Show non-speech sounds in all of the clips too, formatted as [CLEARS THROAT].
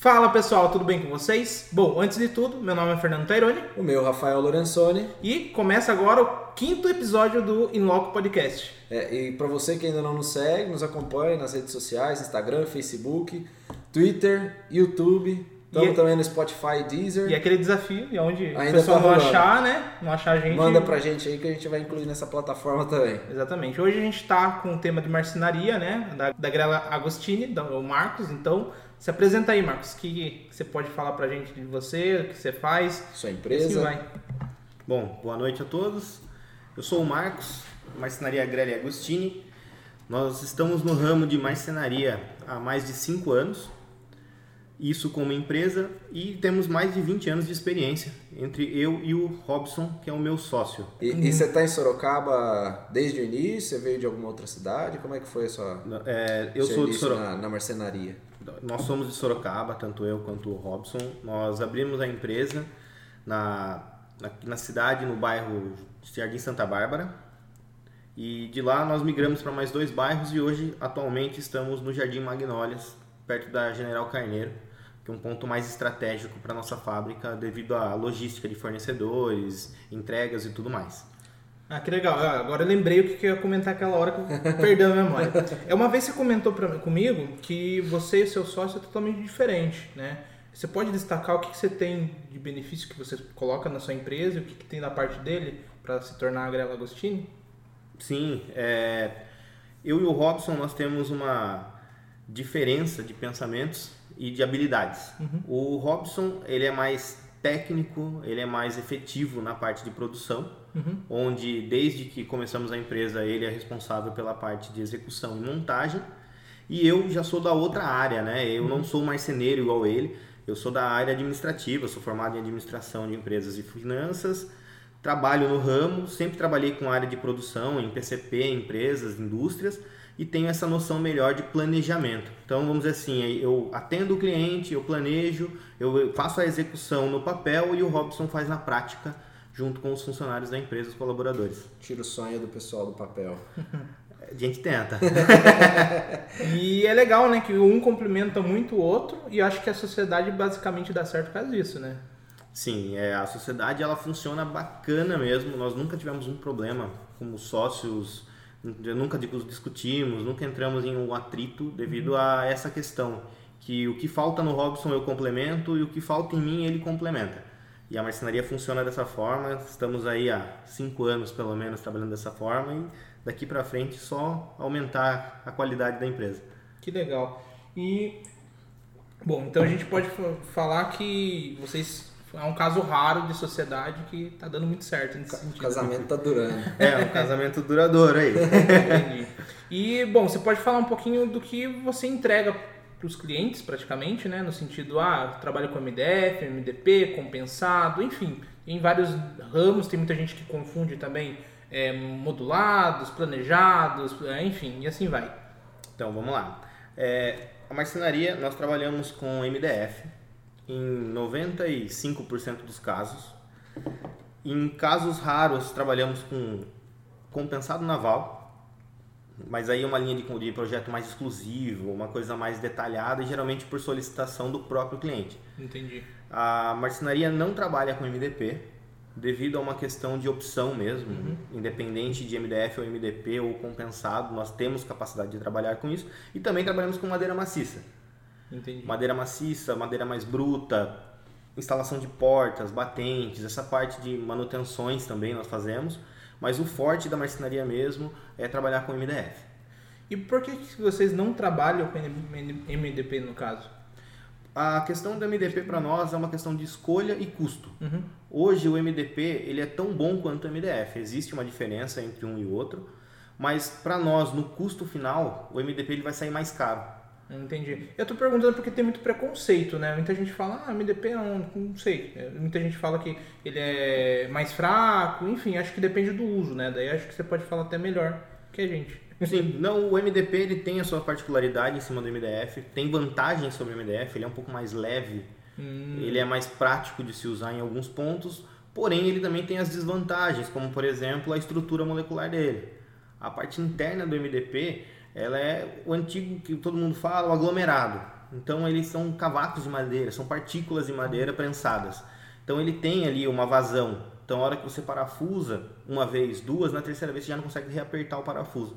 Fala pessoal, tudo bem com vocês? Bom, antes de tudo, meu nome é Fernando Taironi. O meu, Rafael Lorenzoni. E começa agora o quinto episódio do Inloco Podcast. É, e para você que ainda não nos segue, nos acompanhe nas redes sociais, Instagram, Facebook, Twitter, YouTube. Estamos E- também no Spotify, Deezer. E aquele desafio, e onde o Ainda pessoal tá não achar, né? Não achar a gente. Manda pra gente aí que a gente vai incluir nessa plataforma também. Exatamente. Hoje a gente está com o tema de marcenaria, né? Da, da Grela Agostini, da, o Marcos. Então, se apresenta aí, Marcos. O que você pode falar pra gente de você, o que você faz? Sua Assim empresa. vai. Bom, boa noite a todos. Eu sou o Marcos, marcenaria Grelli Agostini. Nós estamos no ramo de marcenaria há mais de 5 anos, isso como empresa, e temos mais de 20 anos de experiência entre eu e o Robson, que é o meu sócio. E, e você tá em Sorocaba desde o início? Você veio de alguma outra cidade? Como é que foi a sua É, eu sou de Sorocaba. na, na marcenaria? Nós somos de Sorocaba, tanto eu quanto o Robson. Nós abrimos a empresa na, na, na cidade, no bairro Jardim Santa Bárbara. E de lá nós migramos para mais dois bairros e hoje, atualmente, estamos no Jardim Magnólias, perto da General Carneiro, que é um ponto mais estratégico para nossa fábrica devido à logística de fornecedores, entregas e tudo mais. Ah, que legal. Ah, Agora eu lembrei o que que eu ia comentar aquela hora que eu [LAUGHS] perdi a memória. É uma vez você comentou pra, comigo que você e seu sócio é totalmente diferente, né? Você pode destacar o que, que você tem de benefício que você coloca na sua empresa e o que, que tem da parte dele para se tornar a Grela Agostini? Sim, é, eu e o Robson nós temos uma diferença de pensamentos e de habilidades. O Robson ele é mais técnico, ele é mais efetivo na parte de produção, onde desde que começamos a empresa ele é responsável pela parte de execução e montagem. E eu já sou da outra área, né? Eu não sou marceneiro igual ele. Eu sou da área administrativa, sou formado em administração de empresas e finanças. Trabalho no ramo, sempre trabalhei com área de produção, em PCP, empresas, indústrias e tenho essa noção melhor de planejamento. Então, vamos dizer assim, eu atendo o cliente, eu planejo, eu faço a execução no papel e o Robson faz na prática junto com os funcionários da empresa, os colaboradores. Tira o sonho do pessoal do papel. A [LAUGHS] gente tenta. [LAUGHS] E é legal, né, que um complementa muito o outro e acho que a sociedade basicamente dá certo por causa disso, né? Sim, é, a sociedade ela funciona bacana mesmo. Nós nunca tivemos um problema como sócios, nunca dis- discutimos, nunca entramos em um atrito devido a essa questão. Que o que falta no Robson eu complemento e o que falta em mim ele complementa. E a marcenaria funciona dessa forma. Estamos aí há cinco anos pelo menos trabalhando dessa forma e daqui para frente só aumentar a qualidade da empresa. Que legal. E bom, então a gente pode fa- falar que vocês é um caso raro de sociedade que tá dando muito certo nesse O sentido. casamento tá durando. [LAUGHS] É um casamento duradouro aí. [LAUGHS] Entendi. E bom, você pode falar um pouquinho do que você entrega para os clientes, praticamente, né? No sentido, ah, trabalho com MDF, MDP, compensado, enfim, em vários ramos. Tem muita gente que confunde também é, modulados, planejados, é, enfim, e assim vai. Então vamos lá. É, a marcenaria nós trabalhamos com MDF em 95% dos casos. Em casos raros trabalhamos com compensado naval, mas aí uma linha de, de projeto mais exclusivo, uma coisa mais detalhada e geralmente por solicitação do próprio cliente. Entendi. A marcenaria não trabalha com MDP devido a uma questão de opção mesmo, independente de MDF ou MDP ou compensado, nós temos capacidade de trabalhar com isso e também trabalhamos com madeira maciça. Entendi. Madeira maciça, madeira mais bruta, instalação de portas, batentes, essa parte de manutenções também nós fazemos, mas o forte da marcenaria mesmo é trabalhar com MDF. E por que, que vocês não trabalham com MDP no caso? A questão do MDP para nós é uma questão de escolha e custo. Uhum. Hoje o MDP ele é tão bom quanto o MDF. Existe uma diferença entre um e outro, mas para nós no custo final o MDP ele vai sair mais caro. Entendi. Eu tô perguntando porque tem muito preconceito, né? Muita gente fala, ah, MDP não, não sei. É, Muita gente fala que ele é mais fraco, enfim, acho que depende do uso, né? Daí acho que você pode falar até melhor que a gente. Sim, não, o MDP ele tem a sua particularidade em cima do MDF, tem vantagens sobre o MDF, ele é um pouco mais leve, ele é mais prático de se usar em alguns pontos, porém ele também tem as desvantagens, como por exemplo a estrutura molecular dele. A parte interna do MDP, ela é o antigo que todo mundo fala, o aglomerado. Então eles são cavacos de madeira, são partículas de madeira prensadas. Então ele tem ali uma vazão. Então a hora que você parafusa uma vez, duas, na terceira vez você já não consegue reapertar o parafuso.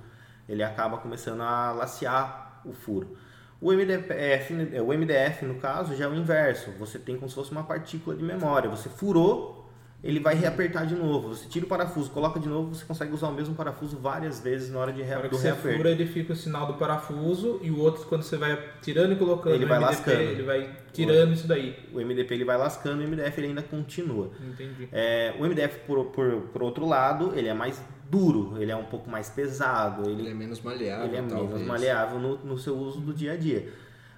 Ele acaba começando a lacear o furo. O MDF, o MDF, no caso, já é o inverso. Você tem como se fosse uma partícula de memória. Você furou, ele vai reapertar de novo. Você tira o parafuso, coloca de novo, você consegue usar o mesmo parafuso várias vezes na hora de Na hora do reaperto. fura, ele fica o sinal do parafuso e o outro, quando você vai tirando e colocando Ele vai MDP, lascando. ele vai tirando isso daí. O MDP ele vai lascando, o MDF ele ainda continua. Entendi. É, o MDF, por, por, por outro lado, ele é mais duro, ele é um pouco mais pesado, Ele ele, é menos maleável, ele é talvez. menos maleável no, no seu uso do dia a dia.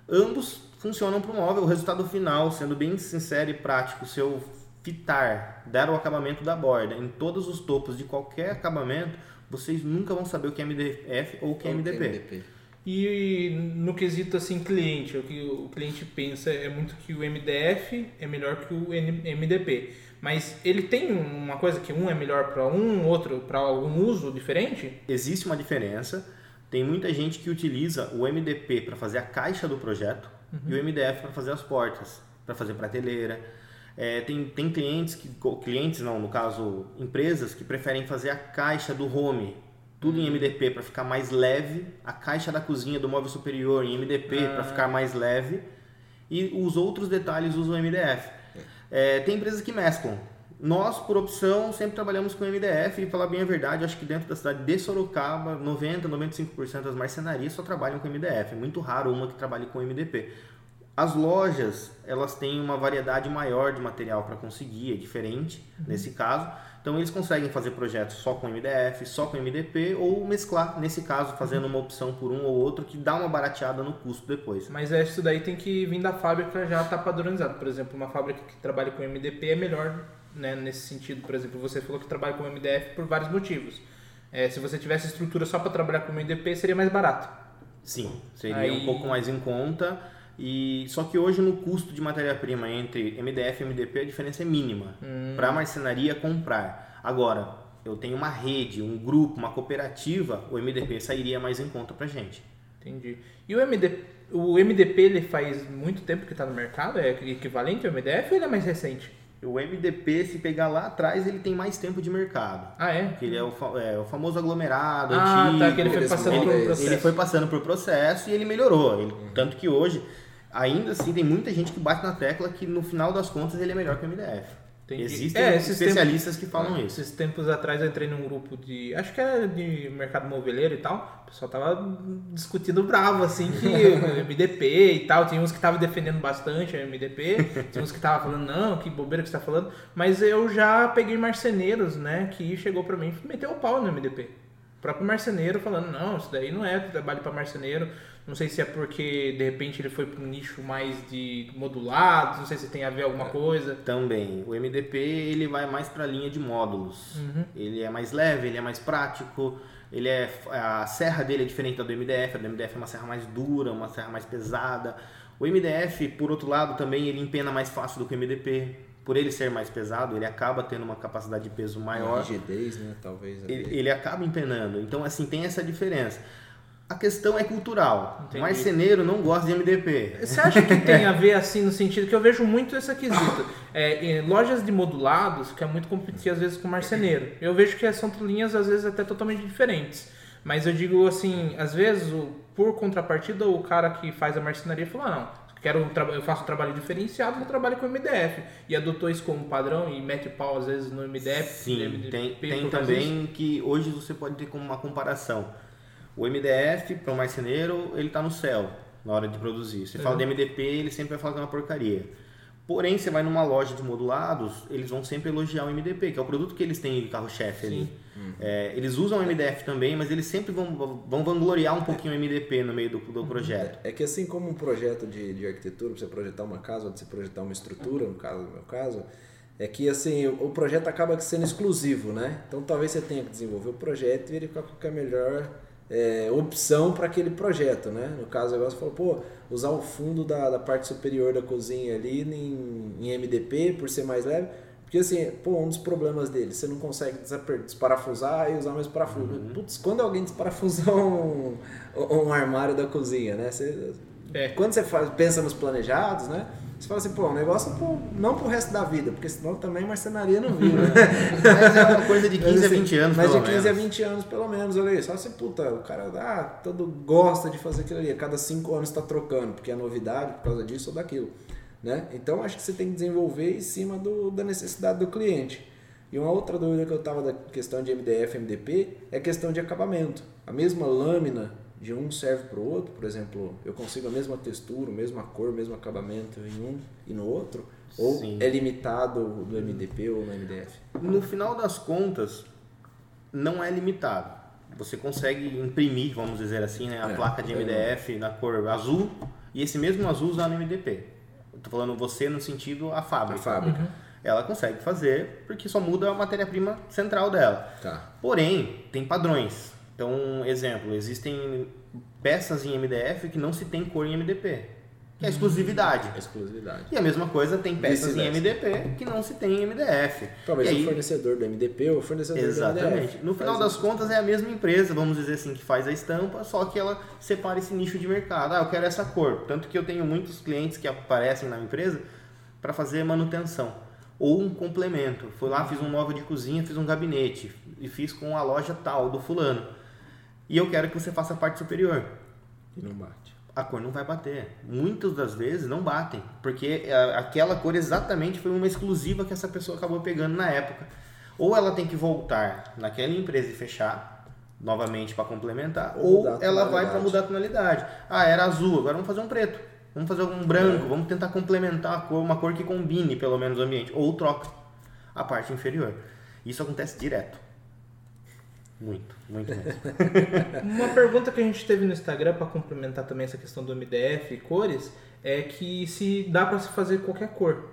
Ambos funcionam para o móvel. O resultado final, sendo bem sincero e prático, se eu fitar, dar o acabamento da borda em todos os topos de qualquer acabamento, vocês nunca vão saber o que é MDF ou o que é é MDP. MDP. E no quesito assim cliente, o que o cliente pensa é muito que o MDF é melhor que o MDP. Mas ele tem uma coisa que um é melhor para um, outro para algum uso diferente? Existe uma diferença. Tem muita gente que utiliza o MDP para fazer a caixa do projeto e o MDF para fazer as portas, para fazer prateleira. É, tem, tem clientes que clientes não, no caso empresas que preferem fazer a caixa do home tudo em MDP para ficar mais leve, a caixa da cozinha do móvel superior em MDP para ficar mais leve e os outros detalhes usam MDF. É, tem empresas que mesclam. Nós, por opção, sempre trabalhamos com MDF e, falar bem a verdade, acho que dentro da cidade de Sorocaba, 90, 95% das marcenarias só trabalham com MDF. É muito raro uma que trabalhe com MDP. As lojas, elas têm uma variedade maior de material para conseguir, é diferente nesse caso. Então eles conseguem fazer projetos só com MDF, só com MDP ou mesclar, nesse caso, fazendo uma opção por um ou outro que dá uma barateada no custo depois. Mas é, isso daí tem que vir da fábrica já tá padronizado. Por exemplo, uma fábrica que trabalha com MDP é melhor né, nesse sentido. Por exemplo, você falou que trabalha com MDF por vários motivos. É, se você tivesse estrutura só para trabalhar com MDP, seria mais barato. Sim, seria Aí- um pouco mais em conta. E só que hoje no custo de matéria-prima entre MDF e MDP a diferença é mínima para a marcenaria comprar. Agora, eu tenho uma rede, um grupo, uma cooperativa, o MDP sairia mais em conta para gente. Entendi. E o MDP, o MDP ele faz muito tempo que está no mercado? É equivalente ao MDF ou ele é mais recente? O MDP, se pegar lá atrás, ele tem mais tempo de mercado. Ah, é? Porque ele é o, é, o famoso aglomerado Ah, antigo. tá, que ele foi passando por moldam um ele- processo. Ele foi passando por processo e ele melhorou. Ele- Tanto que hoje, ainda assim, tem muita gente que bate na tecla que no final das contas ele é melhor que o MDF. Entendi. Existem É, especialistas que falam isso. Esses tempos atrás eu entrei num grupo de. Acho que era de mercado moveleiro e tal. O pessoal tava discutindo bravo, assim, que [LAUGHS] MDP e tal. Tinha uns que estavam defendendo bastante o MDP, tinha uns que estavam falando, não, que bobeira que você tá falando. Mas eu já peguei marceneiros, né, que chegou pra mim e meteu o pau no MDP. O próprio marceneiro falando, não, isso daí não é trabalho pra marceneiro. Não sei se é porque de repente ele foi para um nicho mais de modulados, não sei se tem a ver alguma coisa. Também, o MDP ele vai mais para a linha de módulos. Ele é mais leve, ele é mais prático. Ele é a serra dele é diferente da do MDF. A do MDF é uma serra mais dura, uma serra mais pesada. O MDF, por outro lado, também ele empena mais fácil do que o MDP. Por ele ser mais pesado, ele acaba tendo uma capacidade de peso maior. rigidez, né? Talvez. ele, ele acaba empenando. Então, assim, tem essa diferença. A questão é cultural. Entendi. O marceneiro não gosta de MDP. Você acha que tem [LAUGHS] a ver assim no sentido que eu vejo muito esse quesito? É, lojas de modulados, que é muito competir às vezes com marceneiro. Eu vejo que são linhas às vezes até totalmente diferentes. Mas eu digo assim, às vezes, por contrapartida, o cara que faz a marcenaria fala, não, quero eu faço um trabalho diferenciado, eu trabalho com MDF. E adotou isso como padrão e mete pau às vezes no MDF. Sim, MDP, tem, tem também que hoje você pode ter como uma comparação. O MDF, para o marceneiro, ele está no céu na hora de produzir. Você fala de MDP, ele sempre vai falar que é uma porcaria. Porém, você vai numa loja de modulados, eles vão sempre elogiar o MDP, que é o produto que eles têm de carro-chefe ali. É, eles usam o MDF também, mas eles sempre vão, vão vangloriar um pouquinho o MDP no meio do, do projeto. É que assim como um projeto de, de arquitetura, pra você projetar uma casa, ou você projetar uma estrutura, no caso, no meu caso, é que assim, o, o projeto acaba sendo exclusivo, né? Então talvez você tenha que desenvolver o projeto e verificar qual que é melhor é, opção para aquele projeto, né? No caso, agora você falou, pô, usar o fundo da, da parte superior da cozinha ali em, em MDP por ser mais leve. Porque assim, pô, um dos problemas dele, você não consegue desparafusar e usar mais parafuso. Putz, quando alguém desparafusar [LAUGHS] um, um armário da cozinha, né? Você, É. Quando você faz, pensa nos planejados, né? Você fala assim, pô, um negócio pro, não pro resto da vida, porque senão também marcenaria não vive, né? [LAUGHS] Mas é uma coisa de 15 a assim, 20 anos, Mas de pelo 15 a menos. 20 anos, pelo menos, olha aí. Só assim, puta, o cara ah, todo gosta de fazer aquilo ali. A cada 5 anos está trocando, porque é novidade por causa disso ou daquilo. Né? Então, acho que você tem que desenvolver em cima do, da necessidade do cliente. E uma outra dúvida que eu tava da questão de MDF MDP é a questão de acabamento. A mesma lâmina de um serve para o outro, por exemplo, eu consigo a mesma textura, a mesma cor, o mesmo acabamento em um e no outro? Ou Sim. é limitado do MDP ou no MDF? No final das contas, não é limitado. Você consegue imprimir, vamos dizer assim, né, a É, placa de é. MDF na cor azul e esse mesmo azul usar no MDP. Tô falando você no sentido a A fábrica. fábrica. Ela consegue fazer porque só muda a matéria-prima central dela. Tá. Porém, tem padrões. Então, exemplo, existem peças em MDF que não se tem cor em MDP, que é exclusividade. Exclusividade. E a mesma coisa tem peças em. MDP que não se tem em MDF. Talvez E o aí- fornecedor do MDP ou o fornecedor do Exatamente. MDF. No final das isso. contas é a mesma empresa, vamos dizer assim, que faz a estampa, só que ela separa esse nicho de mercado. Ah, eu quero essa cor. Tanto que eu tenho muitos clientes que aparecem na empresa para fazer manutenção ou um complemento. Fui lá, fiz um móvel de cozinha, fiz um gabinete e fiz com a loja tal do fulano. E eu quero que você faça a parte superior. E não bate. A cor não vai bater. Muitas das vezes não batem, porque a- aquela cor exatamente foi uma exclusiva que essa pessoa acabou pegando na época. Ou ela tem que voltar naquela empresa e fechar novamente para complementar, Ou ou ela vai para mudar a tonalidade. Ah, era azul, agora vamos fazer um preto. Vamos fazer um branco, vamos tentar complementar a cor, uma cor que combine pelo menos o ambiente. Ou troca a parte inferior. Isso acontece direto. Muito, muito mesmo. [LAUGHS] Uma pergunta que a gente teve no Instagram para complementar também essa questão do MDF e cores é que se dá para se fazer qualquer cor.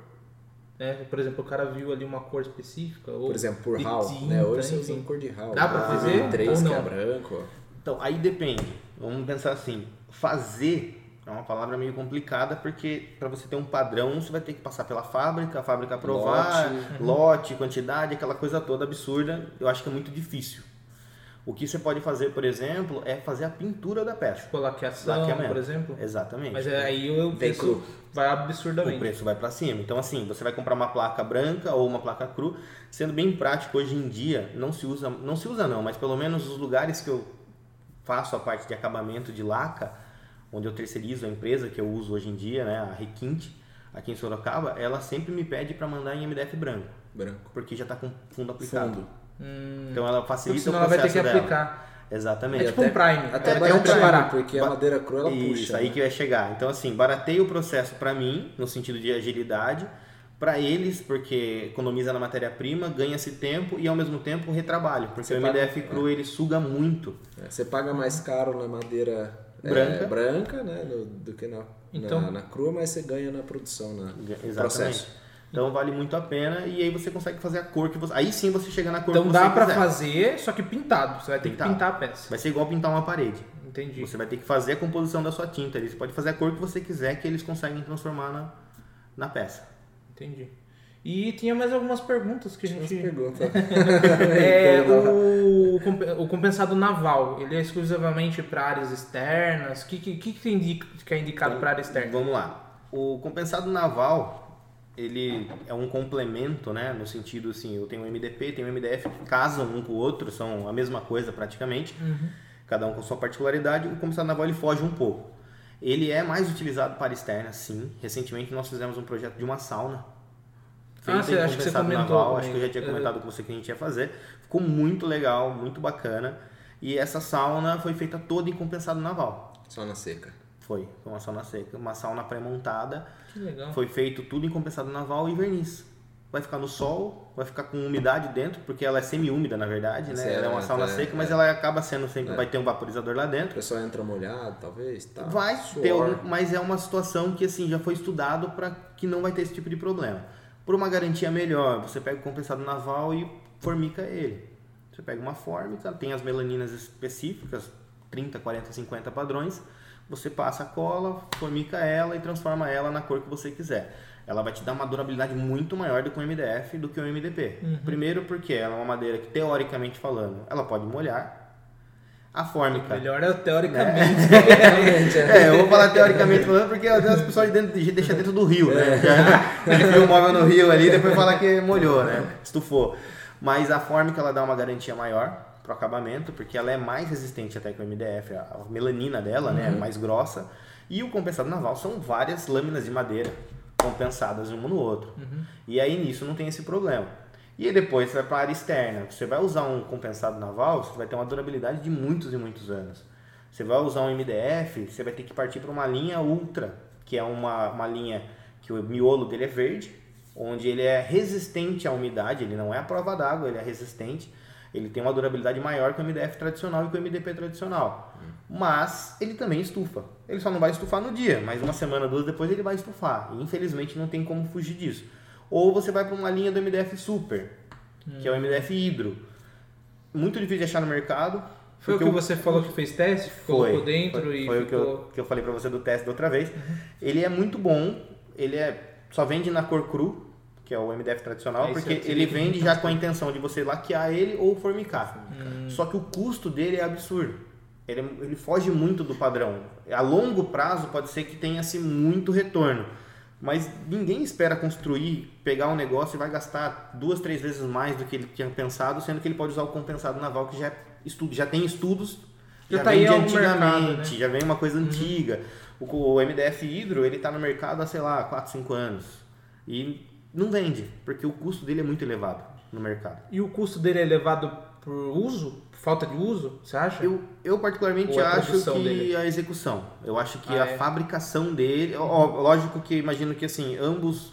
Né? Por exemplo, o cara viu ali uma cor específica. Ou Por exemplo, por HAL, né? Hoje você usa cor de HAL. Dá pra né? fazer Três ou que é não? branco. Então, aí depende. Vamos pensar assim, fazer é uma palavra meio complicada porque para você ter um padrão, você vai ter que passar pela fábrica, a fábrica aprovar, Lote. lote, quantidade, aquela coisa toda absurda. Eu acho que é muito difícil. O que você pode fazer, por exemplo, é fazer a pintura da peça. Tipo laqueação, Laqueamento. por exemplo. Exatamente. Mas é, aí o preço cru. vai o absurdamente. preço vai para cima. Então, assim, você vai comprar uma placa branca ou uma placa cru, sendo bem prático hoje em dia, não se usa, não se usa não, mas pelo menos os lugares que eu faço a parte de acabamento de laca, onde eu terceirizo a empresa que eu uso hoje em dia, né, a Requinte, aqui em Sorocaba, ela sempre me pede para mandar em MDF branco, Branco. porque já está com fundo aplicado. Fundo. Hum, Então ela porque facilita senão o ela vai processo ter que dela. aplicar. Exatamente. É tipo um prime. Até É, tem que preparar. porque a madeira crua ela Isso, puxa. aí né? que vai chegar. Então, assim, barateia o processo para mim, no sentido de agilidade, para eles, porque economiza na matéria-prima, ganha-se tempo e ao mesmo tempo retrabalho, porque Você o paga- MDF cru ele suga muito. É, Você paga mais caro na madeira é, Branca. branca né, do, do que na, Então- na, na crua, mas você ganha na produção, na, no Exatamente. processo. Então vale muito a pena e aí você consegue fazer a cor que você. Aí sim você chega na cor Então que dá você pra quiser. fazer, só que pintado. Você vai ter Pintado. que pintar a peça. Vai ser igual pintar uma parede. Entendi. Você vai ter que fazer a composição da sua tinta. ali. Você pode fazer a cor que você quiser que eles conseguem transformar na, na peça. Entendi. E tinha mais algumas perguntas que a gente. perguntas. [LAUGHS] [LAUGHS] É, o, o compensado naval, ele é exclusivamente para áreas externas? O que, que, que, que indica- que é indicado para área externa? Vamos lá. O compensado naval, ele é um complemento, né? No sentido assim, eu tenho o MDP, tenho o MDF, que casam um com o outro, são a mesma coisa praticamente, cada um com sua particularidade. O compensado naval ele foge um pouco. Ele é mais utilizado para externa, sim. Recentemente nós fizemos um projeto de uma sauna. Ah, feita você- em acho que você compensado comentou naval, acho que eu já tinha É. comentado com você que a gente ia fazer. Ficou muito legal, muito bacana. E essa sauna foi feita toda em compensado naval. Só na seca. Foi, foi uma sauna seca, uma sauna pré-montada. Que legal. Foi feito tudo em compensado naval e verniz. Vai ficar no sol, vai ficar com umidade dentro, porque ela é semi-úmida na verdade, né? Ela é uma Certo, sauna é, seca, mas é. ela acaba sendo sempre, É. vai ter um vaporizador lá O dentro. pessoal entra molhado, talvez. Tá. Vai Suor. ter algum, mas é uma situação que assim já foi estudado para que não vai ter esse tipo de problema. Por uma garantia melhor, você pega o compensado naval e formica ele. Você pega uma fórmica, tem as melaninas específicas, 30, 40, 50 padrões, você passa a cola, formica ela e transforma ela na cor que você quiser. Ela vai te dar uma durabilidade muito maior do que o MDF do que o MDP. Primeiro porque ela é uma madeira que, teoricamente falando, ela pode molhar, A fórmica. Melhor é teoricamente. [LAUGHS] É, eu vou falar teoricamente falando porque as pessoas de dentro, deixam dentro do rio, né? Já, ele viu o móvel no rio ali, depois fala que molhou, né? Estufou. Mas a fórmica ela dá uma garantia maior pro acabamento, porque ela é mais resistente até que o MDF, a melanina dela, né, é mais grossa. E o compensado naval são várias lâminas de madeira compensadas uma no outro. Uhum. E aí nisso não tem esse problema. E aí depois você vai para a área externa. Você vai usar um compensado naval, você vai ter uma durabilidade de muitos e muitos anos. Você vai usar um MDF, você vai ter que partir para uma linha ultra, que é uma, uma linha que o miolo dele é verde, onde ele é resistente à umidade, ele não é a prova d'água, ele é resistente. Ele tem uma durabilidade maior que o MDF tradicional e que o MDP tradicional. Hum. Mas ele também estufa. Ele só não vai estufar no dia, mas uma semana, duas depois ele vai estufar. E infelizmente não tem como fugir disso. Ou você vai para uma linha do MDF Super, hum. que é o MDF Hidro. Muito difícil de achar no mercado. Foi o que eu... você falou que fez teste? Colocou foi, dentro foi, e. Foi ficou... o que eu, que eu falei para você do teste da outra vez. Uhum. Ele é muito bom. Ele é só vende na cor cru, que é o MDF tradicional, Aí porque ele vende já com a intenção de você laquear ele ou formicar. Hum. Só que o custo dele é absurdo. Ele, ele foge muito do padrão. A longo prazo pode ser que tenha-se muito retorno. Mas ninguém espera construir, pegar um negócio e vai gastar duas, três vezes mais do que ele tinha pensado, sendo que ele pode usar o compensado naval que já, é estudo, já tem estudos, já, já tá vem de antigamente, mercado, né? já vem uma coisa uhum. antiga. O, o, MDF Hidro, ele está no mercado há, sei lá, 4, 5 anos. E não vende, porque o custo dele é muito elevado no mercado. E o custo dele é elevado por uso? falta de uso, você acha? Eu, eu particularmente é acho que dele? a execução. Eu acho que ah, a é? fabricação dele. Ó, lógico que imagino que assim, ambos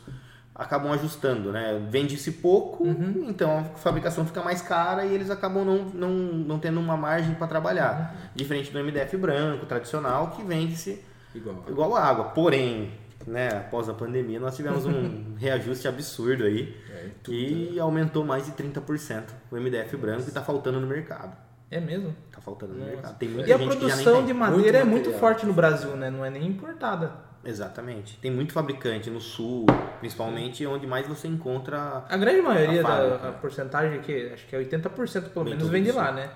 acabam ajustando, né? Vende-se pouco, uhum. então a fabricação fica mais cara e eles acabam não, não, não tendo uma margem para trabalhar. Uhum. Diferente do MDF branco, tradicional, que vende-se igual. igual água. Porém, né, após a pandemia, nós tivemos um [LAUGHS] reajuste absurdo aí é, e né? aumentou mais de 30% o MDF branco e está faltando no mercado. É mesmo? Tá faltando no Nossa. mercado. Tem muita e a produção de madeira muito é muito forte no Brasil, né? Não é nem importada. Exatamente. Tem muito fabricante no sul, principalmente onde mais você encontra. A grande maioria a da a porcentagem que acho que é 80% pelo Bem menos vem de lá, né?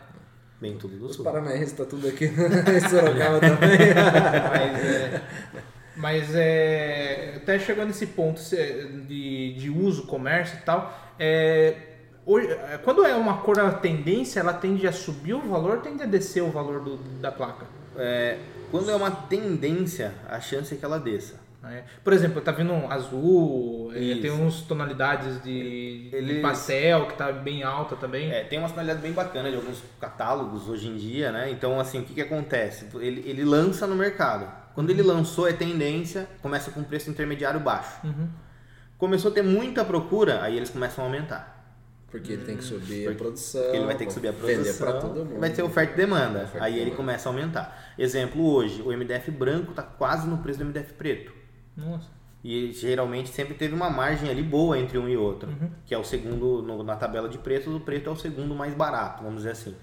Bem tudo do Os sul. Os paranaenses tá tudo aqui [LAUGHS] em Sorocaba também. [LAUGHS] Mas é, mas é, até chegando nesse ponto de, de uso, comércio e tal, é, hoje, é, quando é uma cor a tendência, ela tende a subir o valor tende a descer o valor do, da placa? É, quando é uma tendência, a chance é que ela desça. É. Por exemplo, tá vindo um azul, é, tem uns tonalidades de, Eles... de pastel que tá bem alta também. É, tem uma tonalidade bem bacana de alguns catálogos hoje em dia, né? Então, assim, o que, que acontece? Ele, ele lança no mercado. Quando ele lançou, é tendência, começa com preço intermediário baixo. Uhum. Começou a ter muita procura, aí eles começam a aumentar. Porque ele tem que subir a produção. Ele vai ter que subir a produção. Todo mundo. Vai ter oferta e demanda. Oferta aí ele começa a aumentar. Exemplo, hoje, o MDF branco está quase no preço do MDF preto. Nossa. E geralmente sempre teve uma margem ali boa entre um e outro. Uhum. Que é o segundo, no, na tabela de preços, o preto é o segundo mais barato, vamos dizer assim.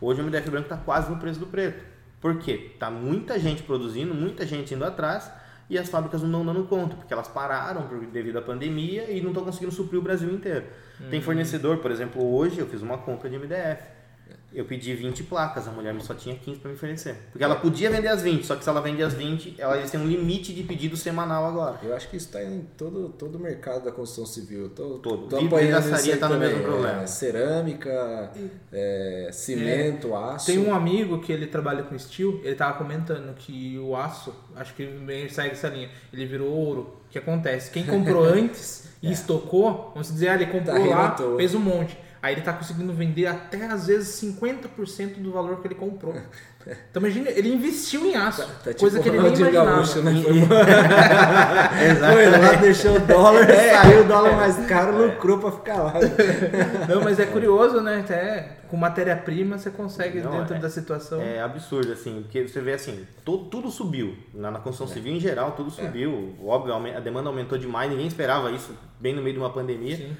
Hoje o MDF branco está quase no preço do preto. Por quê? Tá muita gente produzindo, muita gente indo atrás e as fábricas não estão dando conta, porque elas pararam devido à pandemia e não estão conseguindo suprir o Brasil inteiro. Tem fornecedor, por exemplo, hoje eu fiz uma compra de MDF. Eu pedi 20 placas, a mulher só tinha 15 para me oferecer. Porque ela podia vender as 20, só que se ela vende as 20, ela tem um limite de pedido semanal agora. Eu acho que isso está em todo, todo o mercado da construção civil. Tô, todo. Tô apoiando tá no mesmo problema. É, cerâmica, é, cimento, é, aço. Tem um amigo que ele trabalha com steel, ele tava comentando que o aço, acho que segue essa linha, ele virou ouro. O que acontece? Quem comprou [LAUGHS] antes e é. estocou, vamos dizer, ah, ele comprou tá lá, fez um monte. Aí ele está conseguindo vender até às vezes 50% do valor que ele comprou. [LAUGHS] Então imagina, ele investiu em aço, tá, tá tipo coisa que ele nem imaginava. Gaúcho, né? Foi lá, [LAUGHS] deixou o dólar, é, saiu o dólar mais caro, lucrou para ficar lá. [LAUGHS] Não, mas é curioso, né? Até com matéria-prima você consegue Não, dentro é, da situação. É absurdo, assim, porque você vê assim, tudo, tudo subiu. Na, na construção é. civil em geral, tudo é. subiu. Óbvio, a demanda aumentou demais, ninguém esperava isso bem no meio de uma pandemia. Sim.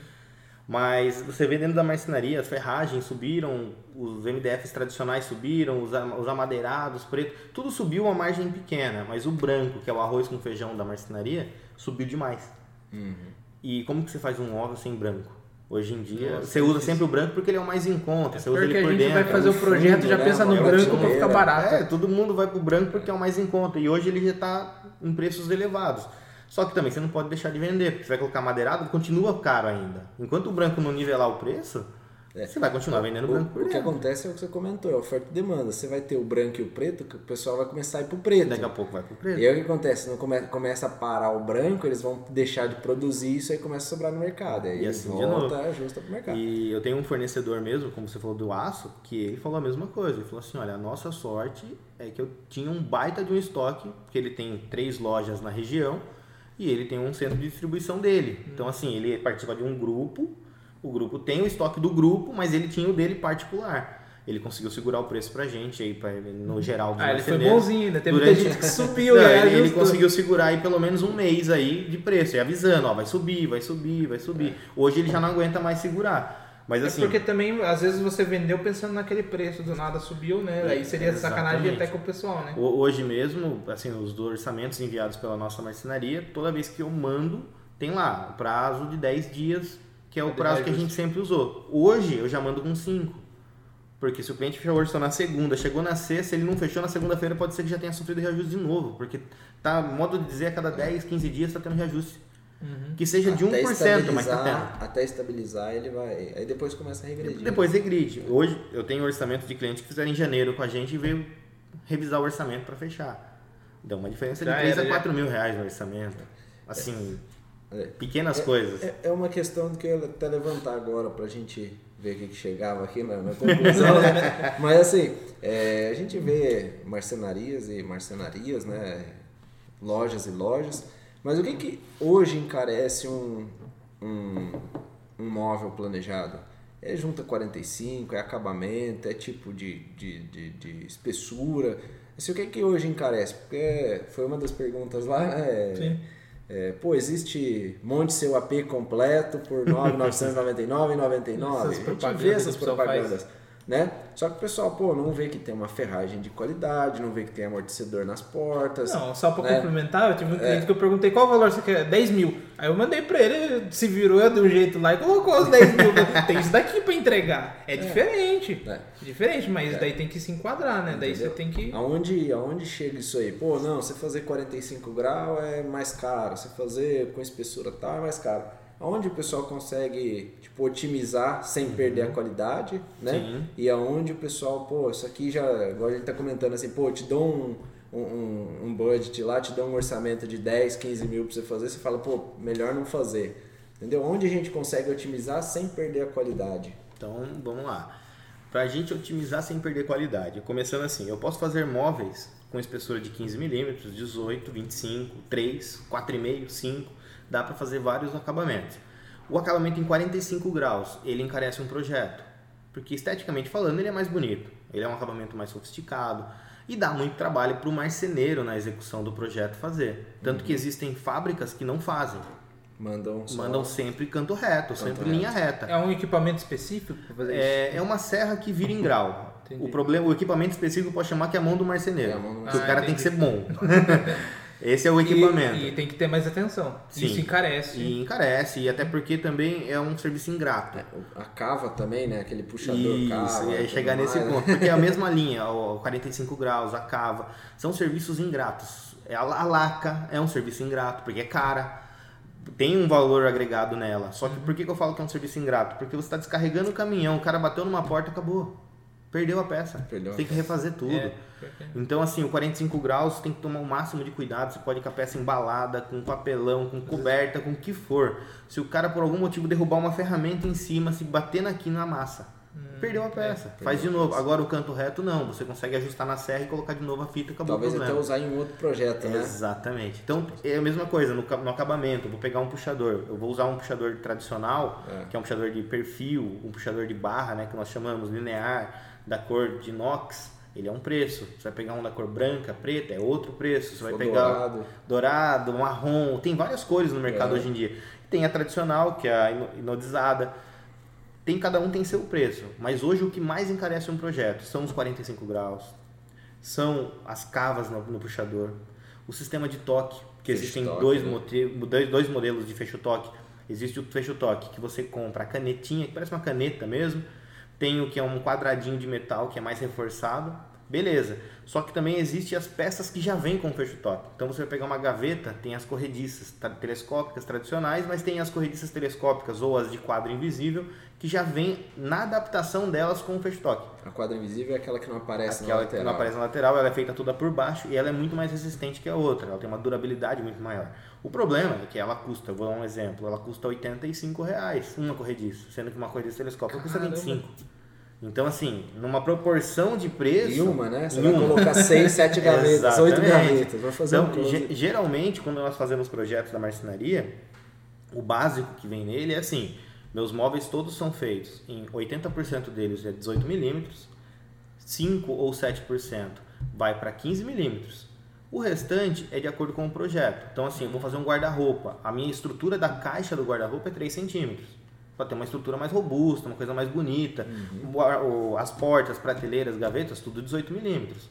Mas você vê dentro da marcenaria, as ferragens subiram, os MDFs tradicionais subiram, os, os amadeirados, preto, tudo subiu uma margem pequena, mas o branco, que é o arroz com feijão da marcenaria, subiu demais. Uhum. E como que você faz um óvulo sem branco? Hoje em dia, Nossa, você usa sempre o branco porque ele é o mais em conta. Você usa ele por a gente dentro. vai fazer o projeto já né? pensa no branco para ficar barato. É, todo mundo vai pro branco porque é o mais em conta. E hoje ele já está em preços elevados. Só que também você não pode deixar de vender, porque você vai colocar madeirado, continua caro ainda. Enquanto o branco não nivelar o preço, é. Você vai continuar vendendo o, branco por O que acontece é o que você comentou, é oferta e demanda. Você vai ter o branco e o preto, que o pessoal vai começar a ir pro preto. Daqui a pouco vai pro preto. E aí o que acontece? Não come, começa a parar o branco, eles vão deixar de produzir isso aí começa a sobrar no mercado. Aí e assim, volta, ajusta pro mercado. E eu tenho um fornecedor mesmo, como você falou do aço, que ele falou a mesma coisa. Ele falou assim, olha, a nossa sorte é que eu tinha um baita de um estoque, porque ele tem três lojas na região e ele tem um centro de distribuição dele. Então assim, ele participa de um grupo o grupo tem o estoque do grupo, mas ele tinha o dele particular. Ele conseguiu segurar o preço pra gente aí, pra, no geral. Ah, ele foi bonzinho, ainda teve Durante... muita gente que [LAUGHS] subiu. Não, ele, ele, conseguiu segurar aí pelo menos um mês aí de preço, e avisando, ó, vai subir, vai subir, vai subir. É. Hoje ele já não aguenta mais segurar. Mas é assim. porque também, às vezes, você vendeu pensando naquele preço, do nada subiu, né? Aí seria exatamente. sacanagem até com o pessoal, né? Hoje mesmo, assim, os orçamentos enviados pela nossa marcenaria, toda vez que eu mando, tem lá o prazo de 10 dias que é o prazo que a gente sempre usou. Hoje eu já mando com 5. Porque se o cliente fechou só na segunda, chegou na sexta, ele não fechou na segunda-feira, pode ser que já tenha sofrido reajuste de novo. Porque tá, modo de dizer, a cada 10, 15 dias está tendo reajuste. Uhum. Que seja de 1%, mas tá tendo. Até estabilizar, ele vai. Aí depois começa a regredir. Depois regride. Hoje eu tenho orçamento de clientes que fizeram em janeiro com a gente e veio revisar o orçamento para fechar. Deu uma diferença de 3 a 4 mil reais no orçamento. Assim. É. Pequenas é, coisas. É, é, uma questão que eu ia até levantar agora para a gente ver o que chegava aqui na, na [LAUGHS] conclusão. né? Mas assim, é, a gente vê marcenarias e marcenarias, né? lojas e lojas. Mas o que, que hoje encarece um, um, um móvel planejado? É junta 45, é acabamento, é tipo de, de, de, de espessura. Assim, o que, que hoje encarece? Porque foi uma das perguntas lá. É, Sim é, pô, existe monte seu AP completo por R$ 9.999,99. [LAUGHS] A gente vê essas propagandas. Né? Só que o pessoal, pô, não vê que tem uma ferragem de qualidade, não vê que tem amortecedor nas portas. Não, só para né? complementar, eu tive um cliente é. que eu perguntei qual valor você quer, 10 mil. Aí eu mandei para ele, se virou de um jeito lá e colocou os 10 mil. [LAUGHS] tem isso daqui para entregar. É, é, diferente. É. Diferente, mas é. daí tem que se enquadrar, né? Entendeu? Daí você tem que. Aonde, aonde chega isso aí? Pô, não, você fazer 45 graus é mais caro, você fazer com espessura tal é mais caro aonde o pessoal consegue tipo, otimizar sem uhum. perder a qualidade, né? Sim. E aonde o pessoal, pô, isso aqui já, agora ele tá comentando assim, pô, te dou um, um, um budget lá, te dou um orçamento de 10, 15 mil para você fazer, você fala, pô, melhor não fazer. Entendeu? Onde a gente consegue otimizar sem perder a qualidade? Então, vamos lá. Para a gente otimizar sem perder qualidade, começando assim, eu posso fazer móveis com espessura de 15 milímetros, 18, 25, 3, 4,5, 5, dá para fazer vários acabamentos. O acabamento em 45 graus, ele encarece um projeto, porque esteticamente falando ele é mais bonito, ele é um acabamento mais sofisticado e dá muito trabalho para o marceneiro na execução do projeto fazer. Tanto uhum. que existem fábricas que não fazem. Mandam, só... Mandam sempre canto reto, canto sempre reto. linha reta. É um equipamento específico para fazer é, isso? É uma serra que vira em grau. O problema, o equipamento específico pode chamar que é a mão do marceneiro. É mão do marceneiro. o cara ah, tem que ser bom. [LAUGHS] Esse é o equipamento. E, e, tem que ter mais atenção. Sim. Isso encarece. E encarece, e até porque também é um serviço ingrato. É, a cava também, né? Aquele puxador Isso, cava. e aí chegar nesse mais, ponto. Né? Porque é a [LAUGHS] mesma linha, o 45 graus, a cava, são serviços ingratos. É a laca é um serviço ingrato, porque é cara. Tem um valor agregado nela. Só que por que, que eu falo que é um serviço ingrato? Porque você está descarregando o caminhão, o cara bateu numa porta, acabou. Perdeu a peça. Perdeu tem que refazer tudo. É, então, assim, o 45 graus tem que tomar o máximo de cuidado. Você pode ir com a peça embalada, com papelão, com coberta, com o que for. Se o cara, por algum motivo, derrubar uma ferramenta em cima, se bater aqui na massa, hum, perdeu a é, peça. É, Faz de novo. Agora, o canto reto, não. Você consegue ajustar na serra e colocar de novo a fita e acabou Talvez até usar em outro projeto, né? Exatamente. Então, é a mesma coisa no, no acabamento. Eu vou pegar um puxador. Eu vou usar um puxador tradicional, é. que é um puxador de perfil, um puxador de barra, né, que nós chamamos linear da cor de inox, ele é um preço. Você vai pegar um da cor branca, preta, é outro preço. Você vai pegar dourado. dourado, marrom, tem várias cores no mercado é. hoje em dia. Tem a tradicional, que é a inodizada. Tem cada um tem seu preço, mas hoje o que mais encarece um projeto são os 45 graus, são as cavas no, no puxador, o sistema de toque, que fecho existem toque, dois, né? dois, dois modelos de fecho toque Existe o fecho toque que você compra a canetinha, que parece uma caneta mesmo. Tem o que é um quadradinho de metal que é mais reforçado. Beleza. Só que também existe as peças que já vêm com fecho toque. Então você vai pegar uma gaveta, tem as corrediças telescópicas tradicionais, mas tem as corrediças telescópicas ou as de quadro invisível que já vem na adaptação delas com o fecho toque. A quadra invisível é aquela que não aparece aquela na lateral. que não aparece na lateral, ela é feita toda por baixo e ela é muito mais resistente que a outra. Ela tem uma durabilidade muito maior. O problema é que ela custa, vou dar um exemplo, ela custa 85 reais uma corrediça, sendo que uma corrediça telescópica custa 25. Então, assim, numa proporção de preço. E uma, né? Você uma. vai colocar 6, 7 [LAUGHS] gavetas, 8 gavetas. Vai fazer então, um close. geralmente, quando nós fazemos projetos da marcenaria, o básico que vem nele é assim: meus móveis todos são feitos em 80% deles é 18 milímetros, 5 ou 7% vai para 15 milímetros. O restante é de acordo com o projeto. Então, assim, eu vou fazer um guarda-roupa. A minha estrutura da caixa do guarda-roupa é 3 centímetros para ter uma estrutura mais robusta, uma coisa mais bonita. Uhum. As portas, prateleiras, gavetas, tudo 18 milímetros.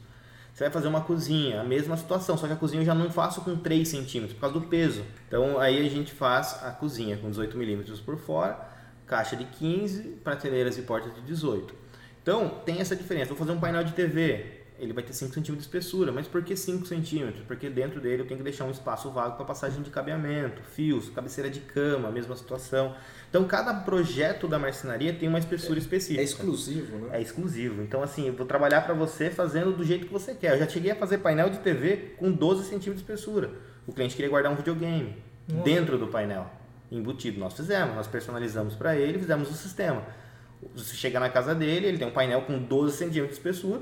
Você vai fazer uma cozinha, a mesma situação, só que a cozinha eu já não faço com 3 centímetros por causa do peso. Então aí a gente faz a cozinha com 18 milímetros por fora, caixa de 15, prateleiras e portas de 18. Então tem essa diferença. Vou fazer um painel de TV, ele vai ter 5 centímetros de espessura. Mas por que 5 centímetros? Porque dentro dele eu tenho que deixar um espaço vago para passagem de cabeamento, fios, cabeceira de cama, mesma situação. Então cada projeto da marcenaria tem uma espessura é, específica. É exclusivo, né? É exclusivo. Então assim, eu vou trabalhar para você fazendo do jeito que você quer. Eu já cheguei a fazer painel de TV com 12 centímetros de espessura. O cliente queria guardar um videogame Nossa. dentro do painel, embutido. Nós fizemos, nós personalizamos para ele, fizemos o sistema. Você chega na casa dele, ele tem um painel com 12 centímetros de espessura,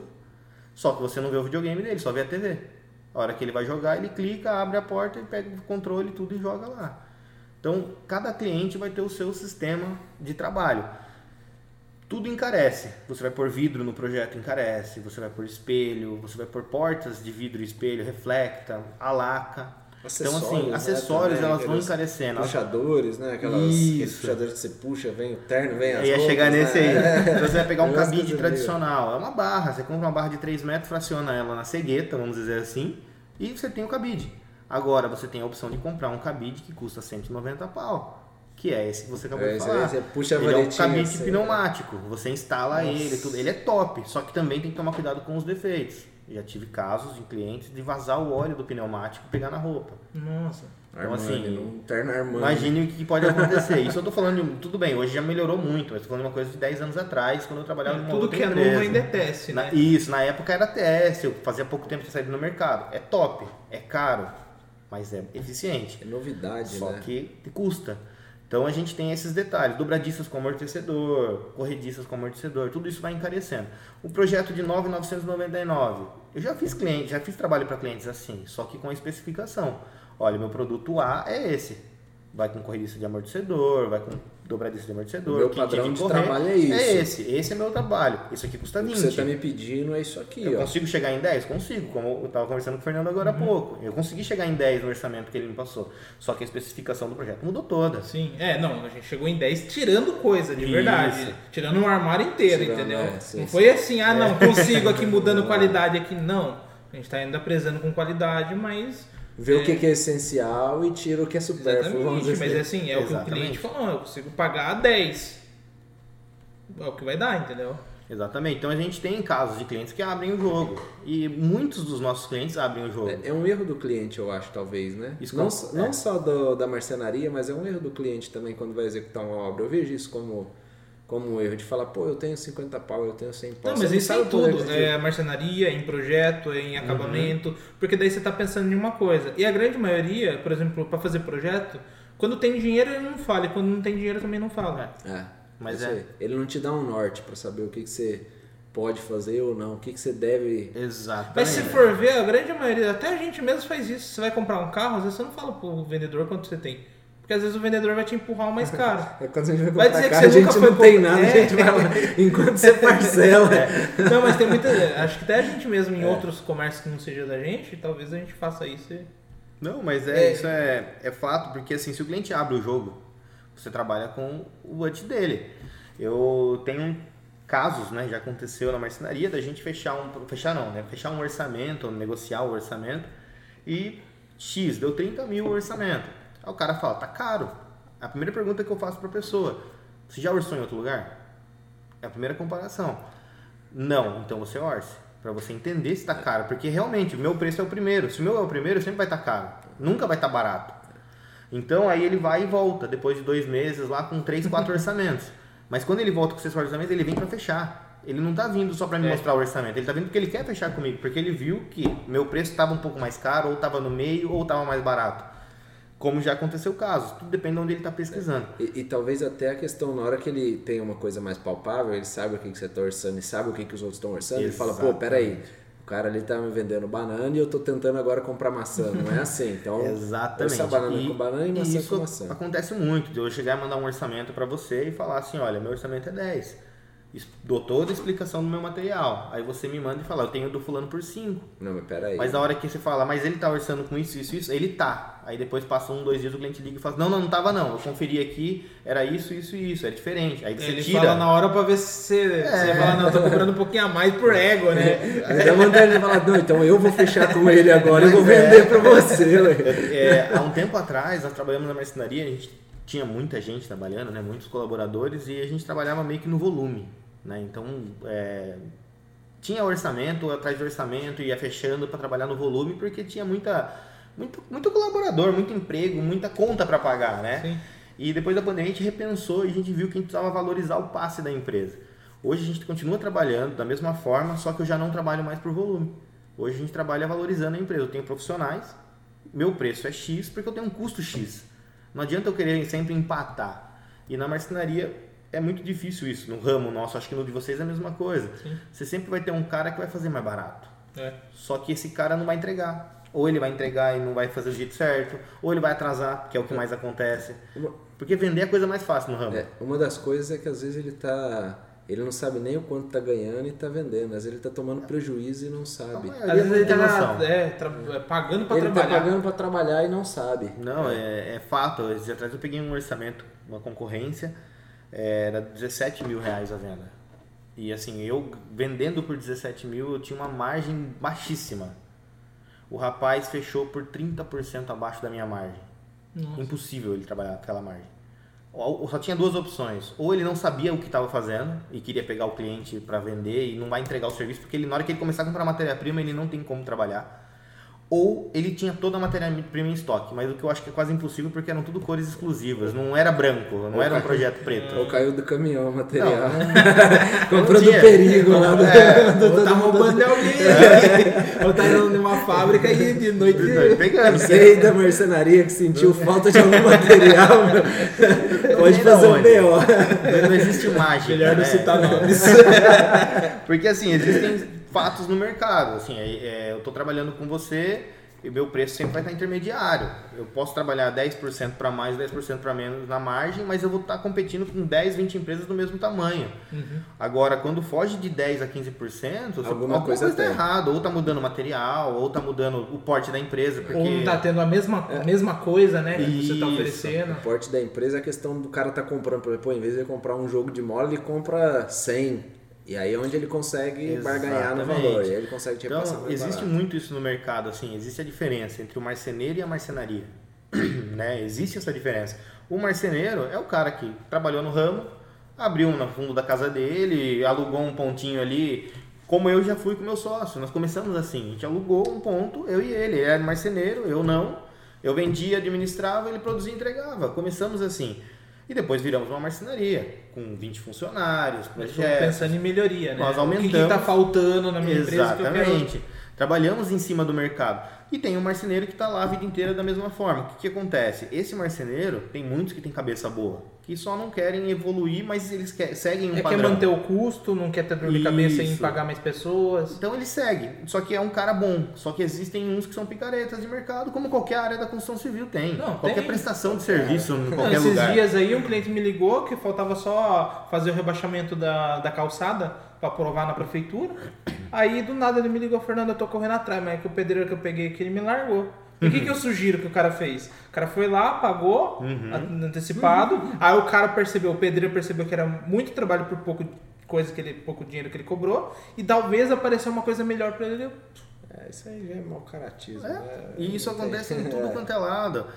só que você não vê o videogame dele, só vê a TV. A hora que ele vai jogar, ele clica, abre a porta e pega o controle tudo e joga lá. Então, cada cliente vai ter o seu sistema de trabalho. Tudo encarece. Você vai pôr vidro no projeto, encarece. Você vai pôr espelho, você vai pôr portas de vidro e espelho, reflecta, alaca. Acessórios, então, assim, acessórios né, elas vão encarecendo. Puxadores, né? Aquelas, aqueles puxadores que você puxa, vem o terno, vem as ia roupas, chegar nesse né? aí. [LAUGHS] Então, você vai pegar um cabide tradicional. É uma barra. Você compra uma barra de 3 metros, fraciona ela na cegueta, vamos dizer assim, e você tem o cabide. Agora, você tem a opção de comprar um cabide que custa 190 pau. Que é esse que você acabou é, de falar. Você puxa a ele é um cabide pneumático. Você instala Nossa. ele, tudo. Ele é top, só que também tem que tomar cuidado com os defeitos. Já tive casos de clientes de vazar o óleo do pneumático e pegar na roupa. Nossa. Então, Armani, assim, um terno Armani. imagine o que pode acontecer. Isso eu tô falando, de, tudo bem, hoje já melhorou muito, mas tô falando de uma coisa de 10 anos atrás, quando eu trabalhava em uma Tudo que é empresa. novo ainda é teste, né? Na, isso, na época era teste, eu fazia pouco tempo de saída no mercado. É top, é caro, mas é eficiente. É novidade, Só né? que custa. Então a gente tem esses detalhes, dobradiças com amortecedor, corrediças com amortecedor, tudo isso vai encarecendo. O projeto de 9,999, eu já fiz cliente, já fiz trabalho para clientes assim, só que com a especificação. Olha, meu produto A é esse. Vai com corrediça de amortecedor, vai com dobradiça de amortecedor. O meu padrão de correr. trabalho é isso. É esse, esse é meu trabalho. Isso aqui custa O 20. que você está me pedindo é isso aqui, Eu ó. consigo chegar em 10? Consigo, como eu estava conversando com o Fernando agora há Uhum. pouco. Eu consegui chegar em 10 no orçamento que ele me passou. Só que a especificação do projeto mudou toda. Sim, é, não, a gente chegou em 10 tirando coisa, de Isso. verdade. Tirando um armário inteiro, Tirando, entendeu? é, sim, não sim. foi assim, ah, não, consigo aqui [LAUGHS] mudando qualidade aqui, não. A gente tá ainda prezando com qualidade, mas. Vê o que que é essencial e tira o que é supérfluo, vamos Exatamente, dizer mas assim. assim, é o que o Exatamente. cliente falou, eu consigo pagar 10. É o que vai dar, entendeu? Exatamente. Então a gente tem casos de clientes que abrem o jogo. E muitos dos nossos clientes abrem o jogo. É, é um erro do cliente, eu acho, talvez, né? Isso não é. não só do- da marcenaria, mas é um erro do cliente também quando vai executar uma obra. Eu vejo isso como, como um erro de falar, pô, eu tenho 50 pau, eu tenho 100 pau. Não, mas isso é em tudo. É marcenaria, em projeto, em acabamento. Porque daí você tá pensando em uma coisa. E a grande maioria, por exemplo, para fazer projeto, quando tem dinheiro ele não fala. E quando não tem dinheiro também não fala. É, Mas é. Ele não te dá um norte pra saber o que, que você pode fazer ou não, o que, que você deve. Exatamente. Mas se for ver, a grande maioria, até a gente mesmo faz isso. Você vai comprar um carro, às vezes você não fala pro vendedor quanto você tem. Porque às vezes o vendedor vai te empurrar o mais caro. [LAUGHS] É quando a gente vai Vai dizer que carro, a você nunca gente foi não tem nada, a É. gente vai lá [LAUGHS] enquanto você parcela. Não, mas tem muita. Acho que até a gente mesmo em outros comércios que não seja da gente, talvez a gente faça isso. e- Não, mas é, É. isso é, é fato, porque assim, se o cliente abre o jogo, você trabalha com o budget dele. Eu tenho casos, né, já aconteceu na marcenaria, da gente fechar um, fechar não, né, fechar um orçamento, ou negociar o orçamento, e X, deu 30 mil o orçamento. Aí o cara fala, tá caro. A primeira pergunta que eu faço para a pessoa: você já orçou em outro lugar? É a primeira comparação. Não, então você orce. Para você entender se está caro. Porque realmente o meu preço é o primeiro. Se o meu é o primeiro, sempre vai estar tá caro. Nunca vai estar tá barato. Então aí ele vai e volta, depois de dois meses, lá com três, quatro [LAUGHS] orçamentos. Mas quando ele volta com esses orçamentos, ele vem para fechar. Ele não está vindo só para me é. mostrar o orçamento, ele está vindo porque ele quer fechar comigo, porque ele viu que meu preço estava um pouco mais caro, ou estava no meio, ou estava mais barato. Como já aconteceu casos, tudo depende de onde ele está pesquisando. E, e, talvez até a questão, na hora que ele tem uma coisa mais palpável, ele sabe o que, que você está orçando e sabe o que, que os outros estão orçando, Exatamente. ele fala, pô, peraí, o cara ali tá me vendendo banana e eu tô tentando agora comprar maçã. Não é assim. Então, Exatamente. banana e, com banana e maçã com maçã. acontece muito. De eu chegar e mandar um orçamento para você e falar assim, olha, meu orçamento é 10 dou toda a explicação do meu material. Aí você me manda e fala, eu tenho do fulano por 5. Não, mas peraí. Mas na hora que você fala, mas ele tá orçando com isso, isso, isso, ele tá. Aí depois passa um, dois dias, o cliente liga e fala, não, não, não tava não. Eu conferi aqui, era isso, isso e isso, é diferente. Aí você ele tira. fala na hora pra ver se você, é. você fala, não, eu tô cobrando um pouquinho a mais por ego, né? Aí dá vontade de falar, não, então eu vou fechar com ele agora e vou vender é. pra você. É, há um tempo atrás, nós trabalhamos na marcenaria, a gente tinha muita gente trabalhando, né, muitos colaboradores, e a gente trabalhava meio que no volume. Né? Então, é, tinha orçamento, atrás de orçamento, ia fechando para trabalhar no volume, porque tinha muita, muito, muito colaborador, muito emprego, muita conta para pagar, né? Sim. E depois da pandemia a gente repensou e a gente viu que a gente precisava valorizar o passe da empresa. Hoje a gente continua trabalhando da mesma forma, só que eu já não trabalho mais por volume. Hoje a gente trabalha valorizando a empresa. Eu tenho profissionais, meu preço é X porque eu tenho um custo X. Não adianta eu querer sempre empatar. E na marcenaria é muito difícil isso. No ramo nosso, acho que no de vocês é a mesma coisa. Sim. Você sempre vai ter um cara que vai fazer mais barato. É. Só que esse cara não vai entregar. Ou ele vai entregar e não vai fazer do jeito certo, ou ele vai atrasar, que é o que mais acontece. Porque vender é a coisa mais fácil no ramo. É, uma das coisas é que às vezes ele tá. Ele não sabe nem o quanto está ganhando e está vendendo. Às vezes ele está tomando prejuízo e não sabe. Às vezes ele está é, é, pagando para trabalhar. Ele está pagando para trabalhar e não sabe. Não, é, é fato. Esses atrás eu peguei um orçamento, uma concorrência era 17 mil reais a venda. E assim, eu vendendo por 17 mil, eu tinha uma margem baixíssima. O rapaz fechou por 30% abaixo da minha margem. Nossa. Impossível ele trabalhar aquela margem. Só tinha duas opções. Ou ele não sabia o que estava fazendo e queria pegar o cliente para vender e não vai entregar o serviço, porque ele, na hora que ele começar a comprar matéria-prima, ele não tem como trabalhar ou ele tinha toda a matéria-prima em estoque, mas o que eu acho que é quase impossível porque eram tudo cores exclusivas, não era branco, não ou era um projeto preto. Ou caiu do caminhão o material. [LAUGHS] Comprou do perigo lá do, é, do, ou tá roubando de alguém, é. ou tá indo numa fábrica e de noite, de noite pegando. Aí da marcenaria que sentiu falta de algum material, [LAUGHS] pode fazer um BO. Não existe mágica. Melhor não né? citar [LAUGHS] nomes. porque assim, existem fatos no mercado. Assim, é, é, eu estou trabalhando com você e meu preço sempre vai estar intermediário. Eu posso trabalhar 10% para mais, 10% para menos na margem, mas eu vou estar competindo com 10, 20 empresas do mesmo tamanho. Uhum. Agora, quando foge de 10 a 15%, alguma, alguma coisa está errada. Ou está mudando o material, ou está mudando o porte da empresa. Porque... Ou não está tendo a mesma, é. a mesma coisa né, que você está oferecendo. O porte da empresa é a questão do cara estar tá comprando. Por exemplo, em vez de ele comprar um jogo de mola, ele compra 100 e aí é onde ele consegue barganhar no valor, e ele consegue te Então, existe barato. muito isso no mercado, assim, existe a diferença entre o marceneiro e a marcenaria. [CLEARS THROAT] né? Existe essa diferença. O marceneiro é o cara que trabalhou no ramo, abriu no fundo da casa dele, alugou um pontinho ali, como eu já fui com meu sócio. Nós começamos assim, a gente alugou um ponto, eu e ele. Ele era marceneiro, eu não. Eu vendia, administrava, ele produzia e entregava. Começamos assim. E depois viramos uma marcenaria, com 20 funcionários, projetos. pensando em melhoria, né? Nós aumentamos. O que está faltando na minha Exatamente. empresa quero... Trabalhamos em cima do mercado. E tem um marceneiro que está lá a vida inteira da mesma forma. O que, que acontece? Esse marceneiro, tem muitos que tem cabeça boa, que só não querem evoluir, mas eles quer, seguem um é padrão. quer manter o custo, não quer ter dor de cabeça em pagar mais pessoas. Então ele segue, só que é um cara bom. Só que existem uns que são picaretas de mercado, como qualquer área da construção civil tem. Não, qualquer tem. prestação de serviço em qualquer esses lugar. Esses dias aí um cliente me ligou que faltava só fazer o rebaixamento da, da calçada para aprovar na prefeitura. Aí do nada ele me ligou, Fernando, eu tô correndo atrás, mas é que o pedreiro que eu peguei aqui ele me largou. E o que, que eu sugiro que o cara fez? O cara foi lá, pagou, uhum. antecipado. Uhum. Aí o cara percebeu, o pedreiro percebeu que era muito trabalho por pouco coisa que ele, pouco dinheiro que ele cobrou. E talvez apareceu uma coisa melhor para ele. É, isso aí já é mau caratismo. É, né? E isso acontece em [LAUGHS] tudo quanto é lado.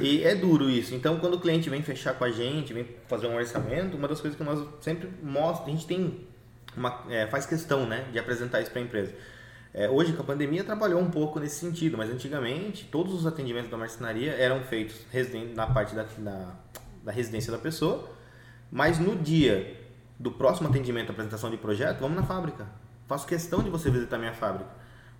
E é duro isso. Então, quando o cliente vem fechar com a gente, vem fazer um orçamento, uma das coisas que nós sempre mostramos, a gente tem uma, é, faz questão né, de apresentar isso para a empresa. É, hoje, com a pandemia, trabalhou um pouco nesse sentido, mas antigamente, todos os atendimentos da marcenaria eram feitos na parte da, da, da residência da pessoa, mas no dia do próximo atendimento, apresentação de projeto, vamos na fábrica. Faço questão de você visitar minha fábrica.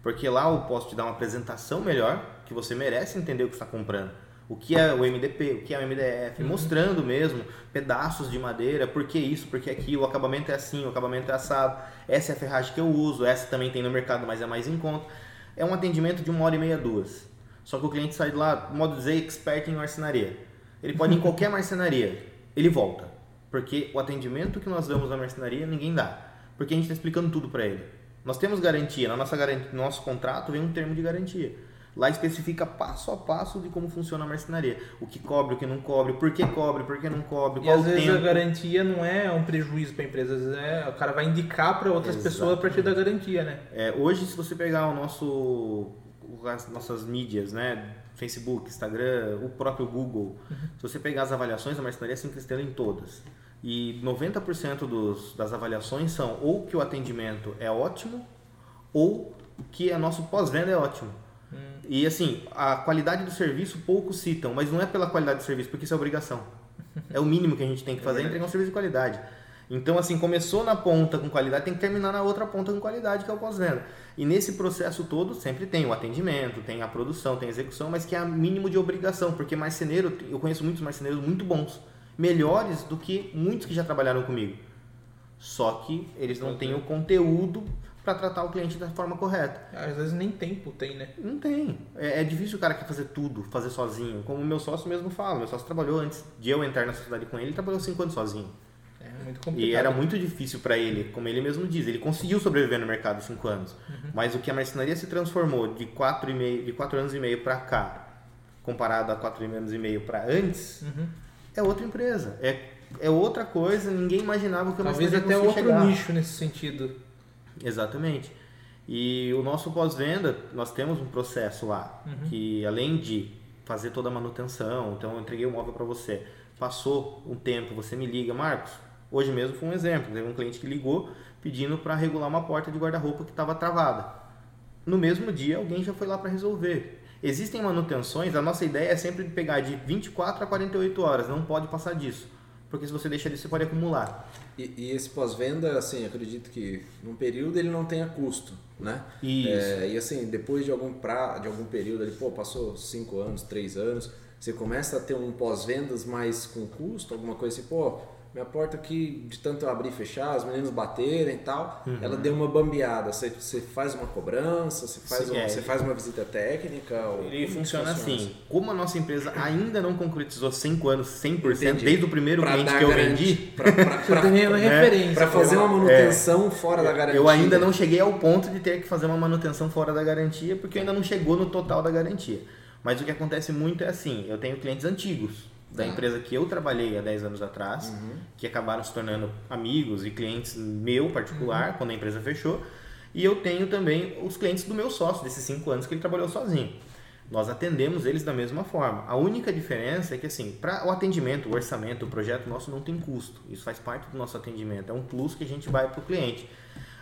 Porque lá eu posso te dar uma apresentação melhor, que você merece entender o que está comprando. O que é o MDP, o que é o MDF, mostrando mesmo pedaços de madeira, por que isso, por que aquilo, o acabamento é assim, o acabamento é assado, essa é a ferragem que eu uso, essa também tem no mercado, mas é mais em conta. É um atendimento de uma hora e meia, duas. Só que o cliente sai de lá, modo de dizer, expert em marcenaria. Ele pode ir em qualquer [LAUGHS] marcenaria, ele volta. Porque o atendimento que nós damos na marcenaria, ninguém dá. Porque a gente está explicando tudo para ele. Nós temos garantia, na nossa garantia, no nosso contrato vem um termo de garantia. Lá especifica passo a passo de como funciona a marcenaria. O que cobre, o que não cobre, por que cobre, por que não cobre, E qual às o vezes a garantia não é um prejuízo para a empresa, às vezes é, o cara vai indicar para outras pessoas a partir da garantia, né? É, hoje, se você pegar o nosso, o- as nossas mídias, né? Facebook, Instagram, o próprio Google, se você pegar as avaliações da marcenaria, é 5 estrelas em todas. E 90% dos, das avaliações são ou que o atendimento é ótimo, ou que a nosso pós-venda é ótimo. E assim, a qualidade do serviço poucos citam, mas não é pela qualidade do serviço, porque isso é obrigação. [LAUGHS] É o mínimo que a gente tem que fazer, é entregar um serviço de qualidade. Então, assim, começou na ponta com qualidade, tem que terminar na outra ponta com qualidade, que é o pós-venda. E nesse processo todo, sempre tem o atendimento, tem a produção, tem a execução, mas que é a mínimo de obrigação, porque marceneiro, eu conheço muitos marceneiros muito bons, melhores do que muitos que já trabalharam comigo. Só que eles não têm o conteúdo para tratar o cliente da forma correta. Às vezes nem tempo tem, né? Não tem. É, é difícil o cara que fazer tudo, fazer sozinho. Como o meu sócio mesmo fala. Meu sócio trabalhou antes de eu entrar na sociedade com ele, ele trabalhou cinco anos sozinho. É muito complicado. E era muito difícil para ele, como ele mesmo diz. Ele conseguiu sobreviver no mercado cinco anos. Mas o que a marcenaria se transformou de quatro, e meio, de quatro anos e meio para cá, comparado a quatro anos e meio para antes, Uhum. é outra empresa. É, é outra coisa. Ninguém imaginava que a Talvez até outro chegar. nicho nesse sentido. Exatamente. E o nosso pós-venda, nós temos um processo lá, que além de fazer toda a manutenção, então eu entreguei o móvel para você, passou um tempo, você me liga, Marcos, hoje mesmo foi um exemplo, teve um cliente que ligou pedindo para regular uma porta de guarda-roupa que estava travada. No mesmo dia, alguém já foi lá para resolver. Existem manutenções, a nossa ideia é sempre pegar de 24 a 48 horas, não pode passar disso. Porque se você deixar disso, você pode acumular. E, e esse pós-venda, assim, acredito que num período ele não tenha custo, né? Isso. É, e assim, depois de algum, pra, de algum período ali, pô, passou 5 anos, 3 anos, você começa a ter um pós-vendas mais com custo, alguma coisa assim, pô, minha porta aqui, de tanto eu abrir e fechar, os meninos baterem e tal, Uhum. ela deu uma bambeada. Você, você faz uma cobrança, você faz, Sim, uma, é, você ele- faz uma visita técnica? ou Ele funciona funciona assim. Como a nossa empresa ainda não concretizou 5 anos 100%, Entendi. desde o primeiro Pra cliente que eu garantia- vendi, [LAUGHS] [LAUGHS] uma né? fazer uma manutenção fora da garantia. eu ainda não cheguei ao ponto de ter que fazer uma manutenção fora da garantia, porque ainda não chegou no total da garantia. Mas o que acontece muito é assim, eu tenho clientes antigos da Tá. empresa que eu trabalhei há 10 anos atrás, que acabaram se tornando amigos e clientes meu particular, quando a empresa fechou. E eu tenho também os clientes do meu sócio, desses 5 anos que ele trabalhou sozinho. Nós atendemos eles da mesma forma. A única diferença é que, assim, para o atendimento, o orçamento, o projeto nosso não tem custo. Isso faz parte do nosso atendimento. É um plus que a gente vai para o cliente.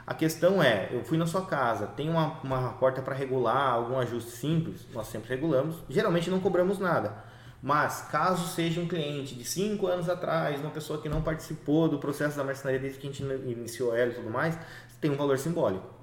A questão é, eu fui na sua casa, tem uma, uma porta para regular, algum ajuste simples, nós sempre regulamos. Geralmente não cobramos nada. Mas caso seja um cliente de 5 anos atrás, uma pessoa que não participou do processo da marcenaria desde que a gente iniciou ela e tudo mais, tem um valor simbólico.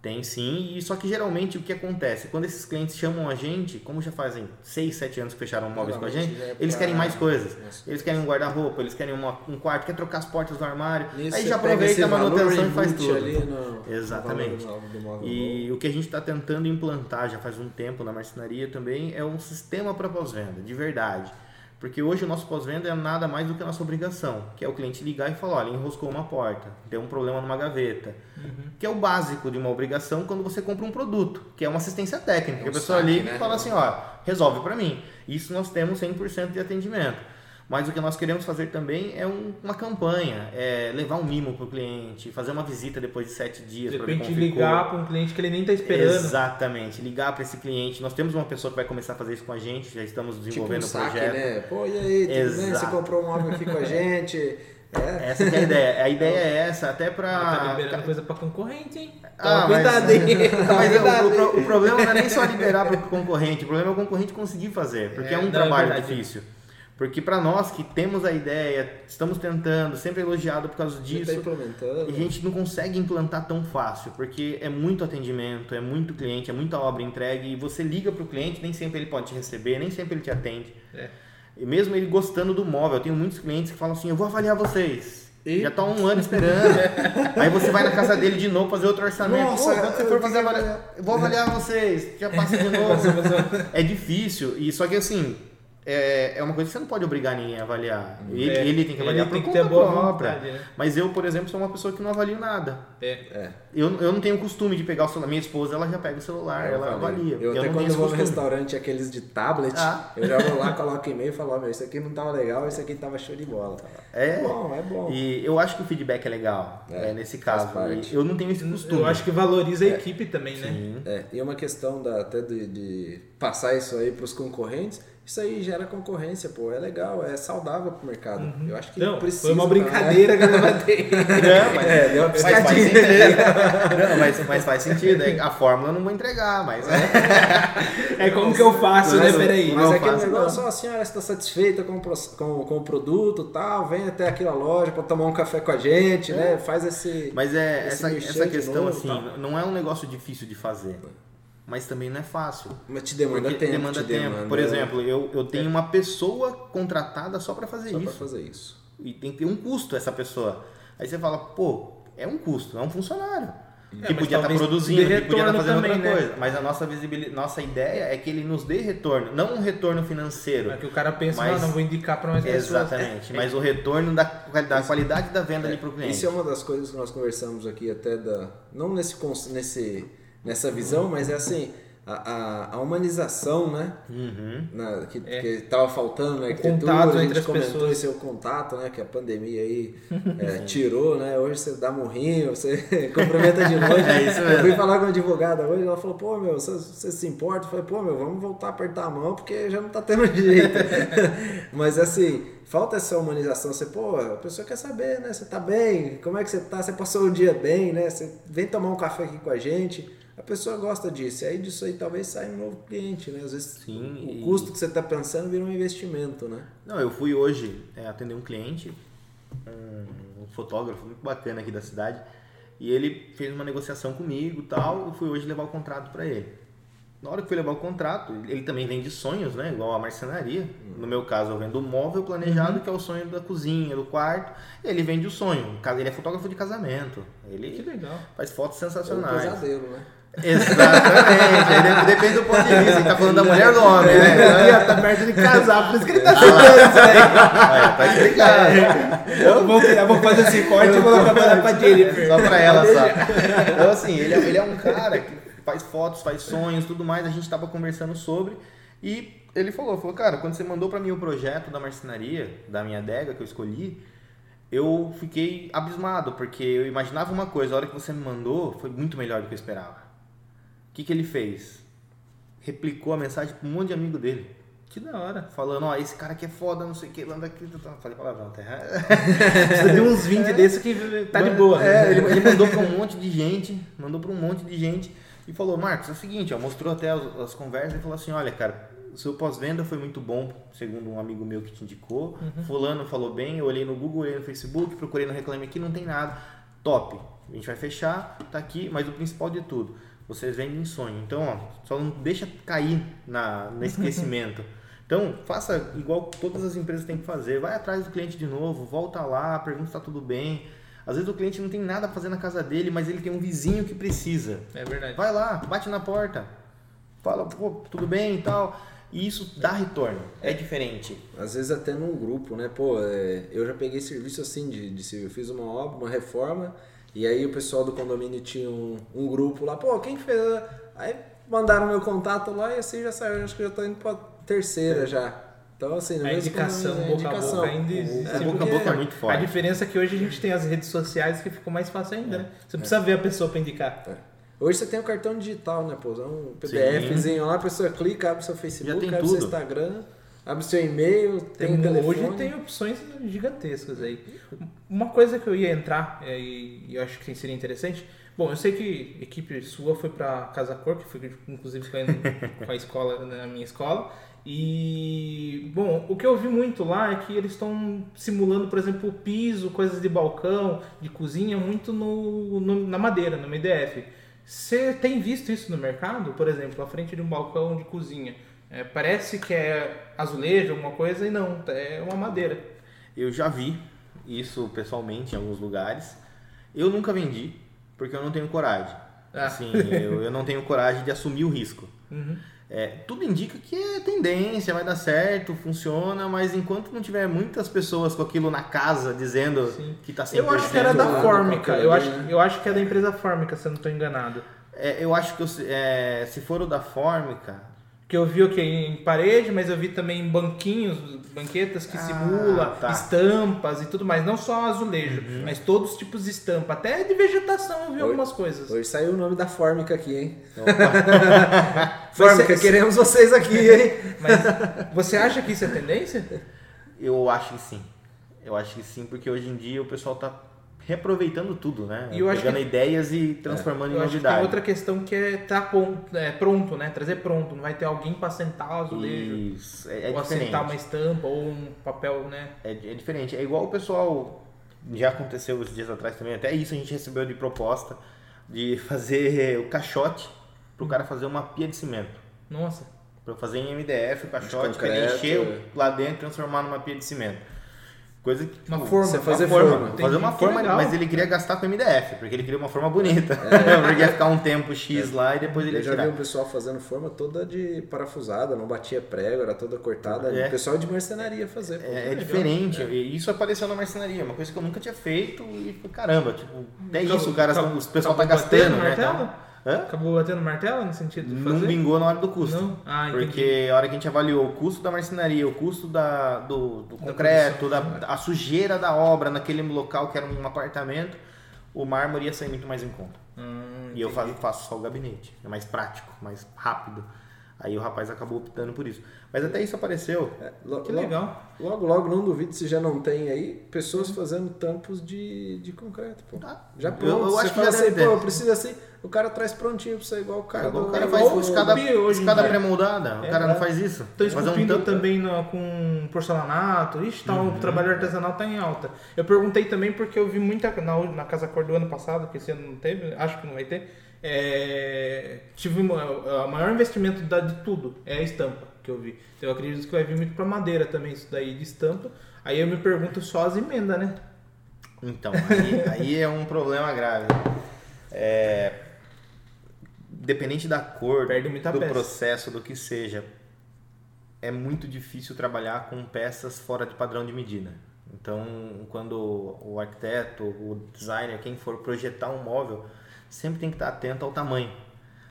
Tem sim, e só que geralmente o que acontece? Quando esses clientes chamam a gente, como já fazem 6, 7 anos que fecharam móveis com a gente, é eles pra- querem mais coisas. Nossa. Eles querem um guarda-roupa, eles querem uma- um quarto, quer trocar as portas do armário. Aí já aproveita a manutenção e faz tudo. no- no Exatamente. móvel E o que a gente está tentando implantar já faz um tempo na marcenaria também é um sistema para pós-venda, de verdade. Porque hoje o nosso pós-venda é nada mais do que a nossa obrigação, que é o cliente ligar e falar, olha, enroscou uma porta, deu um problema numa gaveta. Que é o básico de uma obrigação quando você compra um produto, que é uma assistência técnica. É que um a pessoa saque, liga né? e fala assim, ó, resolve para mim. Isso nós temos 100% de atendimento. Mas o que nós queremos fazer também é um, uma campanha, é levar um mimo para o cliente, fazer uma visita depois de sete dias. De repente ligar para um cliente que ele nem está esperando. Exatamente, ligar para esse cliente. Nós temos uma pessoa que vai começar a fazer isso com a gente, já estamos desenvolvendo tipo um o projeto. Né? Pô, e aí, tudo bem? Você comprou um móvel aqui com a [LAUGHS] gente. É. Essa é a ideia. A ideia é essa, até pra. Tá liberando coisa pra concorrente, hein? ah, cuidado [LAUGHS] mas... mas o, o, o, problema não é nem só liberar para o concorrente, o problema é o concorrente conseguir fazer, porque é, é um trabalho é difícil. Porque para nós que temos a ideia, estamos tentando, sempre elogiado por causa tá disso, a gente não consegue implantar tão fácil, porque é muito atendimento, é muito cliente, é muita obra entregue, e você liga para o cliente, nem sempre ele pode te receber, nem sempre ele te atende. É. E mesmo ele gostando do móvel, eu tenho muitos clientes que falam assim, eu vou avaliar vocês. E? Já tá um ano esperando. [LAUGHS] Aí você vai na casa dele de novo fazer outro orçamento. Nossa, quando você for fazer avaliar, eu vou avaliar vocês. Já passa de [LAUGHS] novo. é difícil. E só que assim, é, é uma coisa que você não pode obrigar ninguém a avaliar. Ele, é, ele tem que avaliar por conta própria. Né? Mas eu, por exemplo, sou uma pessoa que não avalio nada. É. é. Eu, eu não tenho o costume de pegar o celular. Minha esposa, ela já pega o celular, eu ela avalia. Eu, eu até quando eu vou no restaurante, aqueles de tablet, ah. eu já vou lá, coloco e-mail e falo, oh, meu, isso aqui não tava legal, isso aqui tava show de bola. É, é bom, é bom. E eu acho que o feedback é legal, é, é nesse caso. Eu não tenho esse costume. Eu acho que valoriza a equipe também, né? Sim. É, e uma questão da, até de, de passar isso aí para os concorrentes isso aí gera concorrência, pô, é legal, é saudável pro mercado. Uhum. Eu acho que não, precisa. Foi uma brincadeira que eu levantei. não, [LAUGHS] mas, é, deu uma mas faz sentido. [LAUGHS] não, mas, mas faz sentido. A fórmula eu não vou entregar, mas. É, [LAUGHS] é como que eu faço, mas, né? Peraí. Mas é aquele negócio, só assim, ah, está satisfeita com, com, com o produto tal, vem até aqui na loja para tomar um café com a gente, é. né? Faz esse. Mas é esse essa, essa questão, novo, assim, não é um negócio difícil de fazer mas também não é fácil. Mas te demanda tempo. Demanda te tempo. Demanda... Por exemplo, eu, eu tenho é. uma pessoa contratada só para fazer só isso. Só fazer isso. E tem que ter um custo essa pessoa. Aí você fala, pô, é um custo, é um funcionário. É, que podia estar tá produzindo, que podia estar tá fazendo também, outra né? coisa. Mas a nossa visibilidade, nossa ideia é que ele nos dê retorno, não um retorno financeiro. É que o cara pensa, mas... não, não vou indicar para mais pessoas. Exatamente, [LAUGHS] mas o retorno da, da qualidade da venda é, ali para o cliente. Isso é uma das coisas que nós conversamos aqui até da, não nesse, nesse nessa visão, mas é assim, a, a, humanização, né? Uhum. Na, que é. estava faltando na arquitetura, contato a gente comentou pessoas. esse o contato, né? Que a pandemia aí [LAUGHS] é, tirou, né? Hoje você dá morrinho, você [LAUGHS] cumprimenta de longe. é isso mesmo. Eu fui falar com uma advogada hoje, ela falou, pô, meu, você, você se importa? Eu falei, pô, meu, vamos voltar a apertar a mão, porque já não tá tendo [LAUGHS] jeito. Mas assim, falta essa humanização. Você, pô, a pessoa quer saber, né? Você tá bem? Como é que você tá? Você passou o dia bem, né? Você vem tomar um café aqui com a gente a pessoa gosta disso. E aí disso aí talvez saia um novo cliente, né? Às vezes Sim, o, o custo que você está pensando vira um investimento, né? Não, eu fui hoje é, atender um cliente, um, um, fotógrafo muito bacana aqui da cidade, e ele fez uma negociação comigo tal, eu fui hoje levar o contrato para ele. Na hora que fui levar o contrato, ele também vende sonhos, né? Igual a marcenaria. Uhum. No meu caso, eu vendo o móvel planejado, uhum. que é o sonho da cozinha, do quarto. Ele vende o sonho. Ele é fotógrafo de casamento. Ele que legal. faz fotos sensacionais. É um pesadelo, né? Exatamente. depende do ponto de vista. Ele tá falando da mulher do homem, né? [LAUGHS] Ele tá perto de casar, por isso que ele tá citando isso aí. Tá explicado. Eu vou, eu vou fazer esse corte e vou trabalhar pra Jennifer. Só pra ela, só. Então, assim, ele é, ele é um cara que faz fotos, faz sonhos, tudo mais. A gente tava conversando sobre e ele falou, falou, cara, quando você mandou para mim o projeto da marcenaria, da minha adega que eu escolhi, eu fiquei abismado, porque eu imaginava uma coisa, a hora que você me mandou foi muito melhor do que eu esperava que, que ele fez? Replicou a mensagem para um monte de amigo dele. Que da hora. Falando, ó, esse cara aqui é foda, não sei o que, anda aqui. Falei palavrão, tá [LAUGHS] Precisa de uns 20 é. desses que tá de boa. É, ele, ele mandou para um monte de gente, mandou para um monte de gente e falou, Marcos, é o seguinte, ó, mostrou até as, as conversas e falou assim, olha, cara, o seu pós-venda foi muito bom, segundo um amigo meu que te indicou. Uhum. Fulano falou bem, eu olhei no Google, olhei no Facebook, procurei no Reclame Aqui, não tem nada. Top. A gente vai fechar, tá aqui, mas o principal de tudo vocês vendem sonho. Então, ó, só não deixa cair na, no esquecimento. [LAUGHS] Então, faça igual todas as empresas têm que fazer. Vai atrás do cliente de novo, volta lá, pergunta se está tudo bem. Às vezes o cliente não tem nada para fazer na casa dele, mas ele tem um vizinho que precisa. É verdade. Vai lá, bate na porta. Fala, pô, tudo bem e tal. E isso dá retorno, é diferente. Às vezes até num grupo, né? Pô, é, eu já peguei serviço assim de, de eu fiz uma obra, uma reforma, e aí o pessoal do condomínio tinha um, um grupo lá, pô, quem fez? Aí mandaram meu contato lá e assim já saiu, acho que já tô indo pra terceira já. Então, assim, no A mesmo indicação boca a indicação. boca ainda existe. O boca a boca é muito A forte. diferença é que hoje a gente tem as redes sociais que ficou mais fácil ainda, né? Você não precisa ver a pessoa pra indicar. Hoje você tem o cartão digital, né, pô? É um PDFzinho lá, a pessoa clica, abre seu Facebook, abre tudo. seu Instagram, abre seu e-mail, tem, Tem- telefone. hoje tem opções gigantescas aí. Uma coisa que eu ia entrar, é, e eu acho que seria interessante. Bom, eu sei que a equipe sua foi para Casa Cor, que foi inclusive com a, [LAUGHS] com a escola, na minha escola. E, bom, o que eu vi muito lá é que eles estão simulando, por exemplo, o piso, coisas de balcão, de cozinha, muito no, no- na madeira, no MDF. Você tem visto isso no mercado? Por exemplo, à frente de um balcão de cozinha. É, parece que é azulejo, alguma coisa, e não, é uma madeira. Eu já vi isso pessoalmente em alguns lugares. Eu nunca vendi, porque eu não tenho coragem. Ah. Assim, eu, eu não tenho coragem de assumir o risco. Uhum. É, tudo indica que é tendência, vai dar certo, funciona, mas enquanto não tiver muitas pessoas com aquilo na casa dizendo Sim. que tá 100%... Eu acho que era da Fórmica. Eu acho, né? eu acho que é da empresa Fórmica, se eu não estou enganado. É, eu acho que eu- é, se for o da Fórmica, Que eu vi o que em parede, mas eu vi também banquinhos, banquetas que Ah, simula tá. estampas e tudo mais, não só azulejo, mas todos os tipos de estampa, até de vegetação eu vi Oi. algumas coisas. Hoje saiu o nome da Fórmica aqui, hein? [LAUGHS] [LAUGHS] Fórmica, queremos vocês aqui, hein? [LAUGHS] Mas você acha que isso é tendência? eu acho que sim. Eu acho que sim, porque hoje em dia o pessoal tá reaproveitando tudo, né? E eu acho Pegando que- ideias e transformando Eu em acho que tem novidade. outra questão que é tá pon- é, pronto, né? Trazer pronto, não vai ter alguém para sentar o azulejo. Isso, é, é ou diferente. assentar uma estampa ou um papel, né? É, é diferente. É igual o pessoal. Já aconteceu esses dias atrás também. Até isso a gente recebeu de proposta de [LAUGHS] fazer o caixote pro cara fazer uma pia de cimento. Nossa. Pra fazer em MDF o caixote, pra ele concreto, encher é. o- lá dentro e transformar numa pia de cimento. Coisa que. Uma tipo, forma. você uma fazer forma, forma. fazer uma forma, legal. mas ele queria gastar com MDF, porque ele queria uma forma bonita. [LAUGHS] porque ia ficar um tempo X lá e depois ele Eu ia já vi tirar. o pessoal fazendo forma toda de parafusada, não batia prego, era toda cortada. É. O pessoal de marcenaria fazer. É, é diferente, e isso apareceu na marcenaria, uma coisa que eu nunca tinha feito e caramba, tipo, até Acabou- isso o cara, acabou- os pessoal tá acabou gastando, né? martelo? Então, hã? Acabou batendo martelo no sentido de Não fazer? vingou na hora do custo. Não? Ah, entendi. porque a hora que a gente avaliou o custo da marcenaria, o custo da, do, do concreto, da, a sujeira da obra naquele local que era um apartamento, o mármore ia sair muito mais em conta. Hum, E eu faço, faço só o gabinete. É mais prático, mais rápido. Aí o rapaz acabou optando por isso. Mas até isso apareceu. É, lo- Que legal. Logo, logo, não duvido se já não tem aí pessoas fazendo tampos de, de concreto, pô. Ah, Já eu- pronto. eu você acho que já assim, deve ter. pô, eu preciso assim. O cara traz prontinho pra você, igual o cara o do- cara é faz igual escada, o Bi hoje em escada dia. pré-moldada. É, o cara não é. faz isso. Estão um esculpindo tampo. também no- com porcelanato. Ixi, tá, Uhum. o trabalho artesanal tá em alta. Eu perguntei também porque eu vi muita na, na Casa Cor do ano passado, que esse ano não teve, acho que não vai ter. É, tive uma, o maior investimento da- de tudo é a estampa que eu vi. Então eu acredito que vai vir muito pra madeira também, isso daí de estampa. Aí eu me pergunto só as emendas, né? Então, aí, aí é um problema grave. É, dependente da cor, do peça. processo, do que seja, é muito difícil trabalhar com peças fora de padrão de medida. Então, quando o arquiteto, o designer, quem for projetar um móvel, sempre tem que estar atento ao tamanho.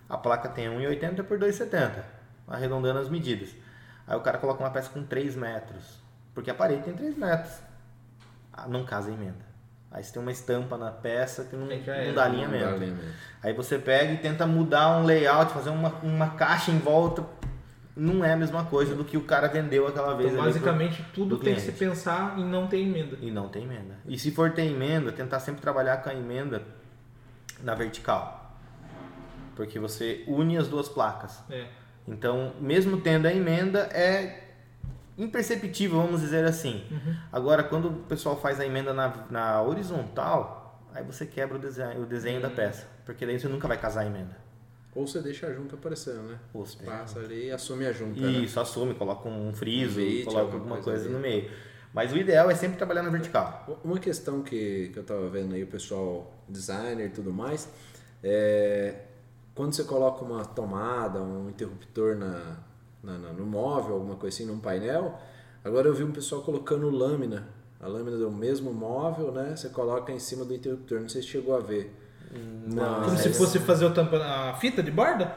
A placa tem 1,80 por 2,70, arredondando as medidas. Aí o cara coloca uma peça com 3 metros, porque a parede tem 3 metros. Ah, não casa a emenda. Aí você tem uma estampa na peça que não, Aí já não era, dá Não dá alinhamento. alinhamento. Aí você pega e tenta mudar um layout, fazer uma, uma caixa em volta. Não é a mesma coisa do que o cara vendeu aquela vez. Então, basicamente, tudo do tem que se pensar em não ter emenda. pro- E não tem emenda. E se for ter emenda, tentar sempre trabalhar com a emenda na vertical. Porque você une as duas placas. É. Então, mesmo tendo a emenda, é imperceptível, vamos dizer assim. Agora, quando o pessoal faz a emenda na, na horizontal, aí você quebra o desenho, o desenho da peça. Porque daí você nunca vai casar a emenda. Ou você deixa a junta aparecendo, né? Ou você Passa ali e assume a junta. né? Isso, assume, coloca um friso, Um coloca alguma alguma coisa coisa, no meio. Mas o ideal é sempre trabalhar na vertical. Uma questão que, que eu tava vendo aí, o pessoal designer e tudo mais, é quando você coloca uma tomada, um interruptor na, na- na- no móvel, alguma coisa assim, num painel, agora eu vi um pessoal colocando lâmina, a lâmina do mesmo móvel, né? Você coloca em cima do interruptor, não sei se chegou a ver. Não, Como Mas- se fosse fazer o tampa, a fita de borda?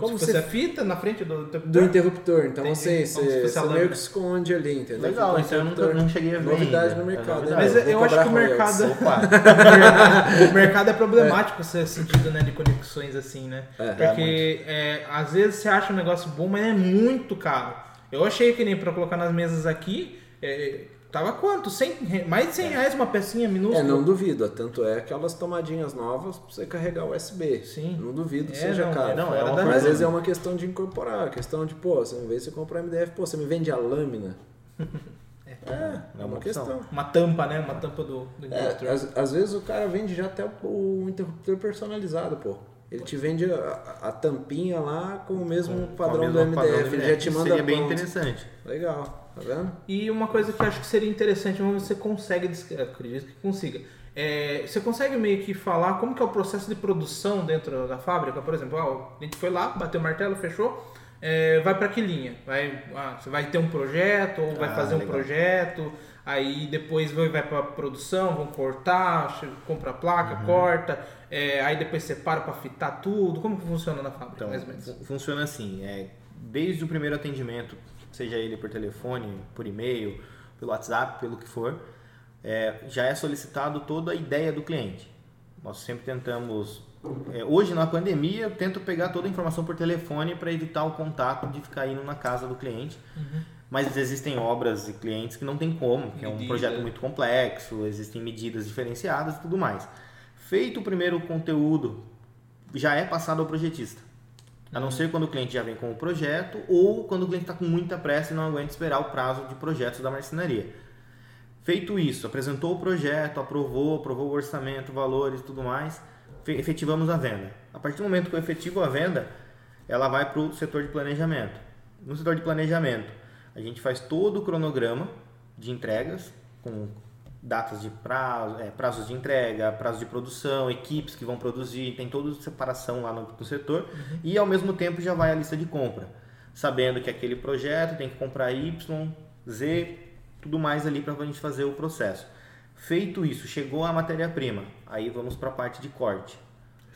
Como se fosse a fita na frente do interruptor? Do interruptor. Então Entendi. você, se você, você meio que esconde ali, entendeu? Legal, então eu nunca interruptor. não cheguei a ver Novidade ainda. no mercado. É né? Mas eu acho que o mercado- Opa! [LAUGHS] [LAUGHS] o mercado é problemático esse sentido né, de conexões assim, né? É, Porque é, às vezes você acha um negócio bom, mas é muito caro. Eu achei que nem pra colocar nas mesas aqui, é, tava quanto? 100, re- mais de 100 reais uma pecinha minúscula? É, não duvido. Tanto é aquelas tomadinhas novas pra você carregar USB. Sim. Não duvido que É, seja não, caro. não, fora é Mas às vezes é uma questão de incorporar, a questão de, pô, você, vez de você comprar MDF, pô, você me vende a lâmina. [LAUGHS] É, é, uma uma questão. Uma tampa, né? Uma tampa do, do interruptor. É, às, às vezes o cara vende já até o, o interruptor personalizado, pô. Ele te vende a, a- tampinha lá com o mesmo Com padrão o do MDF, padrão do ele já te manda Seria bem pronto. interessante. Legal, tá vendo? E uma coisa que eu acho que seria interessante, se você consegue, acredito que consiga. É, você consegue meio que falar como que é o processo de produção dentro da fábrica? Por exemplo, ó, a gente foi lá, bateu o martelo, fechou, é, vai para que linha? Vai, ah, você vai ter um projeto ou vai Ah, fazer um legal. projeto, aí depois vai, vai para produção, vão cortar, compra a placa, Uhum. corta, é, aí depois separa para fitar tudo. Como que funciona na fábrica, Então, funciona assim, é, desde o primeiro atendimento, seja ele por telefone, por e-mail, pelo WhatsApp, pelo que for, é, já é solicitado toda a ideia do cliente. Nós sempre tentamos, é, hoje na pandemia, eu tento pegar toda a informação por telefone para evitar o contato de ficar indo na casa do cliente. Mas existem obras e clientes que não tem como, que é um projeto muito complexo, existem medidas diferenciadas e tudo mais. Feito o primeiro conteúdo, já é passado ao projetista. A não ser quando o cliente já vem com o projeto ou quando o cliente está com muita pressa e não aguenta esperar o prazo de projetos da marcenaria. Feito isso, apresentou o projeto, aprovou, aprovou o orçamento, valores e tudo mais, fe- efetivamos a venda. A partir do momento que eu efetivo a venda, ela vai para o setor de planejamento. No setor de planejamento, a gente faz todo o cronograma de entregas, com datas de prazo, é, prazos de entrega, prazo de produção, equipes que vão produzir, tem toda separação lá no, no setor, e ao mesmo tempo já vai a lista de compra, sabendo que aquele projeto tem que comprar Y, Z, tudo mais ali para a gente fazer o processo. Feito isso, chegou a matéria-prima, aí vamos para a parte de corte.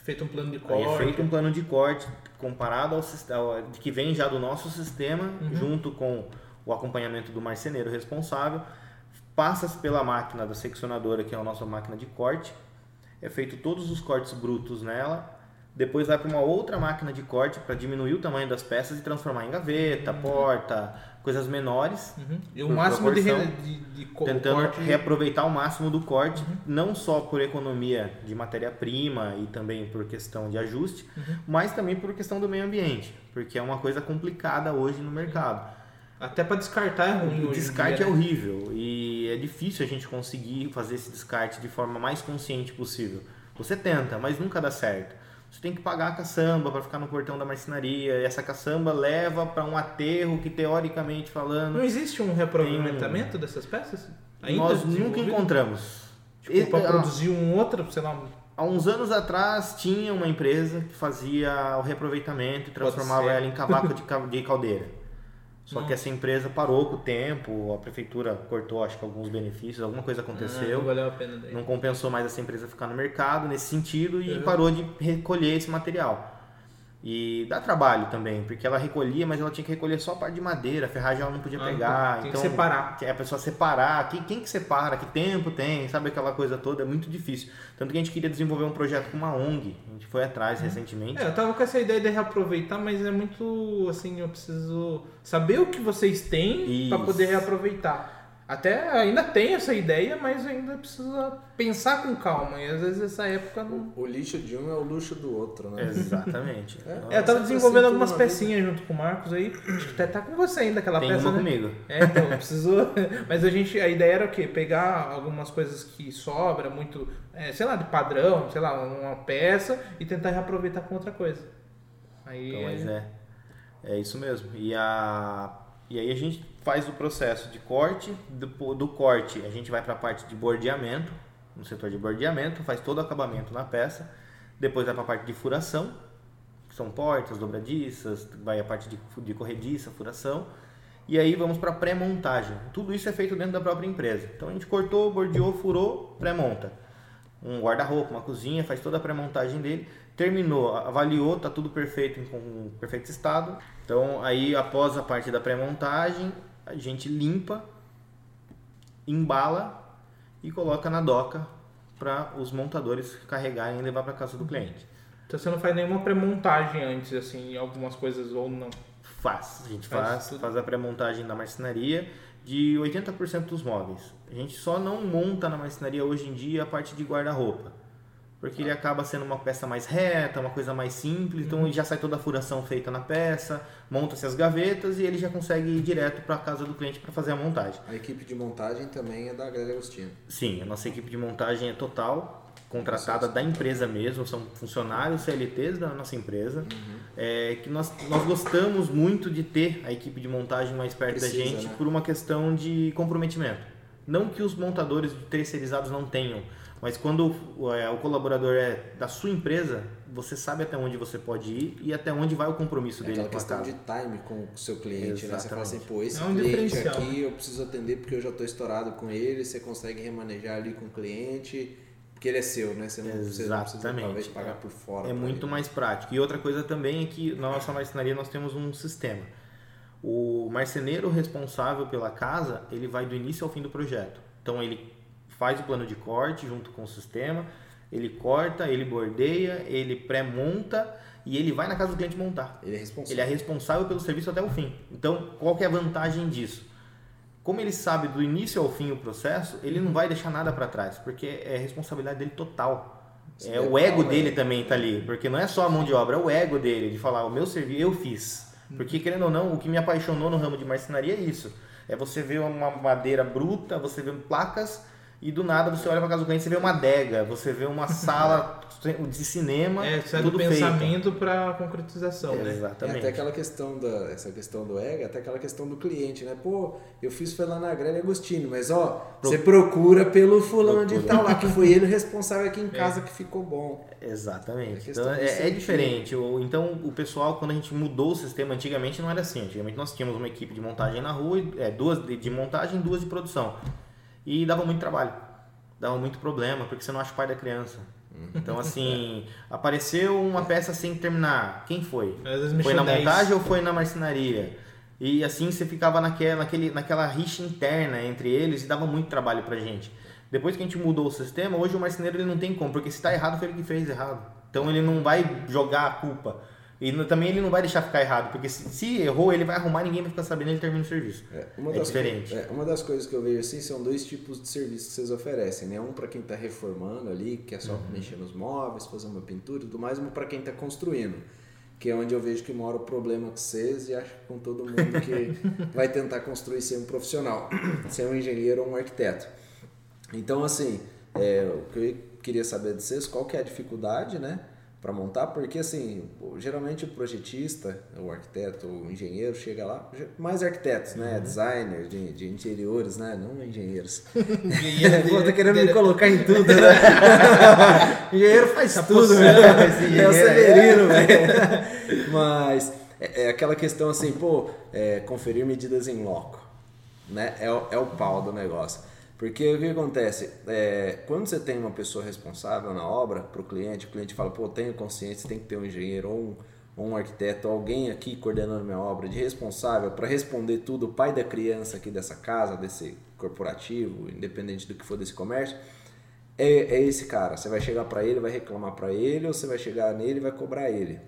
Feito um plano de Aí corte. é feito um plano de corte comparado ao sistema que vem já do nosso sistema, junto com o acompanhamento do marceneiro responsável, passa pela máquina da seccionadora, que é a nossa máquina de corte, é feito todos os cortes brutos nela, depois vai para uma outra máquina de corte para diminuir o tamanho das peças e transformar em gaveta, porta, coisas menores. Uhum. E o máximo de, de, de co- tentando corte. reaproveitar o máximo do corte, não só por economia de matéria-prima e também por questão de ajuste, mas também por questão do meio ambiente, porque é uma coisa complicada hoje no mercado. Até para descartar é ruim. O descarte dia, é né? horrível e é difícil a gente conseguir fazer esse descarte de forma mais consciente possível. Você tenta, mas nunca dá certo. Você tem que pagar a caçamba para ficar no portão da marcenaria, e essa caçamba leva para um aterro que teoricamente falando Não existe um reaproveitamento dessas peças? Ainda nós nunca encontramos. Tipo, para ah, produzir um outro, sei lá, um- Há uns anos atrás tinha uma empresa que fazia o reaproveitamento e transformava ela em cavaco de, ca- de caldeira. Só que Nossa. essa empresa parou com o tempo, a prefeitura cortou acho que alguns benefícios, alguma coisa Ah, aconteceu. não valeu a pena daí. não compensou mais essa empresa ficar no mercado nesse sentido e Uhum. parou de recolher esse material. E dá trabalho também, porque ela recolhia, mas ela tinha que recolher só a parte de madeira, a ferragem ela não podia Ah, pegar. tem que então, separar. que é a pessoa separar, quem, quem que separa, que tempo tem, sabe aquela coisa toda, é muito difícil. Tanto que a gente queria desenvolver um projeto com uma ONG, a gente foi atrás recentemente. É, eu tava com essa ideia de reaproveitar, mas é muito assim, eu preciso saber o que vocês têm para poder reaproveitar. Até ainda tem essa ideia, mas ainda precisa pensar com calma. E às vezes essa época não. O lixo de um é o luxo do outro, né? Exatamente. [LAUGHS] É. Então, É, eu tava desenvolvendo algumas na vida. pecinhas junto com o Marcos aí. Acho que até tá com você ainda aquela tem peça. uma né? comigo. É, então, precisou. [LAUGHS] Mas a gente, a ideia era o quê? Pegar algumas coisas que sobra, muito, é, sei lá, de padrão, sei lá, uma peça e tentar reaproveitar com outra coisa. Aí. Então, mas é, é isso mesmo. E, a, e aí a gente faz o processo de corte, do, do corte a gente vai para a parte de bordeamento, no setor de bordeamento, faz todo o acabamento na peça, depois vai para a parte de furação, que são portas, dobradiças, vai a parte de, de corrediça, furação, e aí vamos para pré-montagem. Tudo isso é feito dentro da própria empresa. Então a gente cortou, bordeou, furou, pré-monta. um guarda-roupa, uma cozinha, faz toda a pré-montagem dele, terminou, avaliou, tá tudo perfeito em perfeito estado. Então aí após a parte da pré-montagem, a gente limpa, embala e coloca na doca para os montadores carregarem e levar para casa do cliente. Então você não faz nenhuma pré-montagem antes, assim, algumas coisas ou não? Faz, a gente faz, faz, faz a pré-montagem da marcenaria de 80% dos móveis. A gente só não monta na marcenaria hoje em dia a parte de guarda-roupa. Porque ele acaba sendo uma peça mais reta, uma coisa mais simples, então já sai toda a furação feita na peça, monta-se as gavetas e ele já consegue ir direto para a casa do cliente para fazer a montagem. A equipe de montagem também é da Grelha Agostinho. Sim, a nossa equipe de montagem é total, contratada da empresa mesmo, são funcionários CLTs da nossa empresa, uhum. é, que nós, nós gostamos muito de ter a equipe de montagem mais perto Precisa, da gente né? por uma questão de comprometimento. Não que os montadores terceirizados não tenham, mas quando é, o colaborador é da sua empresa, você sabe até onde você pode ir e até onde vai o compromisso é dele com a questão de time com o seu cliente, né? Você fala assim, pô, esse é um cliente aqui eu preciso atender porque eu já estou estourado com ele, você consegue remanejar ali com o cliente, porque ele é seu, né? Você não, Exatamente. Você não precisa talvez pagar por fora. É muito ele. mais prático. E outra coisa também é que na nossa marcenaria nós temos um sistema. O marceneiro responsável pela casa, ele vai do início ao fim do projeto. Então ele faz o plano de corte junto com o sistema, ele corta, ele bordeia, ele pré-monta e ele vai na casa do cliente montar. Ele é responsável. Ele é responsável pelo serviço até o fim. Então, qual que é a vantagem disso? Como ele sabe do início ao fim o processo, ele não vai deixar nada para trás, porque é responsabilidade dele total. É, o ego é. dele também tá ali, porque não é só a mão de obra, é o ego dele de falar, o meu serviço eu fiz. Porque querendo ou não, o que me apaixonou no ramo de marcenaria é isso. É você ver uma madeira bruta, você ver placas e do nada você olha para casa do cliente, você vê uma adega, você vê uma [LAUGHS] sala de cinema, é, sai tudo do pensamento para concretização, é, né? Exatamente. É até aquela questão da essa questão do ego, até aquela questão do cliente, né? Pô, eu fiz foi lá na Grelha Agostinho, mas ó, Pro... você procura pelo fulano procura. de tal lá que foi [LAUGHS] ele responsável aqui em é. casa é. que ficou bom. Exatamente. É então é, é diferente. Então o pessoal quando a gente mudou o sistema antigamente não era assim. Antigamente nós tínhamos uma equipe de montagem na rua, é, duas de montagem, duas de produção. E dava muito trabalho. Dava muito problema, porque você não acha o pai da criança. Então, assim, apareceu uma peça sem terminar. Quem foi? Foi na montagem ou foi na marcenaria? E assim você ficava naquela, naquele, naquela rixa interna entre eles e dava muito trabalho pra gente. Depois que a gente mudou o sistema, hoje o marceneiro ele não tem como, porque se está errado foi ele que fez errado. Então ele não vai jogar a culpa. E também ele não vai deixar ficar errado, porque se, se, errou, ele vai arrumar ninguém vai ficar sabendo ele termina o serviço. É, é diferente. é, uma das coisas que eu vejo assim são dois tipos de serviços que vocês oferecem, né? Um para quem está reformando ali, que é só uhum. mexer nos móveis, fazer uma pintura e tudo mais, um para quem está construindo. Que é onde eu vejo que mora o problema com vocês e acho que com todo mundo que [LAUGHS] vai tentar construir ser um profissional, [COUGHS] ser um engenheiro ou um arquiteto. Então, assim, é, o que eu queria saber de vocês, qual que é a dificuldade, né? Para montar, porque assim, geralmente o projetista, o arquiteto, o engenheiro chega lá, mais arquitetos, né? Uhum. Designers de, de interiores, né? Não engenheiros. Engenheiro. Pô, tá querendo me colocar em tudo, né? [LAUGHS] engenheiro faz tá tudo, né? É o Severino, [LAUGHS] velho. Mas é, é, aquela questão assim, pô, é, conferir medidas em loco, né? É, é o pau do negócio. Porque o que acontece? É, quando você tem uma pessoa responsável na obra para o cliente, o cliente fala, pô, tenho consciência, tem que ter um engenheiro ou um, ou um arquiteto, alguém aqui coordenando minha obra, de responsável para responder tudo, o pai da criança aqui dessa casa, desse corporativo, independente do que for desse comércio, é, é esse cara. Você vai chegar para ele, vai reclamar para ele, ou você vai chegar nele e vai cobrar ele,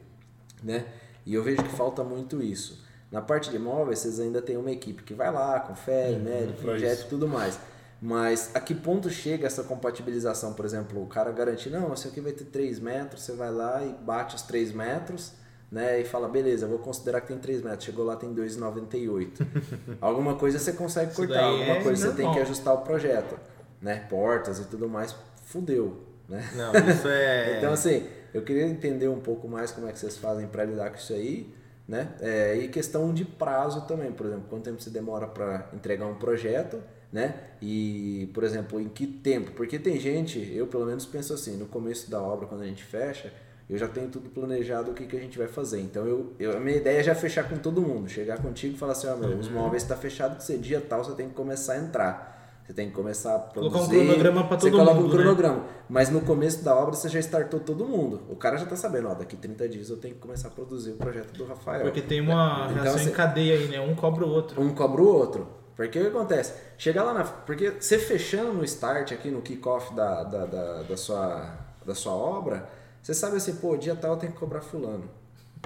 né? E eu vejo que falta muito isso. Na parte de imóveis, vocês ainda tem uma equipe que vai lá, confere, uhum, mede, projeta e tudo mais. Mas a que ponto chega essa compatibilização? Por exemplo, o cara garante, não, esse aqui vai ter 3 metros, você vai lá e bate os 3 metros, né? E fala, beleza, vou considerar que tem 3 metros. Chegou lá, tem 2,98. [LAUGHS] alguma coisa você consegue cortar, alguma é coisa você tem que ajustar o projeto, né? Portas e tudo mais, fudeu, né? Não, isso é... [LAUGHS] então, assim, eu queria entender um pouco mais como é que vocês fazem para lidar com isso aí, né? É, e questão de prazo também, por exemplo, quanto tempo você demora para entregar um projeto né? E, por exemplo, em que tempo? Porque tem gente, eu pelo menos penso assim, no começo da obra, quando a gente fecha, eu já tenho tudo planejado o que, que a gente vai fazer. Então, eu, eu, a minha ideia é já fechar com todo mundo. Chegar contigo e falar assim, ó, oh, meu, os móveis estão tá fechados, que ser dia tal, você tem que começar a entrar. Você tem que começar a produzir. Colocar um cronograma Você todo coloca mundo, um né? cronograma. Mas no começo da obra você já startou todo mundo. O cara já tá sabendo, ó, daqui 30 dias eu tenho que começar a produzir o projeto do Rafael. Porque tem uma Então, reação você- em cadeia aí, né? Um cobra o outro. um cobra o outro. Porque o que acontece? Chegar lá na. Porque você fechando no start aqui no kickoff da, da, da, da sua, da sua obra, você sabe assim, pô, dia tal eu tenho que cobrar fulano.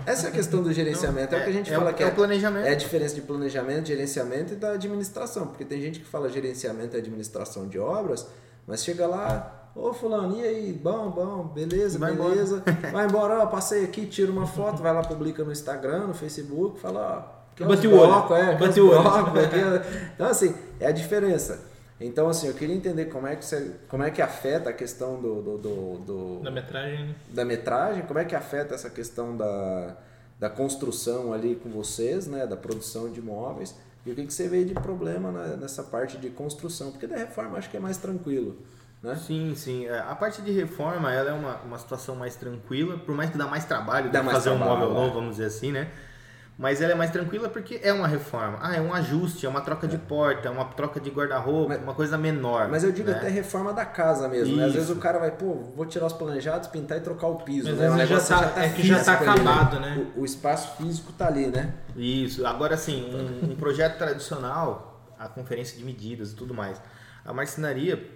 Essa é a questão do gerenciamento, é, o que a gente é fala o- que é o planejamento. É a diferença de planejamento, gerenciamento e da administração. Porque tem gente que fala gerenciamento e administração de obras, mas chega lá, ô fulano, e aí? Bom, bom, beleza, Vai beleza. [LAUGHS] Vai embora, ó, passei aqui, tira uma foto, vai lá, publica no Instagram, no Facebook, fala, ó. Que Bate os o olho, blocos, é, os o olho. blocos, [LAUGHS] aqui é- Então, assim, é a diferença. Então, assim, eu queria entender como é que, você, como é que afeta a questão do, do, do- do- Na metragem, né? da metragem, como é que afeta essa questão da, da construção ali com vocês, né, da produção de imóveis, e o que, que você vê de problema nessa parte de construção, porque da reforma acho que é mais tranquilo, né? Sim, sim. É, A parte de reforma, ela é uma, uma situação mais tranquila, por mais que dá mais trabalho Dá de mais fazer um trabalho, móvel é. novo, vamos dizer assim, né? Mas ela é mais tranquila porque é uma reforma. Ah, é um ajuste, é uma troca de porta, é uma troca de guarda-roupa, Mas- uma coisa menor. Mas eu digo né? até reforma da casa mesmo, né? Às Isso. vezes o cara vai, pô, vou tirar os planejados, pintar e trocar o piso, Mas né? às O vezes já tá- é que já tá físico ali, acabado, né? O, o espaço físico tá ali, né? Isso. Agora, assim, um, um projeto tradicional, a conferência de medidas e tudo mais. A marcenaria,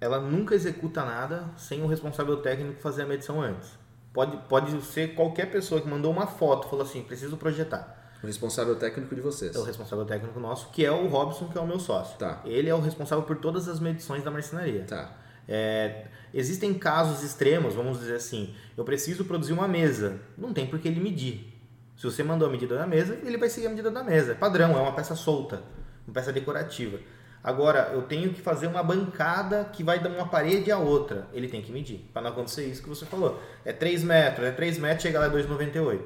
ela nunca executa nada sem o responsável técnico fazer a medição antes. Pode, pode ser qualquer pessoa que mandou uma foto, falou assim, preciso projetar. O responsável técnico de vocês. É o responsável técnico nosso, que é o Robson, que é o meu sócio. Tá. Ele é o responsável por todas as medições da marcenaria. Tá. É, existem casos extremos, vamos dizer assim, eu preciso produzir uma mesa, não tem por que ele medir. Se você mandou a medida da mesa, ele vai seguir a medida da mesa. É padrão, é uma peça solta, uma peça decorativa. Agora, eu tenho que fazer uma bancada que vai de uma parede à outra. Ele tem que medir, para não acontecer isso que você falou. É 3 metros, é 3 metros, chega lá é 2,98.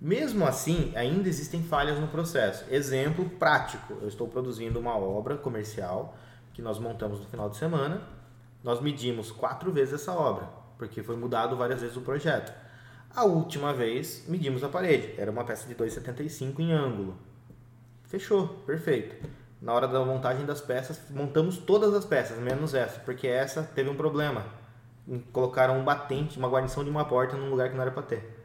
Mesmo assim, ainda existem falhas no processo. Exemplo prático: eu estou produzindo uma obra comercial que nós montamos no final de semana. Nós medimos quatro vezes essa obra, porque foi mudado várias vezes o projeto. A última vez, medimos a parede. Era uma peça de 2,75 em ângulo. Fechou, perfeito. Na hora da montagem das peças, montamos todas as peças, menos essa, porque essa teve um problema. Colocaram um batente, uma guarnição de uma porta num lugar que não era para ter.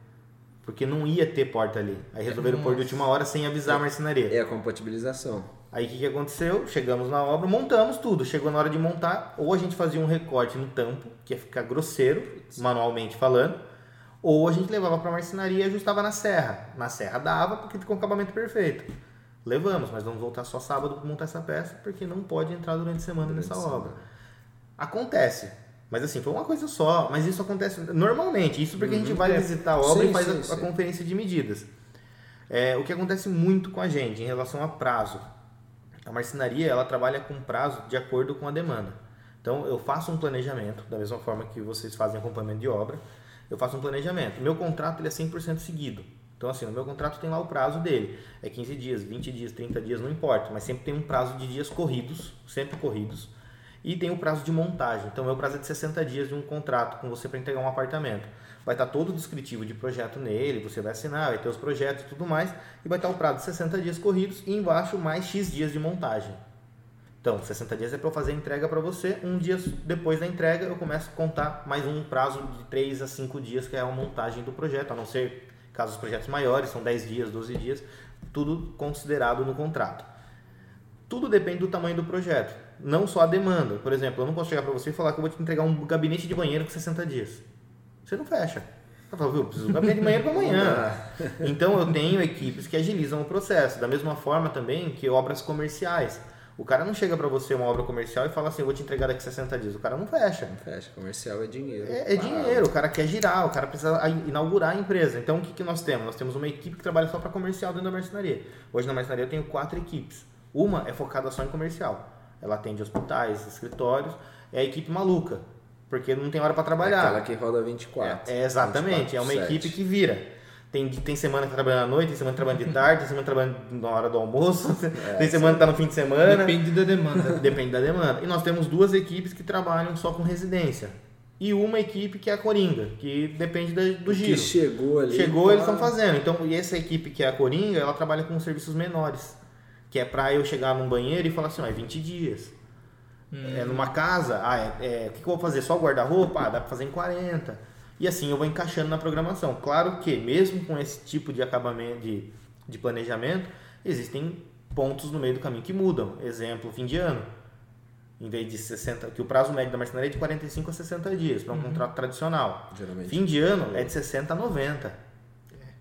Porque não ia ter porta ali. Aí resolveram pôr de última hora sem avisar a marcenaria. É a compatibilização. Aí o que, que aconteceu? Chegamos na obra, montamos tudo. Chegou na hora de montar, ou a gente fazia um recorte no tampo, que ia ficar grosseiro, manualmente falando, ou a gente levava para a marcenaria e ajustava na serra. Na serra dava, porque ficou um acabamento perfeito. Levamos, mas vamos voltar só sábado para montar essa peça, porque não pode entrar durante a semana nessa obra. Acontece. Mas assim, foi uma coisa só. Mas isso acontece normalmente. Isso porque a gente vai visitar a obra Sim, e faz sim, a, a sim. conferência de medidas. É, o que acontece muito com a gente em relação a prazo. A marcenaria ela trabalha com prazo de acordo com a demanda. Então eu faço um planejamento, da mesma forma que vocês fazem acompanhamento de obra, eu faço um planejamento. Meu contrato ele é 100% seguido. Então assim, no meu contrato tem lá o prazo dele. É 15 dias, 20 dias, 30 dias, não importa, mas sempre tem um prazo de dias corridos, sempre corridos. E tem o prazo de montagem. Então, meu prazo é de 60 dias de um contrato com você para entregar um apartamento. Vai estar todo o descritivo de projeto nele, você vai assinar, vai ter os projetos e tudo mais. E vai estar o prazo de 60 dias corridos e embaixo mais X dias de montagem. Então, 60 dias é para eu fazer a entrega para você. Um dia depois da entrega, eu começo a contar mais um prazo de 3 a 5 dias, que é a montagem do projeto, a não ser casos projetos maiores, são 10 dias, 12 dias, tudo considerado no contrato. Tudo depende do tamanho do projeto, não só a demanda. Por exemplo, eu não posso chegar para você e falar que eu vou te entregar um gabinete de banheiro com 60 dias. Você não fecha. Você fala, viu, eu preciso de um gabinete de banheiro para [LAUGHS] amanhã. Então eu tenho equipes que agilizam o processo. Da mesma forma também que obras comerciais. O cara não chega para você uma obra comercial e fala assim, eu vou te entregar daqui 60 dias. O cara não fecha. Fecha, comercial é dinheiro. É, é dinheiro, o cara quer girar, o cara precisa inaugurar a empresa. Então o que, que nós temos? Nós temos uma equipe que trabalha só para comercial dentro da marcenaria. Hoje na marcenaria eu tenho quatro equipes. Uma é focada só em comercial. Ela atende hospitais, escritórios. É a equipe maluca, porque não tem hora para trabalhar. Aquela que roda 24. É, exatamente, é uma 24/7. equipe que vira. Tem, tem semana que tá trabalhando à noite, tem semana que trabalha de [LAUGHS] tarde, tem semana que trabalha na hora do almoço, tem semana que tá no fim de semana. Depende da demanda. Depende da demanda. E nós temos duas equipes que trabalham só com residência. E uma equipe que é a Coringa, que depende da- do Que giro. chegou ali. Chegou, tá- eles estão fazendo. Então, e essa equipe que é a Coringa, ela trabalha com serviços menores. Que é pra eu chegar num banheiro e falar assim, ó, é 20 dias. É numa casa, ah, é, é, o que, que eu vou fazer? Só guarda-roupa? Ah, dá pra fazer em 40. E assim eu vou encaixando na programação. Claro que, mesmo com esse tipo de acabamento, de, de planejamento, existem pontos no meio do caminho que mudam. Exemplo, fim de ano. Em vez de 60, que o prazo médio da marcenaria é de 45 a 60 dias para um contrato tradicional. Geralmente. Fim de ano é de 60 a 90.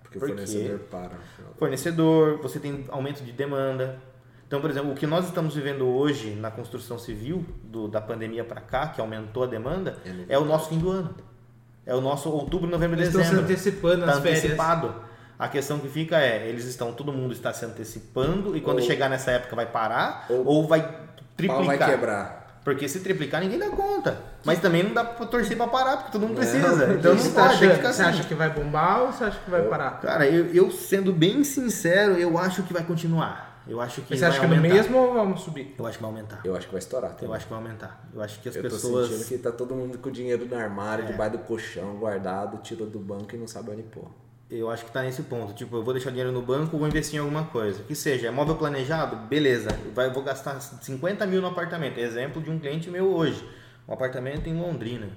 Porque o Por quê? fornecedor para. Fornecedor, você tem aumento de demanda. Então, por exemplo, o que nós estamos vivendo hoje na construção civil, do, da pandemia para cá, que aumentou a demanda, É é o nosso fim do ano. É o nosso outubro, novembro e Eles estão se dezembro. antecipando nas férias. antecipado. A questão que fica é, eles estão, todo mundo está se antecipando e quando Ou- chegar nessa época vai parar ou ou, vai triplicar. vai quebrar. Porque se triplicar ninguém dá conta. Mas também não dá pra torcer pra parar, porque todo mundo Não, precisa. Então Você não tá pode, tem que achando- ficar Você assim. acha que vai bombar ou você acha que vai parar? Cara, eu, eu sendo bem sincero, eu acho que vai continuar. Eu acho que Mas você vai acha que é no aumentar. mesmo ou vamos subir? Eu acho que vai aumentar. Eu acho que vai estourar. Eu também. acho que vai aumentar. Eu acho que as Eu tô pessoas. sentindo que tá todo mundo com o dinheiro no armário, É. debaixo do colchão, guardado, tirou do banco e não sabe onde pôr. Eu acho que tá nesse ponto. Tipo, eu vou deixar dinheiro no banco, vou investir em alguma coisa. Que seja, é móvel planejado? Beleza. Vai, vou gastar 50 mil no apartamento. Exemplo de um cliente meu hoje. Um apartamento em Londrina.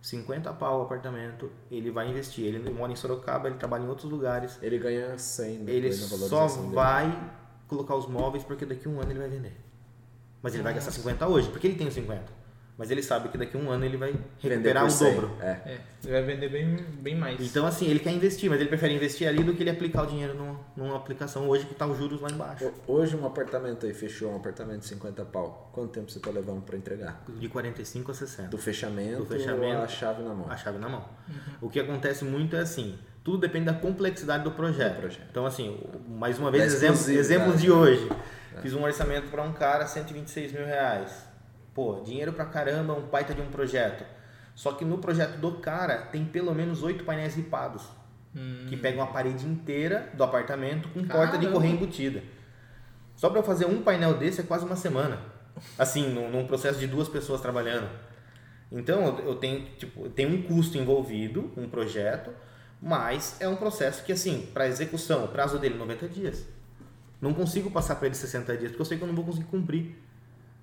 50 pau o apartamento. Ele vai investir. Ele mora em Sorocaba, ele trabalha em outros lugares. Ele ganha 100 depois Ele só valorização dele. Colocar os móveis porque daqui a um ano ele vai vender. Mas ele vai gastar 50 hoje, porque ele tem os 50. Mas ele sabe que daqui a um ano ele vai recuperar o 100. dobro. É. É, ele vai vender bem, bem mais. Então, assim, ele quer investir, mas ele prefere investir ali do que ele aplicar o dinheiro numa, numa aplicação hoje que tá os juros lá embaixo. Ho- Hoje um apartamento aí fechou, um apartamento de 50 pau. Quanto tempo você tá levando pra entregar? De 45 a 60. Do fechamento, Do fechamento. ou a chave na mão? A chave na mão. O que acontece muito é assim, tudo depende da complexidade do projeto. Projeto. Então, assim, mais uma vez, exemplos de hoje. Fiz um orçamento para um cara, 126 mil reais. Pô, dinheiro pra caramba, um baita de um projeto. Só que no projeto do cara tem pelo menos oito painéis ripados. Que pegam a parede inteira do apartamento com porta de Caramba. correia embutida. Só para fazer um painel desse é quase uma semana. Assim, num, num processo de duas pessoas trabalhando. Então, eu- eu tenho, tipo, tem um custo envolvido, um projeto, mas é um processo que, assim, para execução, o prazo dele é 90 dias. Não consigo passar para ele 60 dias, porque eu sei que eu não vou conseguir cumprir.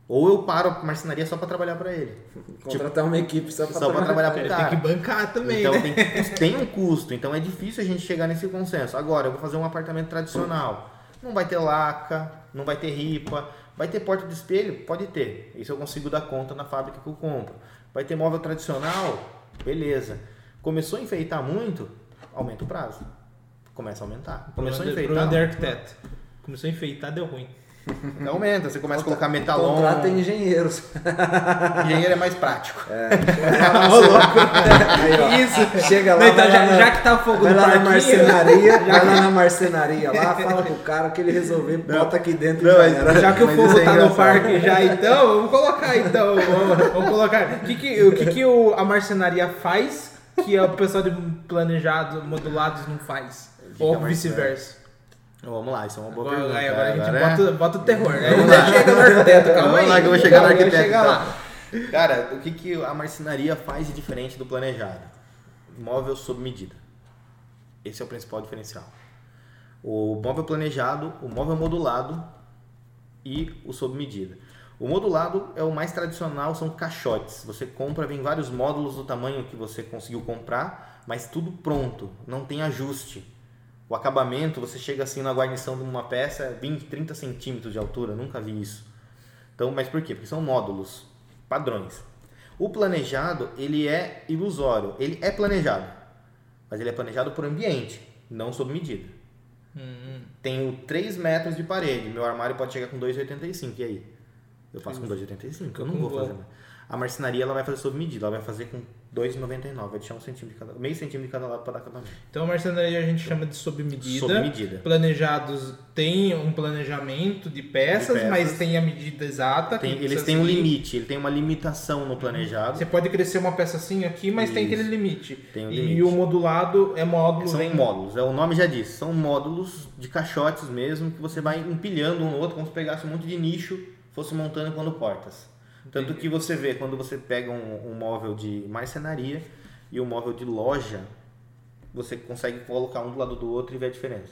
Ou eu paro a marcenaria só para trabalhar para ele. [LAUGHS] Contratar uma equipe só para trabalhar para o Ele cara. tem que bancar também, Então né? tem, tem um custo, então é difícil a gente chegar nesse consenso. Agora, eu vou fazer um apartamento tradicional. Não vai ter laca, não vai ter ripa, vai ter porta de espelho? Pode ter. Isso eu consigo dar conta na fábrica que eu compro. Vai ter móvel tradicional? Beleza. Começou a enfeitar muito? Aumenta o prazo. Começa a aumentar. Começou a enfeitar? problema de arquiteto. Começou a enfeitar, deu ruim. Então [LAUGHS] aumenta. Você começa a colocar metalon. Contrata engenheiros. [LAUGHS] Engenheiro é mais prático. [LAUGHS] Ô, louco. Aí, ó. Isso. Chega lá, Não, então, já, lá na- já que tá fogo Vai no lá na marcenaria, vai lá na marcenaria lá, fala com o cara que ele resolver, bota aqui dentro Não, e já. Já que o fogo é tá no parque já, então, vamos colocar então. Vamos, vamos colocar. O que, que, o que, que o, a marcenaria faz que o pessoal de planejado, modulados não faz? Ou vice-versa. Então, Vamos lá, isso é uma boa Agora, pergunta. aí, agora a gente Agora é- bota, bota o terror. Aí Vamos lá. chega no arquiteto, calma Vamos aí. lá que eu vou chegar no arquiteto, chegar então. lá. Cara, o que, que a marcenaria faz de diferente do planejado? Móvel sob medida. Esse é o principal diferencial. O móvel planejado, o móvel modulado e o sob medida. O modulado é o mais tradicional, são caixotes. Você compra, vem vários módulos do tamanho que você conseguiu comprar, mas tudo pronto, não tem ajuste. O acabamento, você chega assim na guarnição de uma peça, 20, 30 centímetros de altura, nunca vi isso. Então, mas por quê? Porque são módulos, padrões. O planejado, ele é ilusório. Ele é planejado, mas ele é planejado por ambiente, não sob medida. Tenho 3 metros de parede, meu armário pode chegar com 2,85, e aí? Eu faço com 2,85? Eu não vou fazer mais. A marcenaria ela vai fazer sob medida, ela vai fazer com 2,99, vai deixar um centímetro de cada, meio centímetro de cada lado para dar acabamento. Então a marcenaria a gente chama de sob medida. Sob medida. Planejados tem um planejamento de peças, De peças. mas tem a medida exata. Tem- eles têm um limite, ele tem uma limitação no planejado. Você pode crescer uma peça assim aqui, mas tem Isso. aquele limite. Tem um e limite. o modulado é módulo. São vem- módulos, é, o nome já diz, são módulos de caixotes mesmo que você vai empilhando um no outro como se pegasse um monte de nicho, fosse montando quando portas. Tanto que você vê quando você pega um, um móvel de marcenaria e um móvel de loja, você consegue colocar um do lado do outro e ver a diferença.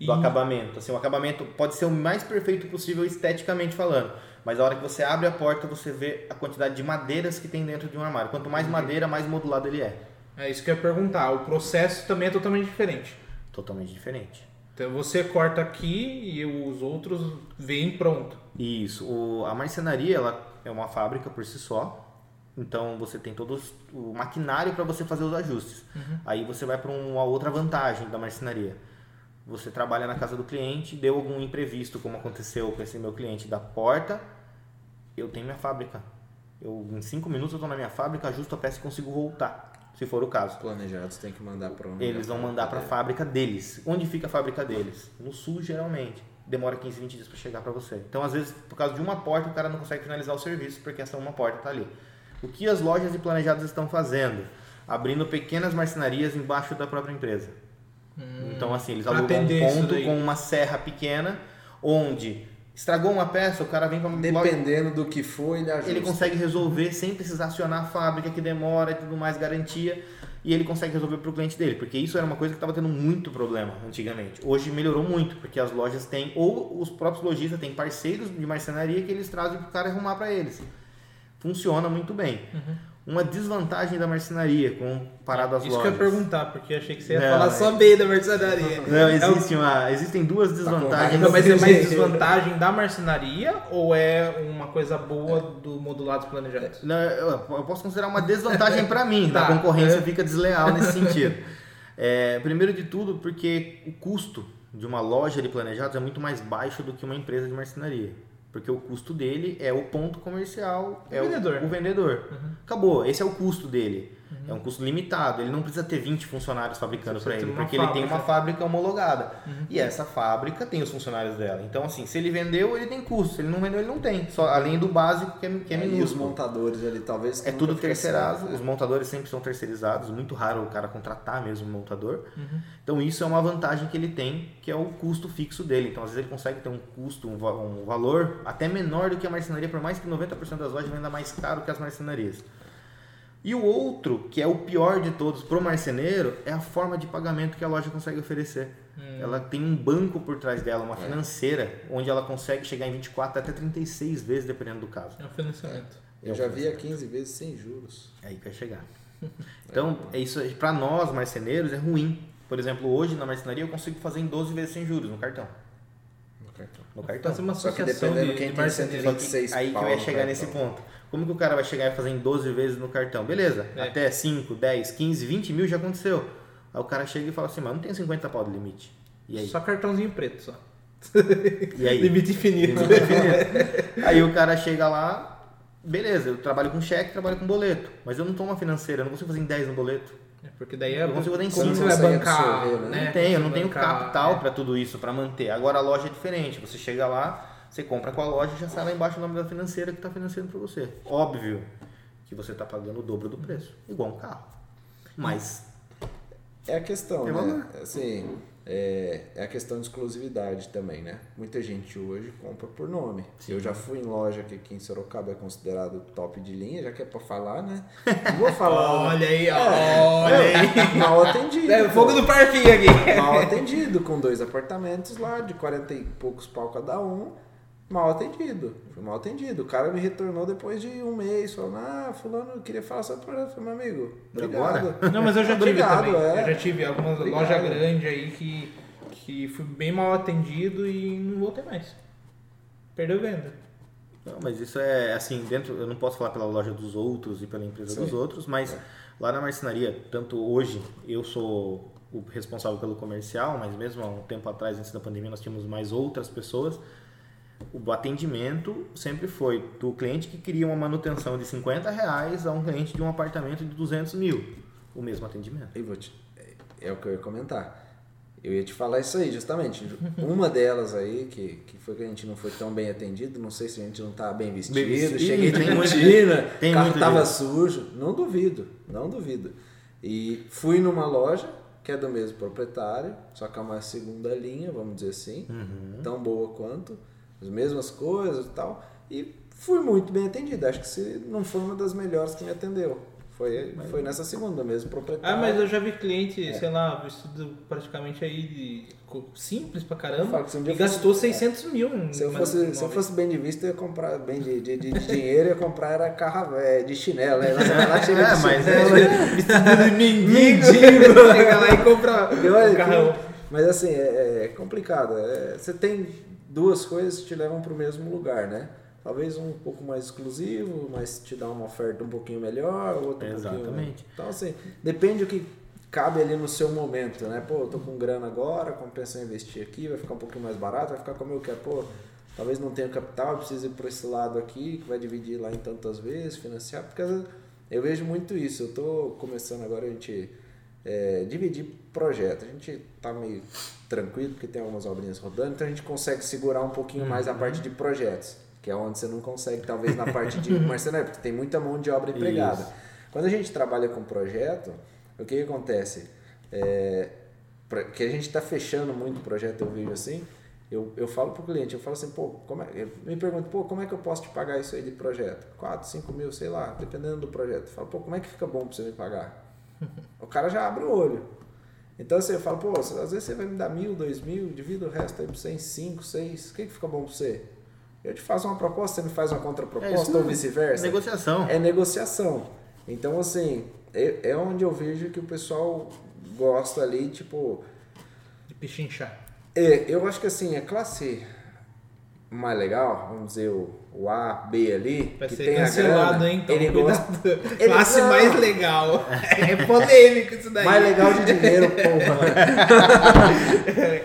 do acabamento. Assim, o acabamento pode ser o mais perfeito possível esteticamente falando, mas a hora que você abre a porta, você vê a quantidade de madeiras que tem dentro de um armário. Quanto mais madeira, mais modulado ele é. É isso que eu ia perguntar. O processo também é totalmente diferente. Totalmente diferente. Então você corta aqui e os outros vêm pronto. Isso. O, a marcenaria ela é uma fábrica por si só. Então você tem todo o maquinário para você fazer os ajustes. Aí você vai para uma outra vantagem da marcenaria. Você trabalha na casa do cliente, deu algum imprevisto, como aconteceu com esse meu cliente da porta, eu tenho minha fábrica. Eu, em cinco minutos eu estou na minha fábrica, ajusto a peça e consigo voltar, se for o caso. Planejados tem que mandar para um Eles vão mandar para a fábrica deles. Onde fica a fábrica deles? No sul, geralmente. Demora 15, 20 dias para chegar para você. Então, às vezes, por causa de uma porta, o cara não consegue finalizar o serviço porque essa uma porta está ali. O que as lojas de planejados estão fazendo? Abrindo pequenas marcenarias embaixo da própria empresa. Então, assim, eles alugam um ponto com uma serra pequena, onde estragou uma peça, o cara vem para Dependendo do que for, ele ajusta. ele consegue resolver sem precisar acionar a fábrica que demora e tudo mais, garantia. E ele consegue resolver para o cliente dele, porque isso era uma coisa que estava tendo muito problema antigamente. Hoje melhorou muito, porque as lojas têm, ou os próprios lojistas têm parceiros de marcenaria que eles trazem para o cara arrumar para eles. Funciona muito bem. Uma desvantagem da marcenaria comparado às Isso que lojas. eu ia perguntar, porque achei que você ia Não, falar é- só bem da marcenaria. [LAUGHS] Não, É o- existe uma, existem duas desvantagens. Não, mas é mais [LAUGHS] desvantagem da marcenaria ou é uma coisa boa do modulados planejados? Não, eu eu posso considerar uma desvantagem para mim, [LAUGHS] Tá. a concorrência fica desleal nesse sentido. É, primeiro de tudo, porque o custo de uma loja de planejados é muito mais baixo do que uma empresa de marcenaria. Porque o custo dele é o ponto comercial, é O vendedor. o vendedor. Acabou, esse é o custo dele. É um custo limitado, ele não precisa ter 20 funcionários fabricando para ele, porque ele tem uma fábrica. fábrica homologada. E essa fábrica tem os funcionários dela. Então, assim, se ele vendeu, ele tem custo. Se ele não vendeu, ele não tem. Só, além do básico, que é, que é Aí os minúsculo. montadores ali, talvez. É tudo fica terceirado, assim, os montadores sempre são terceirizados, muito raro o cara contratar mesmo um montador. Uhum. Então isso é uma vantagem que ele tem, que é o custo fixo dele. Então às vezes ele consegue ter um custo, um, um valor até menor do que a marcenaria, por mais que 90% das lojas venda mais caro que as marcenarias. E o outro, que é o pior de todos pro marceneiro, é a forma de pagamento que a loja consegue oferecer. Hum. Ela tem um banco por trás dela, uma financeira, onde ela consegue chegar em 24 até 36 vezes, dependendo do caso. É o financiamento. Eu já vi a 15 vezes sem juros. É aí que vai chegar. [LAUGHS] Então, é isso para nós marceneiros é ruim. Por exemplo, hoje na marcenaria eu consigo fazer em 12 vezes sem juros no cartão. No cartão. No cartão. Fazer uma Só que dependendo de, quem de tem marceneiro. Só que 26 aí que eu ia chegar nesse ponto. Como que o cara vai chegar e fazer em 12 vezes no cartão? Beleza, É. até 5, 10, 15, 20 mil já aconteceu. Aí o cara chega e fala assim, mas não tem 50 pau de limite. E aí? Só cartãozinho preto, só. [LAUGHS] E aí? Limite infinito. Limite infinito. aí o cara chega lá, beleza, eu trabalho com cheque, trabalho com boleto. Mas eu não tomo uma financeira, eu não consigo fazer em 10 no boleto. É, Porque daí é Eu consigo dar em como cinco. você vai bancar, absorver, né? Não tenho, eu não Você tenho bancar, capital é. para tudo isso, para manter. Agora a loja é diferente. Você chega lá, você compra com a loja e já sai lá embaixo o nome da financeira que está financiando para você. Óbvio que você está pagando o dobro do preço, igual um carro. Mas É a questão, né? Assim, é, é a questão de exclusividade também, né? Muita gente hoje compra por nome. Eu já fui em loja que aqui em Sorocaba é considerado top de linha, já que é pra falar, né? Não vou falar. [LAUGHS] Olha aí, ó. É, Olha aí. [LAUGHS] Mal atendido. É, fogo do parquinho aqui. Mal atendido, com dois apartamentos lá, de 40 e poucos pau cada um. Mal atendido. Fui mal atendido. O cara me retornou depois de um mês, falando, ah, fulano, eu queria falar só pra meu amigo. Obrigado. Agora? Não, mas eu já tive Obrigado, também. é. Eu já tive algumas Obrigado. lojas grandes aí que, que fui bem mal atendido e não voltei mais. Perdeu venda. Não, mas isso é assim, dentro, eu não posso falar pela loja dos outros e pela empresa Sim. dos outros, mas lá na marcenaria, tanto hoje eu sou o responsável pelo comercial, mas mesmo há um tempo atrás, antes da pandemia, nós tínhamos mais outras pessoas. O atendimento sempre foi do cliente que queria uma manutenção de 50 reais a um cliente de um apartamento de 200 mil. O mesmo atendimento. Te- é o que eu ia comentar. Eu ia te falar isso aí, justamente. Uma delas aí, que, que foi que a gente não foi tão bem atendido, não sei se a gente não tá bem vestido, Bem vestido. cheguei de rotina, [LAUGHS] o carro muito tava disso. sujo. Não duvido, não duvido. E fui numa loja que é do mesmo proprietário, só que é uma segunda linha, vamos dizer assim, Uhum. tão boa quanto, as mesmas coisas e tal. E fui muito bem atendido. Acho que se não foi uma das melhores que me atendeu. Foi, foi nessa segunda mesmo, proprietário. Ah, mas eu já vi cliente, sei lá, vestido praticamente aí de simples pra caramba um e eu fosse- gastou 600 mil. Se eu, fosse, se eu fosse bem de vista, eu ia comprar bem de, de, de, de dinheiro, eu ia comprar era carro é, de chinelo. Né? Vai lá, chega É, de mas chinelo, é- [LAUGHS] Vestido de mendigo, chega lá e compra Eu, um Mas assim, é, é complicado. É, você tem duas coisas que te levam para o mesmo lugar, né? Talvez um pouco mais exclusivo, mas te dá uma oferta um pouquinho melhor, outro um pouquinho... Exatamente. Então assim, depende do que cabe ali no seu momento, né? Pô, eu tô com grana agora, compensa investir aqui, vai ficar um pouquinho mais barato, vai ficar como eu quero. Pô, talvez não tenha capital, eu preciso ir por esse lado aqui, que vai dividir lá em tantas vezes, financiar, porque eu vejo muito isso. Eu tô começando agora a gente é, dividir projeto. A gente tá meio tranquilo porque tem algumas obrinhas rodando, então a gente consegue segurar um pouquinho mais a parte de projetos, que é onde você não consegue, talvez, na parte de [LAUGHS] marcenaria, porque tem muita mão de obra empregada. Isso. Quando a gente trabalha com projeto, o que, que acontece? É, que a gente está fechando muito projeto, eu vejo assim. Eu, eu falo para o cliente, eu falo assim, pô, como é, eu me pergunto, pô, como é que eu posso te pagar isso aí de projeto? 4, 5 mil, sei lá, dependendo do projeto. Eu falo, pô, como é que fica bom para você me pagar? O cara já abre o olho. Então assim, eu falo, pô, às vezes você vai me dar mil, dois mil, divida o resto aí para você em cinco, seis, o que, que fica bom para você? Eu te faço uma proposta, você me faz uma É contraproposta isso ou vice-versa? Negociação. É negociação. Então, assim, é, é onde eu vejo que o pessoal gosta ali, tipo. De pichinchar. É, eu acho que assim, a classe mais legal, vamos dizer, o, o A, B ali, Vai que ser tem a cancelado, grana, hein? Então, ele gosta. [LAUGHS] Ele- Classe não. mais legal. [LAUGHS] É polêmico isso daí. Mais legal de dinheiro, porra.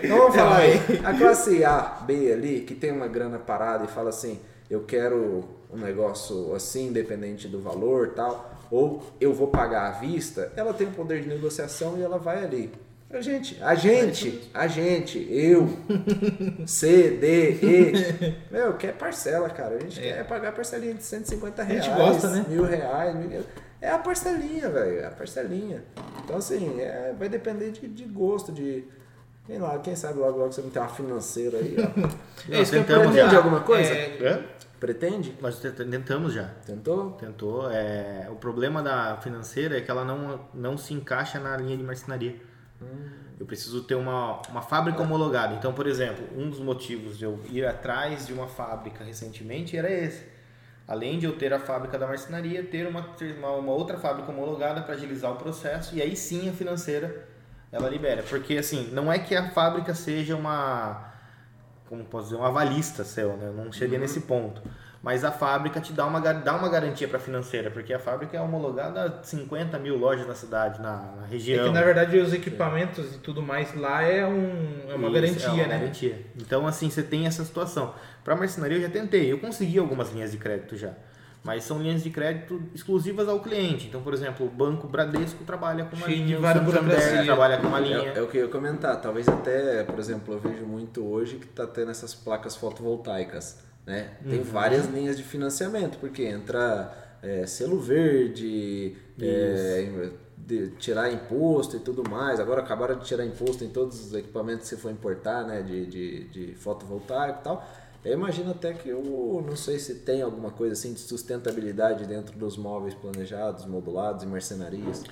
[LAUGHS] então vamos falar aí. A classe A, B ali, que tem uma grana parada e fala assim, eu quero um negócio assim, independente do valor tal, ou eu vou pagar à vista, ela tem o poder de negociação e ela vai ali. A gente, a gente, a gente, eu, [LAUGHS] C, D, E, meu, quer parcela, cara. A gente quer pagar parcelinha de 150 A reais, gente gosta, né? mil reais, mil... é a parcelinha, velho, é a parcelinha. Então, assim, é, vai depender de, de gosto, de... Sei lá, quem sabe logo, logo você não tem uma financeira aí, ó. [LAUGHS] É isso que eu tentamos Pretende já. alguma coisa? É? Pretende? Nós tent- tentamos já. Tentou? Tentou. É, o problema da financeira é que ela não, não se encaixa na linha de marcenaria. Eu preciso ter uma, uma fábrica homologada. Então, por exemplo, um dos motivos de eu ir atrás de uma fábrica recentemente era esse. Além de eu ter a fábrica da marcenaria, ter uma, uma, uma outra fábrica homologada para agilizar o processo e aí sim a financeira ela libera. Porque assim, não é que a fábrica seja uma como posso dizer, um avalista seu, né? Eu não cheguei Uhum. nesse ponto. Mas a fábrica te dá uma, dá uma garantia para financeira, porque a fábrica é homologada a 50 mil lojas na cidade, na, na É região. que na verdade os equipamentos e tudo mais lá é, um, é uma Isso, garantia, é uma né? garantia. Então, assim, você tem essa situação. Para marcenaria eu já tentei, eu consegui algumas linhas de crédito já. Mas são linhas de crédito exclusivas ao cliente. Então, por exemplo, o Banco Bradesco trabalha com uma Cheio de linha, o Santander trabalha com uma linha. É, é o que eu ia comentar. Talvez até, por exemplo, eu vejo muito hoje que está tendo essas placas fotovoltaicas. Né? Tem várias linhas de financiamento, porque entra é, selo verde, é, de- tirar imposto e tudo mais. Agora acabaram de tirar imposto em todos os equipamentos que você for importar, né? De, de, de fotovoltaico e tal. Eu imagino até que eu não sei se tem alguma coisa assim de sustentabilidade dentro dos móveis planejados, modulados e marcenarias.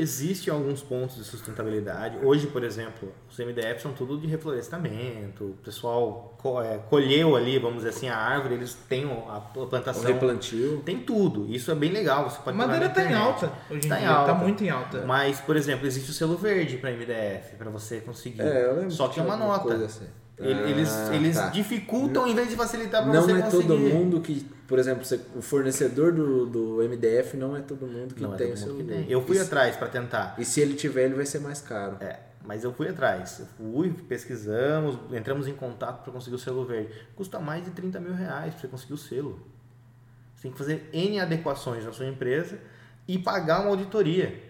Existem alguns pontos de sustentabilidade. Hoje, por exemplo, os MDF são tudo de reflorestamento. O pessoal co- é, colheu ali, vamos dizer assim, a árvore, eles têm o- a O plantação. replantio. Tem tudo. Isso é bem legal. Você A pode madeira tá na em alta hoje em Tá em dia, alta. tá muito em alta. Mas, por exemplo, existe o selo verde para MDF, para você conseguir. É, eu lembro Só que é tinha uma nota. coisa assim. Ele- Eles, Ah, eles tá. dificultam em vez de facilitar para Não você é conseguir. todo mundo que, por exemplo, você- o fornecedor do, do MDF não é todo mundo que Não é tem todo o seu mundo que tem. Eu fui e, atrás para tentar. e se ele tiver, ele vai ser mais caro. É, mas eu fui atrás. Eu fui, pesquisamos, entramos em contato para conseguir o selo verde. Custa mais de 30 mil reais para você conseguir o selo. Você tem que fazer N adequações na sua empresa e pagar uma auditoria.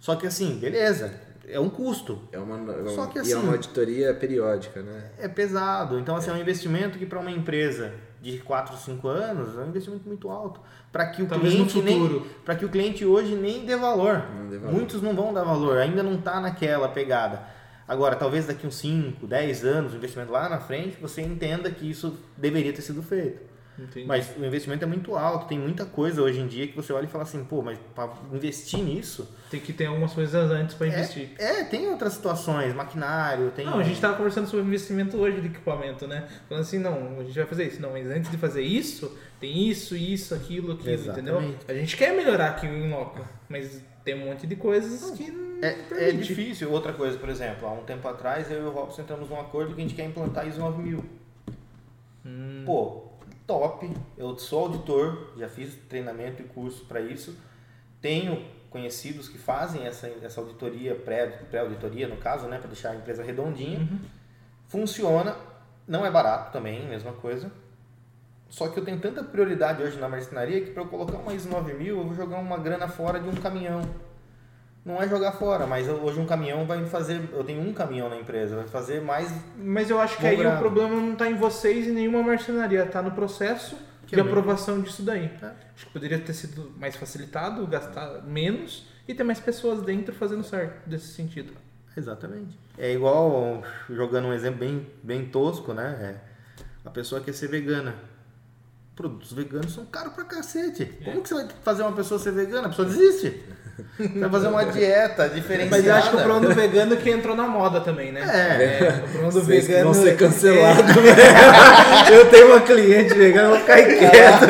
Só que assim, beleza, é um custo. É uma, é uma- Só que e assim- é uma auditoria periódica, né? É pesado. Então, assim, é um investimento que para uma empresa de 4, 5 anos é um investimento muito alto. Para que o Talvez cliente nem para que o cliente hoje nem dê valor. Não dê valor. Muitos não vão dar valor, ainda não está naquela pegada. Agora, talvez daqui uns 5, 10 anos, o investimento lá na frente, você entenda que isso deveria ter sido feito. Entendi. Mas o investimento é muito alto, tem muita coisa hoje em dia que você olha e fala assim, pô, mas para investir nisso. Tem que ter algumas coisas antes para investir. É, é, tem outras situações, maquinário, tem. Não, a gente tava conversando sobre investimento hoje de equipamento, né? Falando assim, não, a gente vai fazer isso. Não, mas antes de fazer isso, tem isso, isso, aquilo, aquilo, Exatamente. entendeu? A gente quer melhorar aqui em loco, mas tem um monte de coisas que não É, é difícil. Outra coisa, por exemplo, há um tempo atrás eu e o Robson entramos num acordo que a gente quer implantar ISO 9000. Hum. Pô, top. Eu sou auditor, já fiz treinamento e curso para isso. Tenho conhecidos que fazem essa, essa auditoria, pré- pré-auditoria no caso, né, para deixar a empresa redondinha. Uhum. Funciona, não é barato também, mesma coisa. Só que eu tenho tanta prioridade hoje na marcenaria que para eu colocar uma ISO 9000 eu vou jogar uma grana fora de um caminhão. Não é jogar fora, mas hoje um caminhão vai me fazer. Eu tenho um caminhão na empresa, vai fazer mais. Mas eu acho que aí grado. o problema não tá em vocês e nenhuma marcenaria, tá no processo Que de é aprovação disso daí. É. Acho que poderia ter sido mais facilitado, gastar menos e ter mais pessoas dentro fazendo certo desse sentido. Exatamente. É igual, jogando um exemplo bem, bem tosco, né? É, a pessoa quer ser vegana. Produtos veganos são caros pra cacete. Como que você vai fazer uma pessoa ser vegana? A pessoa desiste. [LAUGHS] Vai fazer uma dieta diferenciada. Mas eu acho que o problema do vegano é que entrou na moda também, né? É. o problema do Vocês vegano. vão ser é- cancelados. [LAUGHS] Eu tenho uma cliente vegana, vou ficar quieto.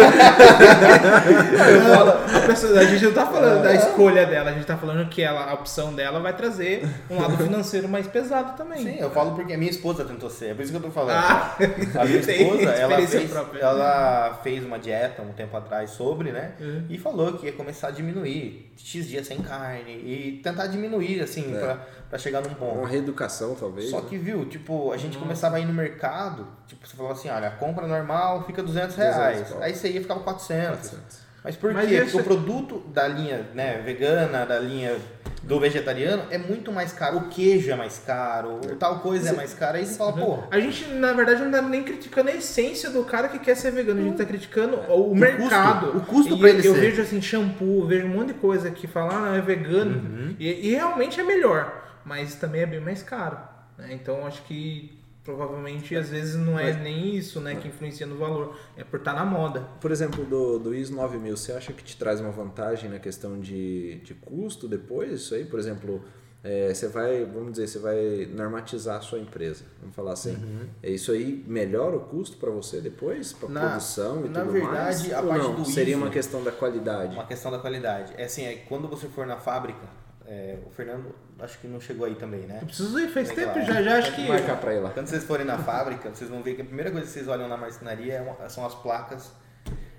Eu falo, a, gente não tá falando da escolha dela, a gente tá falando que ela, a opção dela vai trazer um lado financeiro mais pesado também. Sim, eu falo porque a minha esposa tentou ser. É por isso que eu tô falando. Ah, A minha esposa, ela fez, própria. ela fez uma dieta um tempo atrás sobre, né? Uhum. E falou que ia começar a diminuir X dias sem carne e tentar diminuir, assim, É. pra, pra chegar num ponto. Uma reeducação, talvez. Só né? que, viu, tipo, a gente começava a ir no mercado, tipo, você falava assim, olha, a compra normal fica 200 reais. 200, Aí você ia ficava 400. 400. Mas por Mas quê? esse- Porque o produto da linha né, vegana, da linha do vegetariano, é muito mais caro. O queijo é mais caro, tal coisa é mais cara. Aí você fala, pô, A gente, na verdade, não tá nem criticando a essência do cara que quer ser vegano. A gente tá criticando o, mercado. custo, o custo pra ele Eu ser. vejo assim, shampoo, vejo um monte de coisa que fala, ah, não, é vegano. Uhum. E, e realmente é melhor, mas também é bem mais caro. né? Então acho que provavelmente às vezes não é Mas- nem isso né, que influencia no valor. É por estar na moda. Por exemplo, do, do ISO 9000, você acha que te traz uma vantagem na questão de, de custo depois? Isso aí, por exemplo, é, você vai, vamos dizer, você vai normatizar a sua empresa. Vamos falar assim. É isso aí melhora o custo para você depois, para Na- produção e na tudo verdade, mais? a Ou parte não? do Seria ISO uma questão da qualidade. uma questão da qualidade. É assim, é, quando você for na fábrica, é, o Fernando acho que não chegou aí também, né? Eu preciso ir, faz É tempo já, já acho que. Marcar para ir lá. Quando vocês forem na fábrica, vocês vão ver que a primeira coisa que vocês olham na marcenaria é são as placas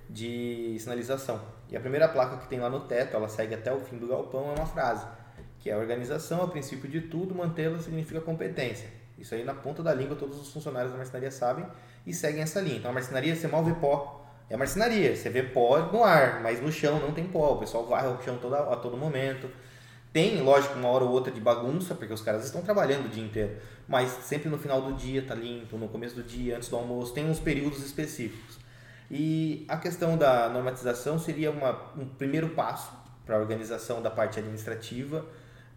de sinalização. E a primeira placa que tem lá no teto, ela segue até o fim do galpão, é uma frase, que é a organização, a princípio de tudo, mantê-la significa competência. Isso aí na ponta da língua todos os funcionários da marcenaria sabem e seguem essa linha. Então a marcenaria você mal vê pó. É a marcenaria, você vê pó no ar, mas no chão não tem pó. O pessoal varre o chão toda, a todo momento. Tem, lógico, uma hora ou outra de bagunça, porque os caras estão trabalhando o dia inteiro. Mas sempre no final do dia tá limpo, no começo do dia, antes do almoço, tem uns períodos específicos. E a questão da normatização seria uma, um primeiro passo para a organização da parte administrativa.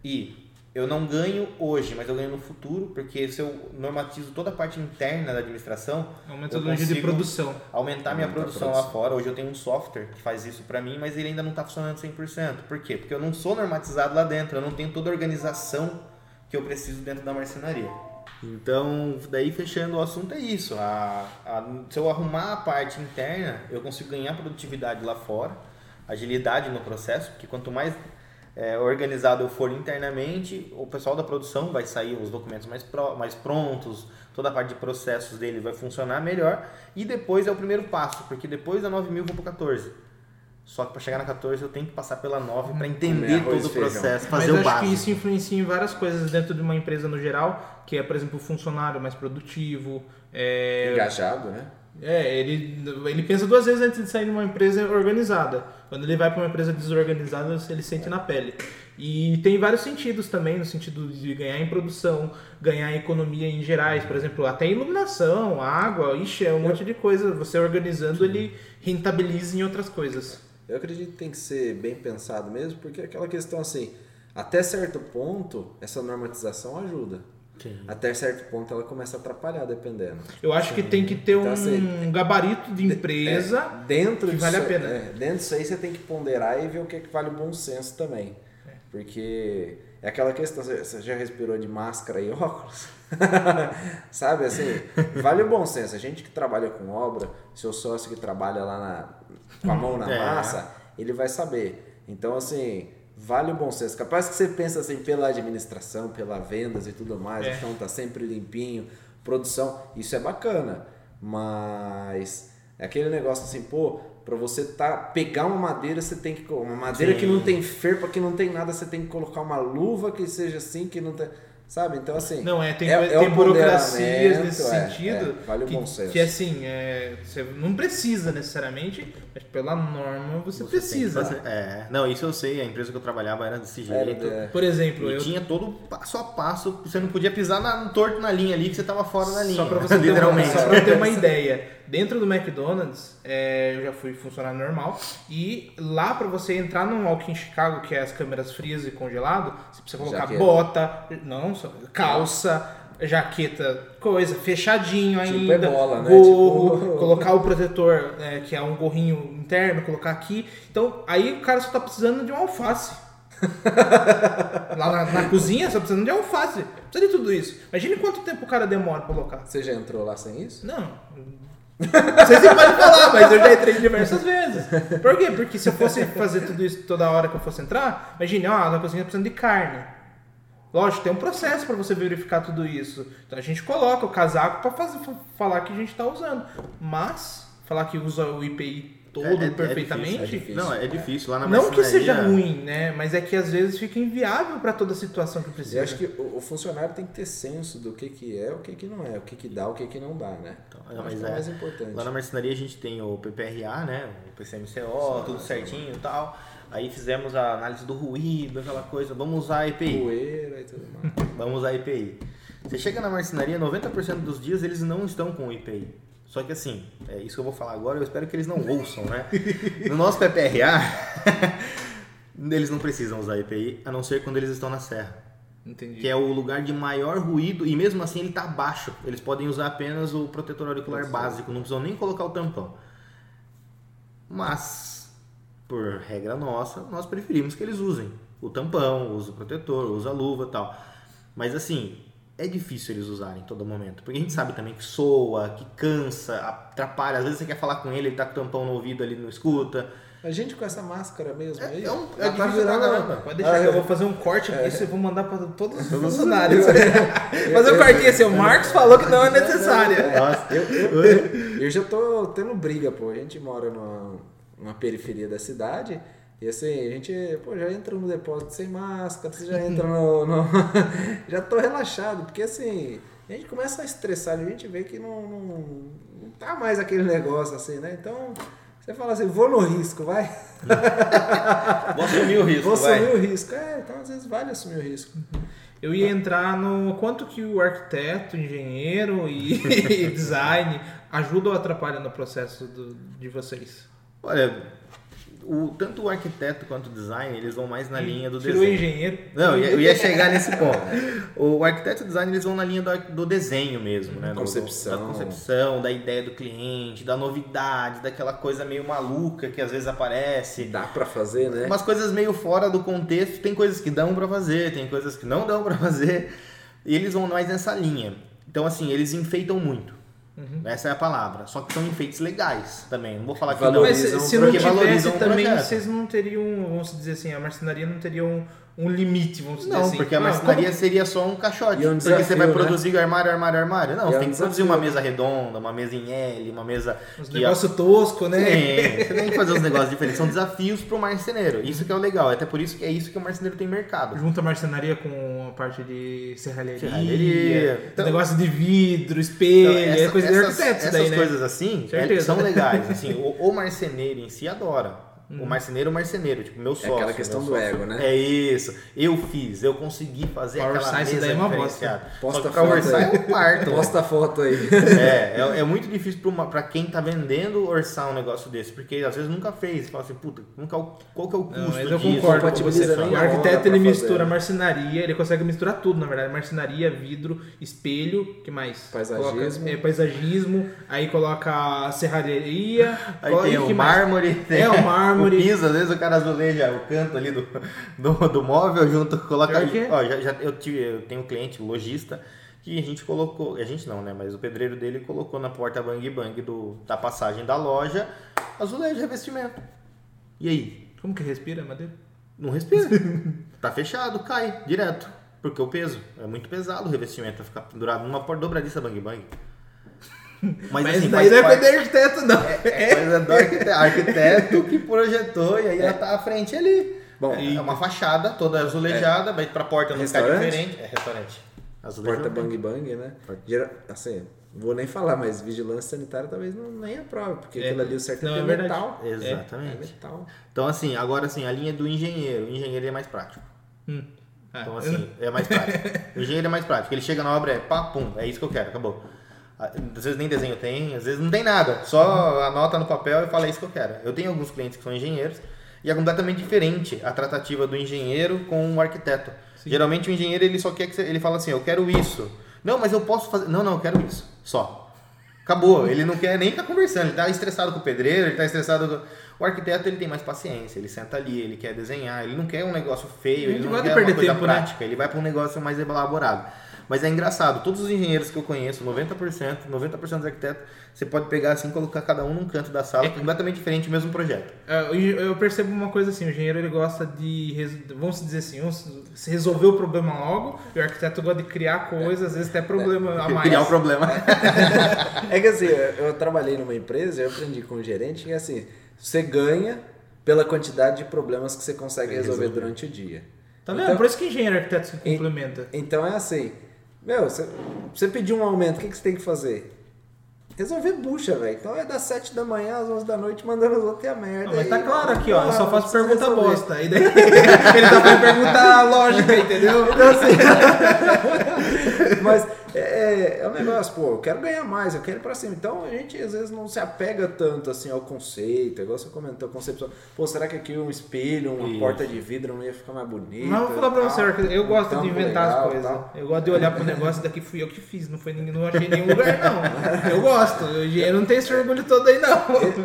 E eu não ganho hoje, mas eu ganho no futuro, porque se eu normatizo toda a parte interna da administração, uma metodologia de consigo- produção. aumentar minha produção, produção. lá fora. Hoje eu tenho um software que faz isso para mim, mas ele ainda não está funcionando 100%. Por quê? Porque eu não sou normatizado lá dentro, eu não tenho toda a organização que eu preciso dentro da marcenaria. Então, daí fechando o assunto é isso. A, a- se eu arrumar a parte interna, eu consigo ganhar produtividade lá fora, agilidade no processo, porque quanto mais é, organizado eu for internamente, o pessoal da produção vai sair os documentos mais, pro- mais prontos, toda a parte de processos dele vai funcionar melhor. E depois é o primeiro passo, porque depois da 9000 eu vou para 14. Só que para chegar na 14 eu tenho que passar pela 9 para entender todo o processo, Mas fazer eu o acho básico. que isso influencia em várias coisas dentro de uma empresa no geral, que é, por exemplo, o funcionário mais produtivo. É, Engajado, né? É, ele, ele pensa duas vezes antes de sair de uma empresa organizada. Quando ele vai para uma empresa desorganizada, ele sente na pele. E tem vários sentidos também, no sentido de ganhar em produção, ganhar em economia em gerais, por exemplo, até iluminação, água, ixi, é um monte de coisa. Você organizando, ele rentabiliza em outras coisas. Eu acredito que tem que ser bem pensado mesmo, porque é aquela questão assim, até certo ponto, essa normatização ajuda. Sim. Até certo ponto ela começa a atrapalhar, dependendo. Eu acho que tem que ter Então, um assim, gabarito de empresa. É, dentro que vale disso, a pena. é, dentro disso aí você tem que ponderar e ver o que, é que vale o bom senso também. Porque é aquela questão, você você já respirou de máscara e [LAUGHS] óculos? Sabe assim, vale o bom senso. A gente que trabalha com obra, seu sócio que trabalha lá na, com a mão na É. massa, ele vai saber. Então, assim, vale o bom senso. Capaz que você pensa assim, pela administração, pela vendas e tudo mais, É. o chão tá sempre limpinho, produção, isso é bacana. Mas é aquele negócio assim, pô, pra você tá, pegar uma madeira, você tem que. Uma madeira Sim. que não tem ferpa, que não tem nada, você tem que colocar uma luva que seja assim, que não tem. Sabe? Então, assim. Não, é, tem, É- é tem o burocracias nesse é, sentido. é, vale o que, bom senso. Que assim, é, você não precisa necessariamente, mas pela norma você, Você precisa. fazer- É, não, isso eu sei, a empresa que eu trabalhava era desse Era, jeito. é, Por exemplo, E eu, tinha todo passo a passo, você não podia pisar na, torto na linha ali que você tava fora da linha. [LAUGHS] Só pra você ter uma, literalmente. só pra ter uma ideia. Dentro do McDonald's, é, eu já fui funcionário normal. E lá pra você entrar num walk in Chicago, que é as câmeras frias e congelado, você precisa colocar Jaqueta. bota, não, calça, jaqueta, coisa, fechadinho Tipo ainda. ebola, né? Gorro, Tipo- [LAUGHS] colocar o protetor, é, que é um gorrinho interno, colocar aqui. Então, aí o cara só tá precisando de um alface. [LAUGHS] Lá na, na cozinha, só precisando de alface. Precisa de tudo isso. Imagine quanto tempo o cara demora pra colocar. Você já entrou lá sem isso? Não. Vocês nem podem falar, mas eu já entrei diversas vezes. Por quê? Porque se eu fosse fazer tudo isso toda hora que eu fosse entrar, imagine, ó, na cozinha precisando de carne. Lógico, tem um processo para você verificar tudo isso. Então a gente coloca o casaco para falar que a gente está usando. Mas falar que usa o IPI todo É- é- é perfeitamente, difícil, é difícil. Não, é difícil. Lá na não que seja ruim, né? Mas é que às vezes fica inviável para toda a situação que precisa. Eu acho que o, o funcionário tem que ter senso do que, que é, o que, que não é, o que, que dá, o que, que não dá, né? Então, mas é o é. mais importante. Lá na marcenaria a gente tem o PPRA, né? O PCMCO, tudo certinho e tal. Aí fizemos a análise do ruído, aquela coisa. Vamos usar a EPI. Poeira e tudo mais. Vamos usar a EPI. Você chega na marcenaria, 90% dos dias eles não estão com IPI. Só que assim, é isso que eu vou falar agora, eu espero que eles não ouçam, né? No nosso PPRA, [LAUGHS] eles não precisam usar IPI, a não ser quando eles estão na serra. Entendi. Que é o lugar de maior ruído, e mesmo assim ele está baixo. Eles podem usar apenas o protetor auricular básico, não precisam nem colocar o tampão. Mas, por regra nossa, nós preferimos que eles usem o tampão, usem o protetor, usem a luva e tal. Mas assim, é difícil eles usarem em todo momento. Porque a gente sabe também que soa, que cansa, atrapalha. Às vezes você quer falar com ele, ele tá com o tampão no ouvido ali, não escuta. A gente com essa máscara mesmo aí. é um- já é tá virando- caramba. Pode deixar Ah, que eu é. vou fazer um corte aqui, isso eu vou mandar para [LAUGHS] todos os funcionários. fazer um cortinho assim, o Marcos falou que não é [LAUGHS] necessário. Nossa, Eu, eu, eu, eu já tô tendo briga, pô. A gente mora numa, numa periferia da cidade. E assim, a gente pô, já entra no depósito sem máscara, você já entra no. no- [LAUGHS] já tô relaxado, porque assim, a gente começa a estressar, a gente vê que não, não, não tá mais aquele negócio assim, né? Então, você fala assim, vou no risco, vai. [LAUGHS] vou assumir o risco, Vou vai. assumir o risco. É, então às vezes vale assumir o risco. Eu ia entrar no quanto que o arquiteto, engenheiro e [LAUGHS] design ajudam ou atrapalham no processo do- de vocês. Olha, o, tanto o arquiteto quanto o design, eles vão mais na linha do Tirou o desenho. engenheiro. Não, eu ia, chegar nesse ponto. O arquiteto e o design, eles vão na linha do, do desenho mesmo, né? Do- Concepção. Da concepção, da ideia do cliente, da novidade, daquela coisa meio maluca que às vezes aparece. Dá pra fazer, né? Umas coisas meio fora do contexto, tem coisas que dão pra fazer, tem coisas que não dão pra [LAUGHS] fazer. E eles vão mais nessa linha. Então, assim, eles enfeitam muito. Uhum. Essa é a palavra. Só que são enfeites legais também. Não vou falar que Valorizam Mas não. se, se não porque tivesse também, vocês não teriam, vamos dizer assim, a marcenaria não teria um, um limite, vamos dizer Não, assim. porque a Ah, marcenaria como- seria só um caixote. É um porque você desafio, vai né? produzir armário, armário, armário. Não, é você um tem que produzir desafio. uma mesa redonda, uma mesa em L, uma mesa. Uns que- negócio tosco, né? Sim, você tem que fazer os negócios diferentes. São desafios para o marceneiro. Isso que é o legal. É até por isso que é isso que o marceneiro tem mercado. Junta a marcenaria com a parte de serralheria, Serralheria. Então- negócio de vidro, espelho, Então, é essa- coisa de essas, arquiteto isso essas daí, né? coisas assim é- são legais. Assim, o, o marceneiro em si adora. O marceneiro, o marceneiro, tipo, meu sócio. aquela questão do ego, né? É isso. Eu fiz, eu consegui fazer Power aquela Science mesa daí é uma diferenciada. Posta Só que aí. é um parto. [LAUGHS] Posta a foto aí. É, é, é muito difícil pra, uma, pra quem tá vendendo orçar um negócio desse, porque às vezes nunca fez. Fala assim, puta, nunca, qual que é o custo Não, mas eu disso? concordo com você. O arquiteto ele mistura marcenaria, ele consegue misturar tudo, na verdade. Marcenaria, vidro, espelho, que mais? Paisagismo. Coloca, é, paisagismo, aí coloca a serralheria. Aí coloca- tem o mármore, É, o [LAUGHS] mármore. O piso, às vezes o cara azuleja o canto ali do, do, do móvel junto, coloca. Que é. Ó, já, já- eu, tive, eu tenho um cliente, lojista, que a gente colocou. A gente não, né? Mas o pedreiro dele colocou na porta bang bang do, da passagem da loja azulejo revestimento. E aí? Como que respira, madeira? Não respira. [LAUGHS] tá fechado, cai direto. Porque o peso é muito pesado o revestimento vai ficar pendurado numa porta dobradiça bang bang. [LAUGHS] Mas, Mas assim, daí não é parte- de arquiteto, não. é coisa do arquiteto, arquiteto que projetou e aí ela tá à frente ali. Bom, é uma fachada toda azulejada, mas pra porta não ficar Restaurante? diferente. É restaurante. Porta bang bang, né? Assim, vou nem falar, mas vigilância sanitária talvez não nem aprove, porque É. aquilo ali o certo Não, é, é metal. É Exatamente. metal. Então, assim, agora assim, a linha do engenheiro. O engenheiro é mais prático. Hum. Ah, Então, assim, é mais prático. [LAUGHS] O engenheiro é mais prático. Ele chega na obra, é pá, pum, é isso que eu quero, acabou. Às vezes nem desenho tem, às vezes não tem nada. Só anota no papel e fala é isso que eu quero. Eu tenho alguns clientes que são engenheiros e é completamente diferente a tratativa do engenheiro com o arquiteto. Geralmente o engenheiro ele só quer que você, ele fala assim, eu quero isso. Não, mas eu posso fazer. Não, não, eu quero isso. Só. Acabou. Ele não quer nem ficar conversando. Ele tá estressado com o pedreiro, ele tá estressado com... O arquiteto ele tem mais paciência, ele senta ali, ele quer desenhar, ele não quer um negócio feio, Ele ele não quer de perder uma coisa tempo, né? prática, ele vai para um negócio mais elaborado. Mas é engraçado, todos os engenheiros que eu conheço, 90%, 90% dos arquitetos, você pode pegar assim e colocar cada um num canto da sala, completamente diferente, o mesmo projeto. É, Eu percebo uma coisa assim, o engenheiro ele gosta de, vamos dizer assim, resolver o problema logo, e o arquiteto gosta de criar coisas, às vezes até problema a mais. Criar o problema. É que assim, eu, trabalhei numa empresa, eu aprendi com o gerente que assim, você ganha pela quantidade de problemas que você consegue resolver durante o dia. Tá vendo? Então- Por isso que engenheiro e arquiteto se complementa. Então é assim, meu, você, você pediu um aumento, o que, que você tem que fazer? Resolver bucha, velho. Então é das 7 da manhã às 11 da noite mandando os outros a merda. Não, mas tá aí. claro aqui, ó, eu só Ah, faço pergunta resolver. bosta. Aí daí [LAUGHS] ele tá fazendo pergunta lógica, entendeu? Então, assim, [LAUGHS] mas é, é, um negócio, pô, eu quero ganhar mais, eu quero ir pra cima. Então a gente às vezes não se apega tanto assim ao conceito, igual você comentou, a concepção. Pô, será que aqui um espelho, uma Isso. porta de vidro não ia ficar mais bonito? Mas eu vou falar pra você, eu gosto Tampo de inventar legal, as coisas. tal. Eu gosto de olhar pro negócio daqui fui eu que fiz, não foi ninguém, não achei em nenhum lugar não. Eu gosto, eu, eu não tenho esse orgulho todo aí não.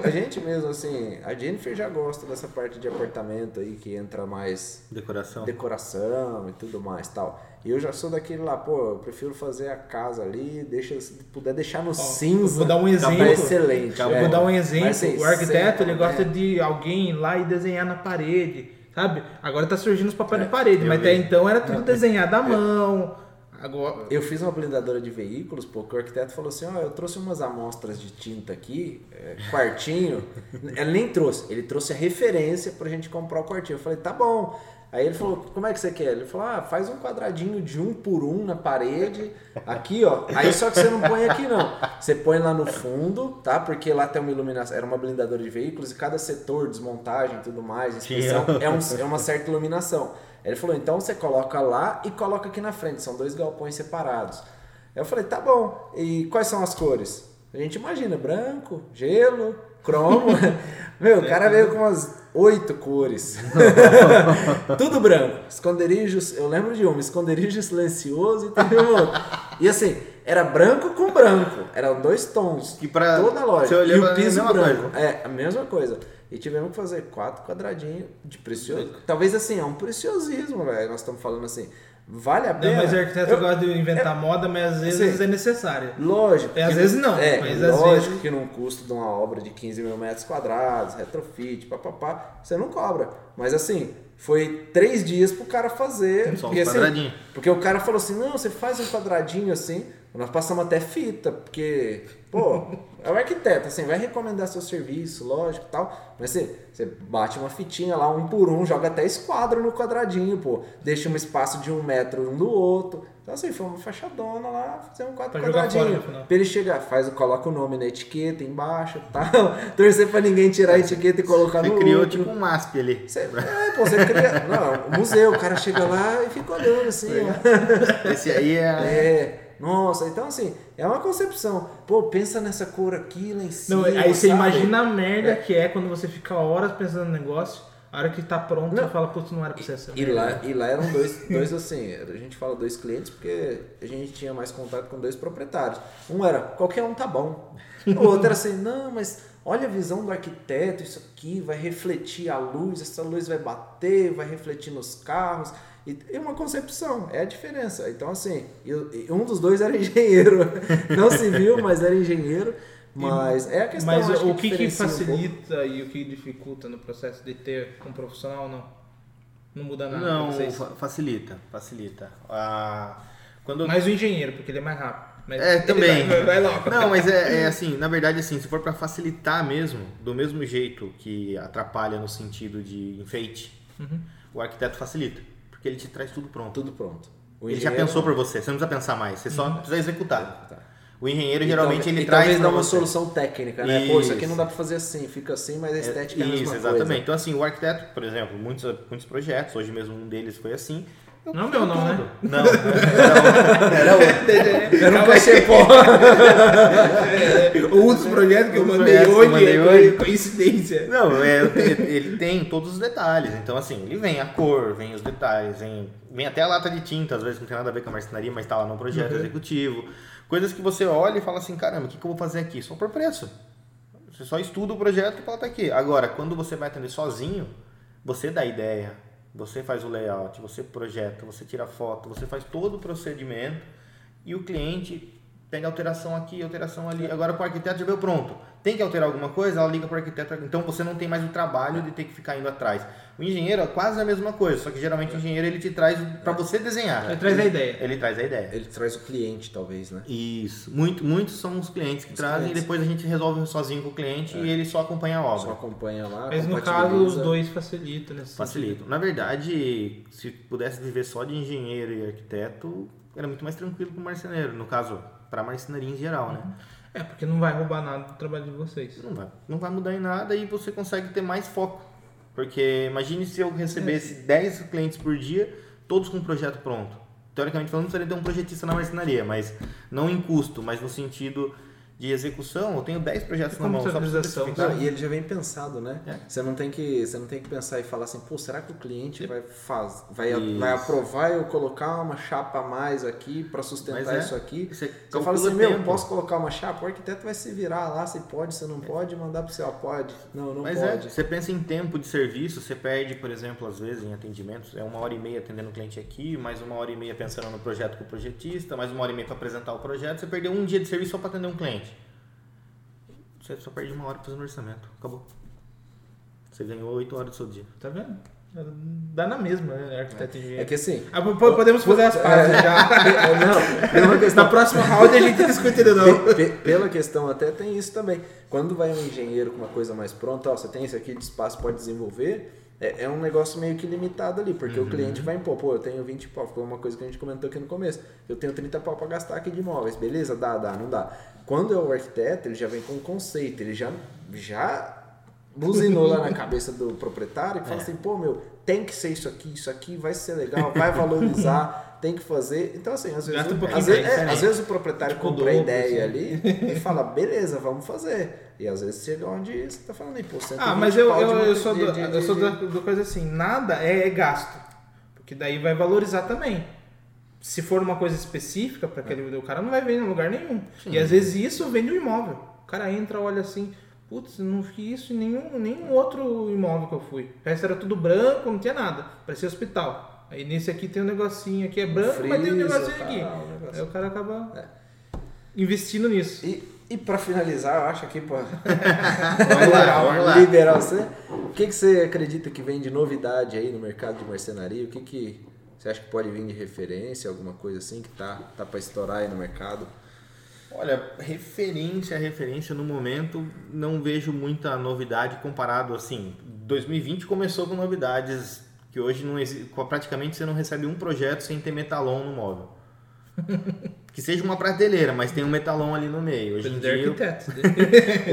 A gente mesmo, assim, a Jennifer já gosta dessa parte de apartamento aí que entra mais Decoração. decoração e tudo mais tal. E eu já sou daquele lá, pô, eu prefiro fazer a casa ali, deixa, se puder deixar no cinza. vou dar um tá exemplo. excelente. Eu é. vou dar um exemplo. Mas, assim, o arquiteto ele gosta né? de alguém ir lá e desenhar na parede, sabe? Agora tá surgindo os papéis É, de parede, mas até então era tudo desenhado à mão. Agora, Eu fiz uma blindadora de veículos, pô, que o arquiteto falou assim, ó, eu trouxe umas amostras de tinta aqui, é, quartinho. [LAUGHS] ele nem trouxe, ele trouxe a referência pra gente comprar o quartinho. Eu falei, tá bom. Aí ele falou, como é que você quer? Ele falou, ah, faz um quadradinho de um por um na parede, aqui, ó. Aí só que você não põe aqui, não. Você põe lá no fundo, tá? Porque lá tem uma iluminação, era uma blindadora de veículos e cada setor, desmontagem e tudo mais, inspeção, é, um- é uma certa iluminação. Aí Ele falou, então você coloca lá e coloca aqui na frente, são dois galpões separados. Aí eu falei, tá bom. E quais são as cores? A gente imagina, branco, gelo, cromo. [LAUGHS] Meu, o cara veio com umas oito cores. [LAUGHS] Tudo branco. Esconderijos, eu lembro de uma, esconderijo silencioso e teve um outro. E assim, era branco com branco. Eram dois tons. Que pra- toda a loja. E o piso é a mesma branco. coisa. É, a mesma coisa. E tivemos que fazer quatro quadradinhos de precioso. Talvez assim, é um preciosismo, velho. Nós estamos falando assim. Vale a não, pena. mas o arquiteto Eu- gosta de inventar moda, mas às vezes Sim. é necessário. Lógico. É, às vezes não, É, mas às lógico vezes- que num custo de uma obra de 15 mil metros quadrados, retrofit, papapá, você não cobra. Mas assim, foi três dias pro cara fazer. Só um porque, assim, quadradinho. porque o cara falou assim, não, você faz um quadradinho assim. Nós passamos até fita, porque, pô, é o arquiteto, assim, vai recomendar seu serviço, lógico e tal, mas você, você bate uma fitinha lá, um por um, joga até esquadro no quadradinho, pô, deixa um espaço de um metro um do outro. Então, assim, foi uma fachadona lá, fazer um quadro Pra fora quadradinho. final. Pra ele chegar, faz, coloca o nome na etiqueta embaixo e tal, [LAUGHS] torcer pra ninguém tirar a etiqueta e colocar Você no criou outro. tipo um MASP ali. Você, é, pô, você cria. Não, o museu, o cara chega lá e fica olhando assim, ó. Esse aí é. É, nossa, então assim, é uma concepção. Pô, pensa nessa cor aqui lá em cima. Não, aí você sabe? imagina a merda É. que é quando você fica horas pensando no negócio, a hora que tá pronto, você fala, putz, não era pra ser essa E lá, e lá eram dois, dois assim, a gente fala dois clientes porque a gente tinha mais contato com dois proprietários. Um era, qualquer um tá bom. O outro era assim, não, mas olha a visão do arquiteto, isso aqui vai refletir a luz, essa luz vai bater, vai refletir nos carros. E é uma concepção, é a diferença. Então, assim, eu- um dos dois era [LAUGHS] engenheiro. Não civil, mas era engenheiro. Mas é a questão. Mas acho o que, que um pouco. facilita e o que dificulta no processo de ter um profissional, não? Não muda nada Não, facilita, facilita. Ah, quando Mais o engenheiro, porque ele é mais rápido. Mas É, também. Vai, vai logo. Não, mas é, é [LAUGHS] assim, na verdade, assim, se for pra facilitar mesmo, do mesmo jeito que atrapalha no sentido de enfeite, Uhum. o arquiteto facilita, porque ele te traz tudo pronto. Tudo pronto. O Ele já pensou por você, você não precisa pensar mais, você só precisa executar. Tá. O engenheiro E geralmente talvez- ele e traz talvez dá uma você. solução técnica, né? Pô, isso aqui Isso. não dá pra fazer assim, fica assim, mas a estética é, a Isso, mesma exatamente. coisa. Então, assim, o arquiteto, por exemplo, muitos, muitos projetos, hoje mesmo um deles foi assim. Eu Não meu não, né? Não, era, era outro. [LAUGHS] Eu não cachê pô. [LAUGHS] Outros projetos que eu Outros mandei projetos que eu hoje, mandei é hoje. coincidência. Não, é, ele tem todos os detalhes. Então, assim, ele vem a cor, vem os detalhes, vem, vem até a lata de tinta, às vezes não tem nada a ver com a marcenaria, mas tá lá no projeto Uhum. executivo. Coisas que você olha e fala assim, caramba, o que, que eu vou fazer aqui? Só por preço. Você só estuda o projeto e fala, tá aqui. Agora, quando você vai atender sozinho, você dá ideia, você faz o layout, você projeta, você tira foto, você faz todo o procedimento e o cliente pega alteração aqui, alteração ali. Agora com o arquiteto já veio pronto. Tem que alterar alguma coisa, ela liga para o arquiteto. Então você não tem mais o trabalho de ter que ficar indo atrás. O engenheiro é quase a mesma coisa, só que geralmente o engenheiro ele te traz para você desenhar. Ele traz a ideia. Ele traz a ideia. Ele traz o cliente, talvez, né? Isso. Muito, muitos são os clientes que Os trazem clientes. e depois a gente resolve sozinho com o cliente e ele só acompanha a Só obra. acompanha lá, Mas no caso, os dois facilitam nesse Facilita. Na verdade, se pudesse viver só de engenheiro e arquiteto, era muito mais tranquilo para o marceneiro. No caso, para a marcenaria em geral, né? É, porque não vai roubar nada do trabalho de vocês. Não vai, não vai mudar em nada e você consegue ter mais foco. Porque imagine se eu recebesse 10 clientes por dia, todos com o projeto pronto. Teoricamente falando, precisaria ter um projetista na marcenaria, mas não em custo, mas no sentido de execução, eu tenho 10 projetos na mão. Só. Não, e ele já vem pensado, né? É. Você, não tem que, você não tem que pensar e falar assim, pô, será que o cliente vai, faz, vai, Isso. vai aprovar eu colocar uma chapa a mais aqui para sustentar é. isso aqui? Você Você fala assim, meu, posso colocar uma chapa? O arquiteto vai se virar lá, se pode, se não pode, mandar pro seu pode. Não, não Mas é, pode. você pensa em tempo de serviço, você perde, por exemplo, às vezes em atendimentos, é uma hora e meia atendendo o cliente aqui, mais uma hora e meia pensando no projeto com o projetista, mais uma hora e meia para apresentar o projeto, você perdeu um dia de serviço só para atender um cliente. Você só perde uma hora fazendo orçamento, acabou. Você ganhou oito horas do seu dia. Tá vendo? Dá na mesma, né? Arquiteto e engenheiro. É que assim. Ah, po- podemos fazer as pazes já. [LAUGHS] não, questão. Na próxima round a gente discute de novo. Pe- pe- Pela questão até tem isso também. Quando vai um engenheiro com uma coisa mais pronta, ó, você tem isso aqui de espaço, pode desenvolver, é, é um negócio meio que limitado ali, porque o cliente vai impor, pô, eu tenho 20 pau, foi uma coisa que a gente comentou aqui no começo, eu tenho 30 pau para gastar aqui de imóveis, beleza? Dá, dá, não dá. Quando é o arquiteto, ele já vem com um conceito, ele já, já buzinou lá na [LAUGHS] cabeça do proprietário e fala assim, pô, meu, tem que ser isso aqui, isso aqui vai ser legal, vai valorizar, [LAUGHS] tem que fazer. Então, assim, às vezes, um às vezes, é, diferente. às vezes o proprietário Tipo, compra a ideia assim. ali e [LAUGHS] fala, beleza, vamos fazer. E às vezes chega onde você tá falando aí, pô, 120 Ah, mas eu, eu, eu sou, do, de- eu sou da, do coisa assim, nada é gasto. Porque daí vai valorizar também. Se for uma coisa específica para aquele o cara não vai ver em lugar nenhum. E às vezes isso vem do imóvel. O cara entra, olha assim, putz, não fiz isso em nenhum, nenhum outro imóvel que eu fui. O resto era tudo branco, não tinha nada. Parecia hospital. Aí nesse aqui tem um negocinho aqui, é branco, mas tem um negocinho aqui. tal, um negócio. Aí o cara acaba É. investindo nisso. E, e pra finalizar, eu acho aqui [LAUGHS] lá. liberar você, o que, que você acredita que vem de novidade aí no mercado de marcenaria? O que, que você acha que pode vir de referência, alguma coisa assim que tá, tá para estourar aí no mercado? Olha, referência a referência no momento, não vejo muita novidade comparado assim. 2020 começou com novidades que hoje não existe, praticamente você não recebe um projeto sem ter metalon no móvel. [LAUGHS] que seja uma prateleira, mas tem um metalon ali no meio. Hoje em dia,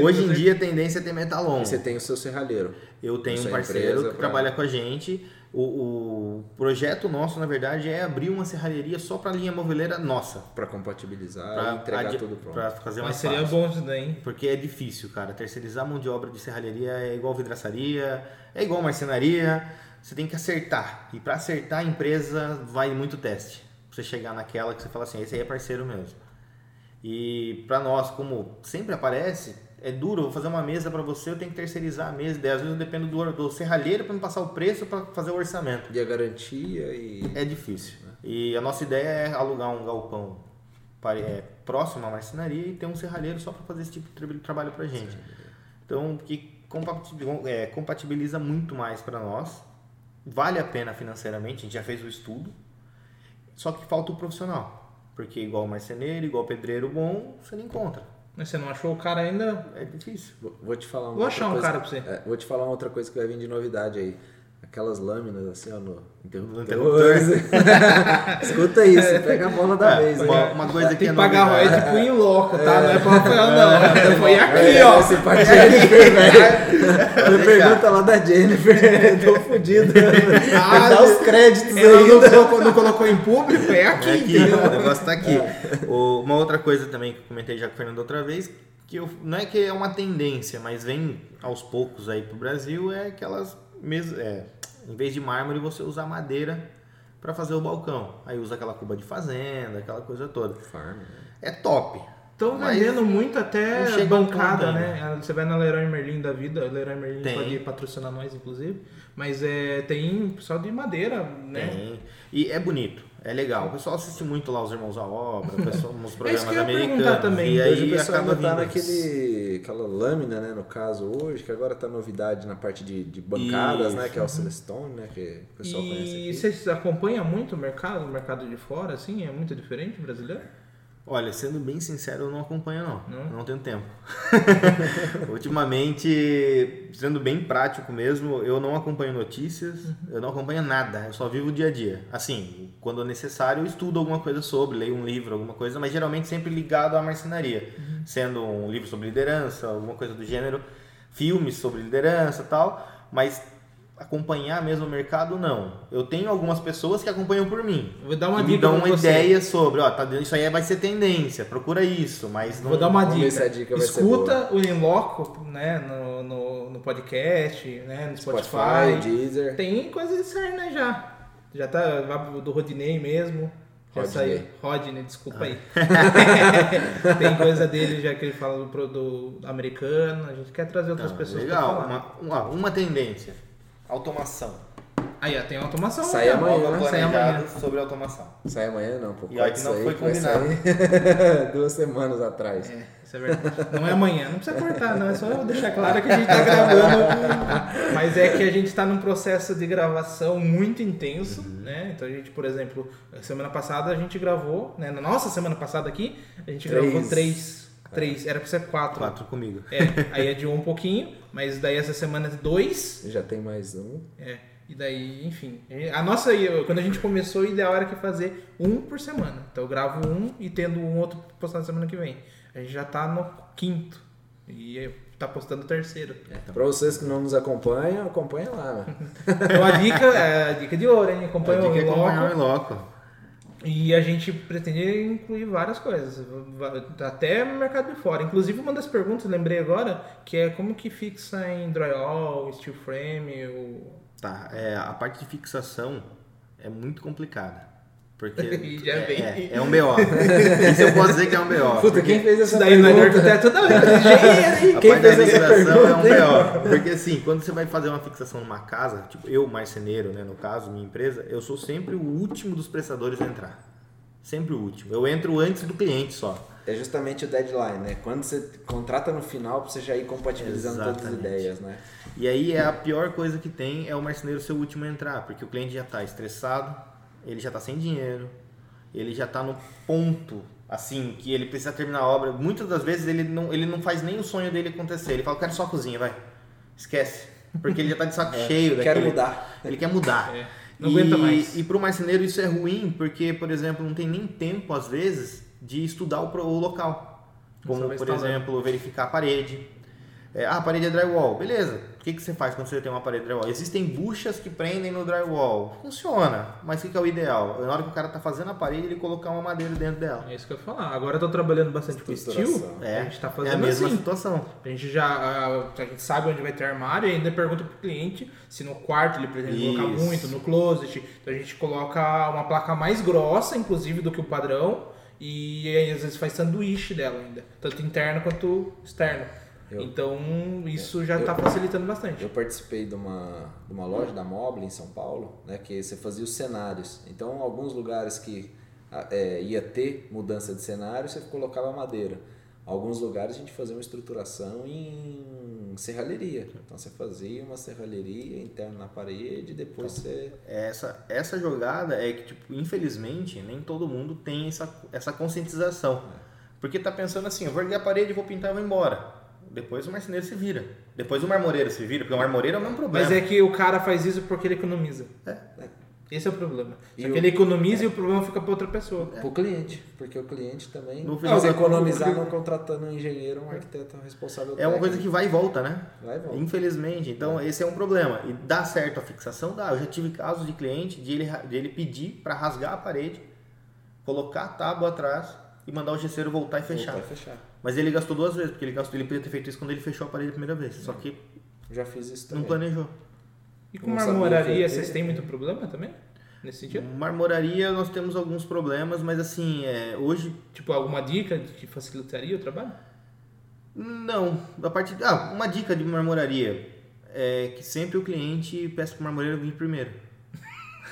[LAUGHS] hoje em dia a tendência é ter metalon. E você tem o seu serralheiro. Eu tenho um parceiro que pra... trabalha com a gente. O, o, projeto nosso, na verdade, é abrir uma serralheria só para linha moveleira nossa. Para compatibilizar pra, e entregar tudo pronto. Para fazer Mas seria fácil. bom isso daí. Porque é difícil, cara. Terceirizar a mão de obra de serralheria é igual vidraçaria, é igual marcenaria. Você tem que acertar. E para acertar a empresa vai muito teste. Pra você chegar naquela que você fala assim, esse aí é parceiro mesmo. E para nós, como sempre aparece, é duro, vou fazer uma mesa para você, eu tenho que terceirizar a mesa. Daí, às vezes eu dependo do, do serralheiro para me passar o preço para fazer o orçamento. E a garantia e. É difícil. Né? E a nossa ideia é alugar um galpão para, é, próximo à marcenaria e ter um serralheiro só para fazer esse tipo de trabalho para gente. Então, que é, compatibiliza muito mais para nós. Vale a pena financeiramente, a gente já fez o estudo. Só que falta o profissional. Porque igual marceneiro, igual pedreiro bom, você não encontra. Mas você não achou o cara ainda? É difícil. Vou te falar uma Vou achar um coisa, cara pra você. É, vou te falar uma outra coisa que vai vir de novidade aí. Aquelas lâminas assim, ó, no interruptor. interruptor. [LAUGHS] Escuta isso, pega a bola da é, vez. Uma, uma coisa que Tem é que pagar royalty tipo em louco, tá? É. Não é pra Rafael, não. Foi aqui, ó. Esse parte Jennifer, velho. pergunta lá da Jennifer. [LAUGHS] Tô fudido. Ah, dá os créditos aí. Não colocou, não colocou em público? É aqui. É aqui o negócio tá aqui. É. Uma outra coisa também que eu comentei já com o Fernando outra vez, que eu, não é que é uma tendência, mas vem aos poucos aí pro Brasil, é aquelas mesas. É, em vez de mármore, você usa madeira para fazer o balcão. Aí usa aquela cuba de fazenda, aquela coisa toda. Farm, né? É top. Estão vendendo muito até bancada, né? Você vai na Leroy Merlin da vida, Leroy Merlin tem. pode patrocinar nós, inclusive. Mas é, tem pessoal de madeira, né? Tem. E é bonito. É legal. O pessoal assiste muito lá os Irmãos à Obra, o [LAUGHS] pessoal, nos é programas é americanos. Também. E aí o pessoal ainda tá naquele, aquela lâmina, né, no caso hoje, que agora tá novidade na parte de, de bancadas, Isso. né, que é o Celestone, né, que o pessoal e conhece E vocês acompanham muito o mercado, o mercado de fora, assim? É muito diferente brasileiro? Olha, sendo bem sincero, eu não acompanho não. Não, não tenho tempo. [LAUGHS] Ultimamente, sendo bem prático mesmo, eu não acompanho notícias, uhum. eu não acompanho nada, eu só vivo o dia a dia. Assim, quando é necessário, eu estudo alguma coisa sobre, leio um livro, alguma coisa, mas geralmente sempre ligado à marcenaria, uhum. sendo um livro sobre liderança, alguma coisa do gênero, filmes sobre liderança, tal, mas acompanhar mesmo o mercado, não. Eu tenho algumas pessoas que acompanham por mim. Vou dar uma dica me dão uma ideia sobre, ó, tá, isso aí vai ser tendência, procura isso, mas não... Vou dar uma dica. dica Escuta o Inloco, né, no, no, no, podcast, né, no Spotify. Spotify Deezer. Tem coisa de sair, né, já. Já tá do Rodinei mesmo. Já Rodney. saiu. Rodney, desculpa ah. aí. [LAUGHS] Tem coisa dele já que ele fala do, do americano. A gente quer trazer outras não, pessoas Legal, uma, uma, uma tendência Automação. Aí, ó, tem automação. Sai né? amanhã, né? Sai amanhã. sobre automação. Sai amanhã não, pô. E aí não foi combinado. [LAUGHS] duas semanas atrás. É, isso é verdade. Não é amanhã, não precisa cortar, não. É só eu deixar claro que a gente tá gravando. Mas é que a gente tá num processo de gravação muito intenso, uhum. né? Então a gente, por exemplo, semana passada a gente gravou, né? Na nossa semana passada aqui, a gente três. gravou três. Três, era pra ser quatro. Quatro comigo. É, aí adiou um pouquinho. Mas daí essa semana é dois. Já tem mais um. É. E daí, enfim. A nossa, quando a gente começou, o ideal era que fazer um por semana. Então eu gravo um e tendo um outro postando na semana que vem. A gente já tá no quinto. E tá postando o terceiro. É, então. Pra vocês que não nos acompanham, acompanha lá, né? [LAUGHS] então a dica, é a dica de ouro, hein? Acompanha o Loco. E a gente pretende incluir várias coisas, até mercado de fora. Inclusive, uma das perguntas, lembrei agora, que é como que fixa em drywall, steel frame. Ou... Tá, é, a parte de fixação é muito complicada. Porque [LAUGHS] Já é, vem. É, é, um BO. [LAUGHS] Isso eu posso dizer que é um BO. Puta, quem fez essa daí pergunta? Daí não é toda A [LAUGHS] quem fez essa pergunta é um BO. Porque assim, quando você vai fazer uma fixação numa casa, tipo eu, marceneiro, né, no caso, minha empresa, eu sou sempre o último dos prestadores a entrar. Sempre o último. Eu entro antes do cliente só. É justamente o deadline, né? Quando você contrata no final, pra você já ir compatibilizando Exatamente. todas as ideias, né? E aí é a pior coisa que tem é o marceneiro ser o último a entrar, porque o cliente já está estressado, ele já está sem dinheiro, ele já está no ponto assim, que ele precisa terminar a obra, muitas das vezes ele não, ele não faz nem o sonho dele acontecer. Ele fala, eu quero só a cozinha, vai. Esquece. Porque ele já tá de saco [LAUGHS] É, cheio Quero daquele- mudar. Ele quer mudar. É, não e, aguenta mais. E para o marceneiro isso é ruim, porque, por exemplo, não tem nem tempo, às vezes, de estudar o, o local. Como, por exemplo, verificar a parede. É, ah, a parede é drywall. Beleza. O que, que você faz quando você tem uma parede drywall? Existem buchas que prendem no drywall. Funciona. Mas o que, que é o ideal? Na hora que o cara tá fazendo a parede, ele colocar uma madeira dentro dela. É isso que eu ia falar. Agora eu tô trabalhando bastante com steel. É, a gente tá é fazendo a mesma assim. situação. A gente já a, a gente sabe onde vai ter armário e ainda pergunta pro cliente se no quarto ele pretende colocar Isso. muito, no closet. Então a gente coloca uma placa mais grossa, inclusive, do que o padrão. E aí, às vezes faz sanduíche dela ainda. Tanto interno quanto externo. Eu- então isso já eu- tá facilitando bastante. Eu participei de uma, de uma loja da Mobile em São Paulo, né, que você fazia os cenários. Então, alguns lugares que é, ia ter mudança de cenário, você colocava madeira. Alguns lugares a gente fazia uma estruturação em serralheria. Então, você fazia uma serralheria interna na parede e depois você... Essa, essa jogada é que, tipo, infelizmente, nem todo mundo tem essa, essa conscientização. Porque tá pensando assim, eu vou erguer a parede, vou pintar e vou embora. Depois o marceneiro se vira. Depois o marmoreiro se vira, porque o marmoreiro é o mesmo problema. Mas é que o cara faz isso porque ele economiza. É. Esse é o problema. E Só o- que ele economiza e o problema fica pra outra pessoa. Para o cliente, porque o cliente também... No Não, final economizar não contratando um engenheiro, um arquiteto responsável É uma coisa que vai e volta, né? Vai e volta. Infelizmente. Então, esse é um problema. E dá certo a fixação? Dá. Eu já tive casos de cliente de ele, de ele pedir para rasgar a parede, colocar a tábua atrás e mandar o gesseiro voltar e fechar. Voltar e fechar. Mas ele gastou duas vezes, porque ele gastou, ele podia ter feito isso quando ele fechou a parede a primeira vez. Só que Já fiz isso não também. planejou. E com Não marmoraria, vocês têm muito problema também? Nesse sentido? Marmoraria nós temos alguns problemas, mas assim, é, hoje Tipo, alguma dica que facilitaria o trabalho? não. A parte, ah, uma dica de marmoraria é que sempre o cliente peça para o marmoreiro vir primeiro.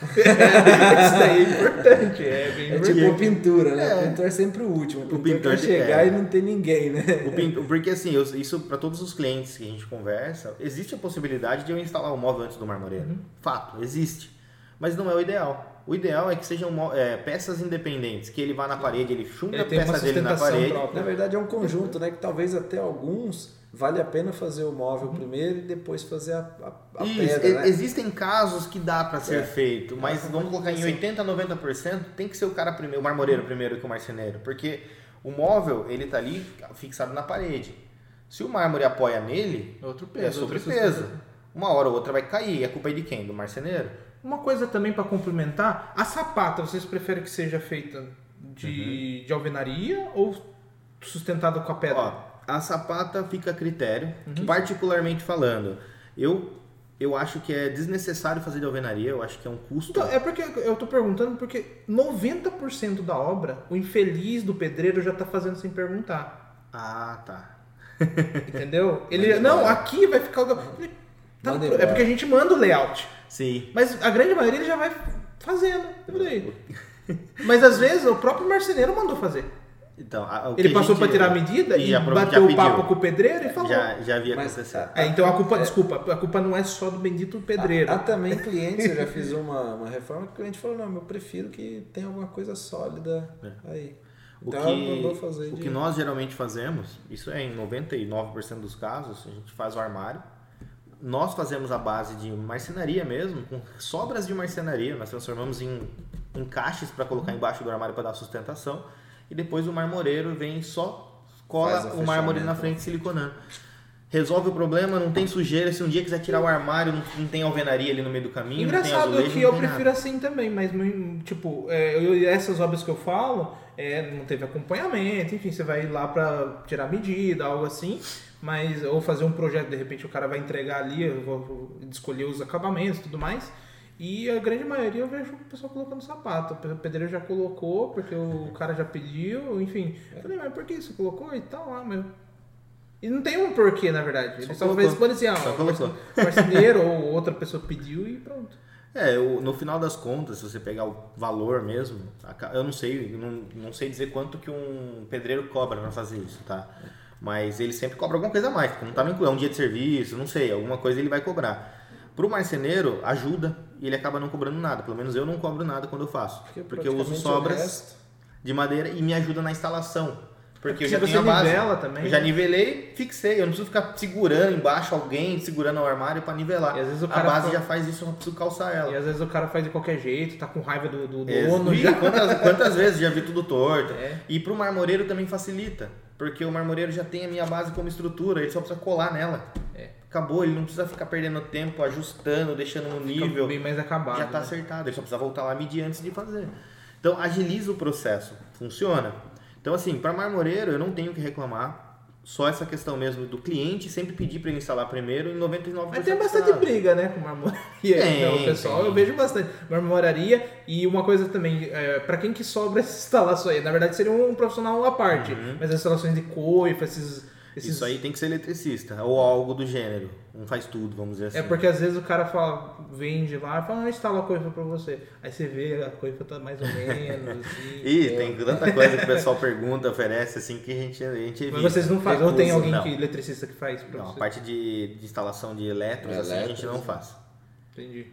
Isso daí é importante, é bem É importante. tipo pintura, né? É. O pintor é sempre o último. O pintor, pintor quer chegar é. e não tem ninguém, né? O pinto- porque assim, eu- isso para todos os clientes que a gente conversa, existe a possibilidade de eu instalar o móvel antes do marmoreiro. Uhum. Fato, existe. Mas não é o ideal. O ideal é que sejam é, peças independentes, que ele vá na parede, ele chunga Ele a peça dele na parede. própria. Na verdade é um conjunto, né? Que talvez até alguns vale a pena fazer o móvel primeiro e depois fazer a, a, a Isso, pedra, né? Existem casos que dá para ser É. feito, mas pra vamos colocar em fazer. 80, 90%, tem que ser o cara primeiro, o marmoreiro primeiro que o marceneiro, porque o móvel, ele tá ali fixado na parede. Se o mármore apoia nele, É outro é peso. sobre outra peso. sustentação. Uma hora ou outra vai cair, e a culpa é de quem? Do marceneiro? Uma coisa também pra complementar, a sapata, vocês preferem que seja feita de, de alvenaria ou sustentada com a pedra? Ó, a sapata fica a critério, Uhum. particularmente falando. Eu, eu acho que é desnecessário fazer de alvenaria, eu acho que é um custo. Então, é porque eu tô perguntando porque 90% da obra, o infeliz do pedreiro já tá fazendo sem perguntar. Ah, tá. [LAUGHS] Entendeu? Ele, não, aqui vai ficar. tá- é porque a gente manda o layout. Sim. Mas a grande maioria ele já vai fazendo. Mas às vezes o próprio marceneiro mandou fazer. Então, a- o Ele passou pra tirar a medida e, já bateu o pediu. papo com o pedreiro e falou. Já, já havia Mas, acontecido. É, então a culpa, desculpa, a culpa não é só do bendito pedreiro. Há, há também clientes, eu já fiz uma, uma reforma que o cliente falou, não, eu prefiro que tenha alguma coisa sólida aí. O Então ela que, mandou fazer o de- que nós geralmente fazemos, isso é em 99% dos casos, a gente faz o armário. Nós fazemos a base de marcenaria mesmo, com sobras de marcenaria, nós transformamos em encaixes para colocar embaixo do armário para dar sustentação. E depois o marmoreiro vem e só cola o mármore na frente siliconando. Resolve o problema, não tem sujeira. Se um dia quiser tirar o armário, não, não tem alvenaria ali no meio do caminho, não Engraçado tem azulejo, que não eu prefiro nada. assim também, mas tipo, é, eu- essas obras que eu falo, é, não teve acompanhamento, enfim, você vai lá pra tirar medida, algo assim, mas ou fazer um projeto, de repente o cara vai entregar ali, eu vou, vou escolher os acabamentos e tudo mais. E a grande maioria eu vejo o pessoal colocando sapato. O pedreiro já colocou, porque o cara já pediu, enfim. Eu falei, mas por que isso colocou? E tá lá, meu. E não tem um porquê, na verdade. Ele só, assim, ah, Só o colocou. marceneiro ou outra pessoa pediu e pronto. É, eu- no final das contas, se você pegar o valor mesmo, eu não sei, não, não sei dizer quanto que um pedreiro cobra pra fazer isso, tá? Mas ele sempre cobra alguma coisa a mais, porque não tá incluído, é um dia de serviço, não sei, alguma coisa ele vai cobrar. Pro marceneiro, ajuda e ele acaba não cobrando nada, pelo menos eu não cobro nada quando eu faço, porque, eu uso sobras. de madeira e me ajuda na instalação. Porque É eu já tenho a base. também, Eu já né? nivelei, fixei. Eu não preciso ficar segurando embaixo alguém, segurando o armário para nivelar. E às vezes o a base fa- já faz isso, eu não preciso calçar ela. E às vezes o cara faz de qualquer jeito, tá com raiva do, do dono já. Quantas, quantas vezes já vi tudo torto? É. E pro marmoreiro também facilita. Porque o marmoreiro já tem a minha base como estrutura, ele só precisa colar nela. É. Acabou, ele não precisa ficar perdendo tempo, ajustando, deixando no Fica nível. bem mais acabado. já está né? acertado, ele só precisa voltar lá medir antes de fazer. Então agiliza o processo, funciona. Então assim, para marmoreiro eu não tenho o que reclamar. Só essa questão mesmo do cliente sempre pedir para ele instalar primeiro em 99%. Mas tem bastante briga, né, com marmoraria. Tem, Então, pessoal, tem. eu vejo bastante. Marmoraria e uma coisa também, é, para quem que sobra [LAUGHS] essas instalações aí, na verdade seria um profissional à parte, mas as instalações de coifa, esses... esses Isso aí tem que ser eletricista ou algo do gênero. Não faz tudo, vamos dizer assim. É porque às vezes o cara fala, vende lá e fala, não, instala a coifa pra você. Aí você vê, a coifa tá mais ou menos, [LAUGHS] assim. Ih, tem tanta coisa que o pessoal [LAUGHS] pergunta, oferece, assim, que a gente, a gente evita. Mas vocês não fazem, ou tem alguém Não. que eletricista que faz pra Não, a você? parte de, de instalação de eletros, assim, a gente não né? faz. Entendi.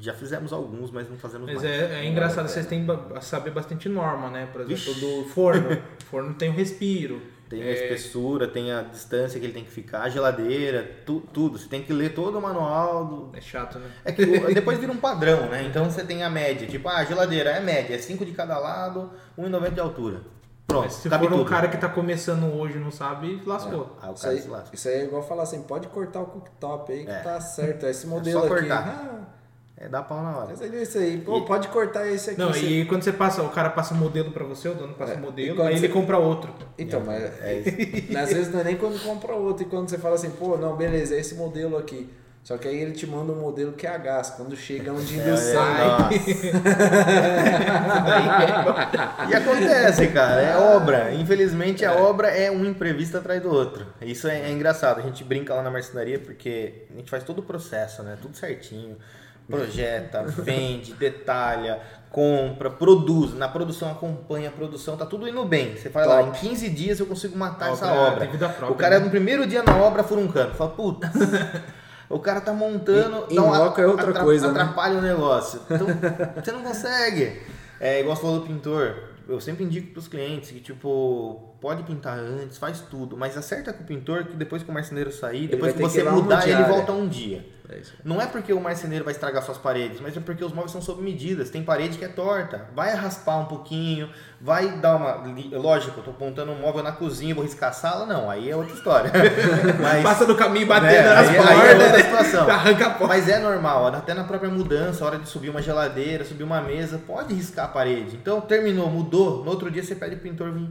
Já fizemos alguns, mas não fazemos Mas mais. é, é engraçado, vocês têm saber bastante norma, né? Por exemplo, do forno. O [LAUGHS] forno tem o respiro. Tem a É, espessura, tem a distância que ele tem que ficar, a geladeira, tu- tudo. Você tem que ler todo o manual. Do... É chato, né? É que [LAUGHS] depois vira um padrão, né? Então você tem a média. Tipo, ah, a geladeira é média, é 5 de cada lado, 1,90 de altura. Pronto, Mas se cabe for um tudo. cara que tá começando hoje e não sabe, lascou. Ah, o Isso aí, se lasca. isso aí é igual falar assim, pode cortar o cooktop aí que É. tá certo. Esse modelo só aqui. cortar. Ah, É, dá pau na hora. mas é isso aí. Pô, pode cortar esse aqui. Não, você- e quando você passa, o cara passa o modelo pra você, o dono passa É, o e modelo, aí você- ele compra outro. Então, mas é, [LAUGHS] às vezes não é nem quando compra outro. E quando você fala assim, pô, não, beleza, é esse modelo aqui. Só que aí ele te manda um modelo que é a gás. Quando chega um de indução. É, nossa. [LAUGHS] E acontece, cara, é obra. Infelizmente a obra é um imprevisto atrás do outro. Isso é, é engraçado. A gente brinca lá na marcenaria porque a gente faz todo o processo, né? Tudo certinho. Projeta, vende, detalha, compra, produz. Na produção acompanha a produção, tá tudo indo bem. Você fala lá, em 15 dias eu consigo matar A essa obra obra. própria, o cara né? no primeiro dia na obra fura um cano. Fala, puta. [LAUGHS] O cara tá montando. Em- um em loco é outra atra- coisa, né? Atrapalha o negócio. Então, você não consegue. É igual você falou do pintor. Eu sempre indico pros clientes que, tipo, pode pintar antes, faz tudo, mas acerta com o pintor que depois que o marceneiro sair, depois que que você uma mudar, ele volta um dia. É. Não é porque o marceneiro vai estragar suas paredes, mas é porque os móveis são sob medidas. Tem parede que é torta. Vai raspar um pouquinho, vai dar uma. Lógico, eu tô montando um móvel na cozinha, vou riscar a sala, não. Aí é outra história. [LAUGHS] Mas, Passa no caminho batendo né, nas aí- aí é outra portas, situação. [LAUGHS] arranca a porta. Mas é normal, até na própria mudança, a hora de subir uma geladeira, subir uma mesa, pode riscar a parede. Então terminou, mudou, no outro dia você pede o pintor vir.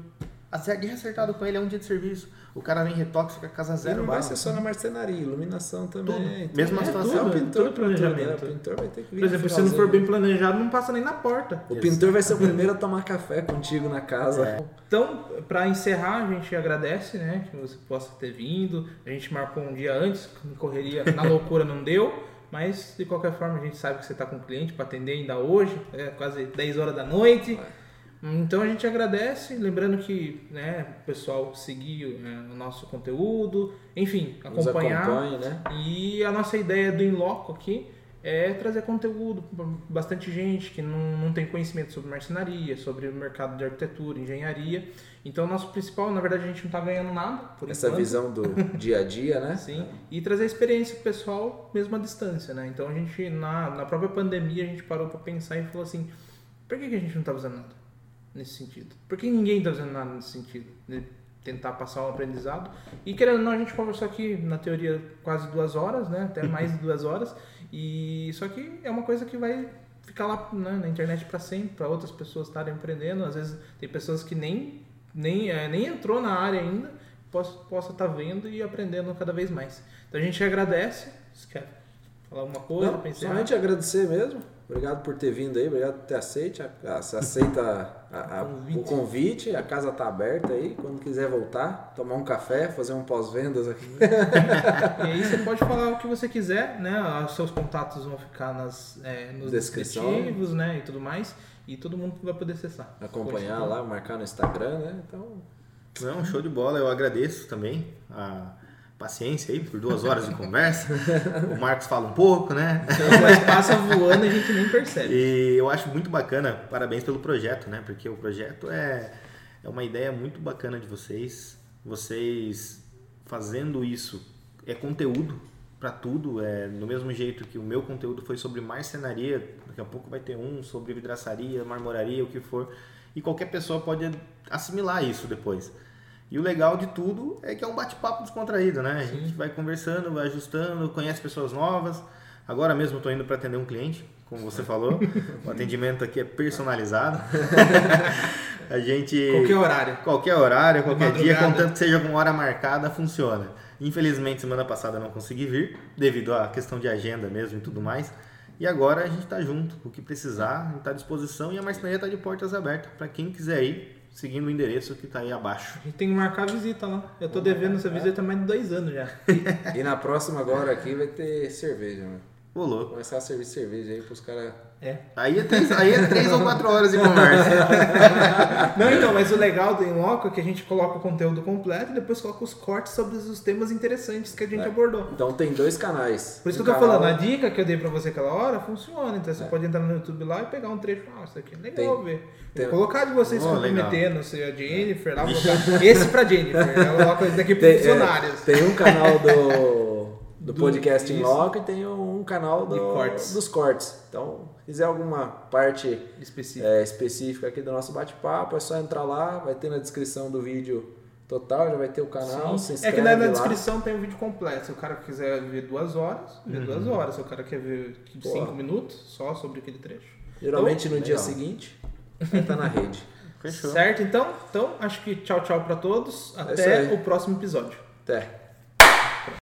Acerta, e acertado com ele, é um dia de serviço. O cara vem retoque, fica a casa E zero. não vai ser só na marcenaria, iluminação também. Tudo. Então, Mesma é situação, tudo? O pintor, Tudo pra tudo, né? planejamento. O pintor vai ter que vir Por exemplo, se não for bem planejado, não passa nem na porta. O pintor vai ser o primeiro a tomar café contigo na casa. É. Então, para encerrar, a gente agradece, né, que você possa ter vindo. A gente marcou um dia antes, correria, na loucura não deu, mas de qualquer forma a gente sabe que você está com o cliente para atender ainda hoje, é quase 10 horas da noite. Então a gente agradece, lembrando que, né, o pessoal seguir né, o nosso conteúdo, enfim, acompanhar. né? E a nossa ideia do Inloco aqui é trazer conteúdo para bastante gente que não, não tem conhecimento sobre marcenaria, sobre o mercado de arquitetura, engenharia. Então, nosso principal, na verdade, a gente não está ganhando nada por Essa enquanto. visão do [LAUGHS] dia a dia, né? Sim, e trazer experiência pro pessoal mesmo à distância, né? Então a gente, na, na própria pandemia, a gente parou para pensar e falou assim, por que, que a gente não tá fazendo nada nesse sentido? Por que ninguém tá fazendo nada nesse sentido? De tentar passar um aprendizado. E querendo ou não, a gente conversou aqui, na teoria, quase duas horas, né? Até mais de duas horas. E só que é uma coisa que vai ficar lá né, na internet para sempre, para outras pessoas estarem aprendendo. Às vezes tem pessoas que nem, nem, é, nem entrou na área ainda, possa estar tá vendo e aprendendo cada vez mais. Então a gente agradece. Você quer falar alguma coisa? Encerrar? somente agradecer mesmo. Obrigado por ter vindo aí, obrigado por ter aceito. aceita a- a- Convite. o convite, a casa tá aberta aí. Quando quiser voltar, tomar um café, fazer um pós-vendas aqui. [LAUGHS] E aí você pode falar o que você quiser, né? Os seus contatos vão ficar nas, é, nos Descrição. descritivos, né? E tudo mais. E todo mundo vai poder acessar. Acompanhar lá, marcar no Instagram, né? Então, Não, show de bola. Eu agradeço também a paciência aí por duas horas de conversa. o Marcos fala um pouco, né? Mas passa voando e a gente nem percebe. E eu acho muito bacana, parabéns pelo projeto, né? Porque o projeto é, é uma ideia muito bacana de vocês. Vocês fazendo isso é conteúdo para tudo, é no mesmo jeito que o meu conteúdo foi sobre marcenaria, daqui a pouco vai ter um sobre vidraçaria, marmoraria, o que for, e qualquer pessoa pode assimilar isso depois. E o legal de tudo é que é um bate-papo descontraído, né? A gente vai conversando, vai ajustando, conhece pessoas novas. Agora mesmo estou indo para atender um cliente, como você falou. [LAUGHS] o atendimento aqui é personalizado. [LAUGHS] a gente qualquer horário, qualquer horário, qualquer dia, contanto que seja com hora marcada, funciona. Infelizmente semana passada não consegui vir devido à questão de agenda mesmo e tudo mais. E agora a gente está junto, o que precisar, a gente está à disposição e a marcenaria está de portas abertas para quem quiser ir seguindo o endereço que está aí abaixo. A gente tem que marcar a visita lá. Eu estou devendo essa visita há mais de dois anos já. E, na próxima agora aqui vai ter cerveja, mano. Ô, louco. Começar a servir cerveja aí para os caras é. Aí é, três, aí é três ou quatro horas de conversa. [LAUGHS] Não, então, mas o legal do Inloco é que a gente coloca o conteúdo completo e depois coloca os cortes sobre os temas interessantes que a gente é. abordou. Então tem dois canais. Por isso um que eu tô canal... falando, a dica que eu dei pra você aquela hora funciona. Então você é. pode entrar no YouTube lá e pegar um trecho. Ah, isso aqui é legal tem, ver. Tem... Colocar de vocês oh, comprometendo, se a Jennifer, lá, [LAUGHS] colocar esse pra Jennifer. Ela coloca isso daqui pros funcionários. tem um canal do, [LAUGHS] do, do podcast Inloco e tem um canal do, cortes. dos cortes. Então quiser alguma parte específica, é, específica aqui do nosso bate-papo, é só entrar lá, vai ter na descrição do vídeo total, já vai ter o canal. Se é que na, na descrição tem o vídeo completo. Se o cara quiser ver duas horas, vê uhum. duas horas. Se o cara quer ver cinco minutos, só sobre aquele trecho. Geralmente então, no legal. dia seguinte, [LAUGHS] vai estar na rede. Fechou. Certo, então? Então, acho que tchau, tchau para todos. É Até é o próximo episódio. Até.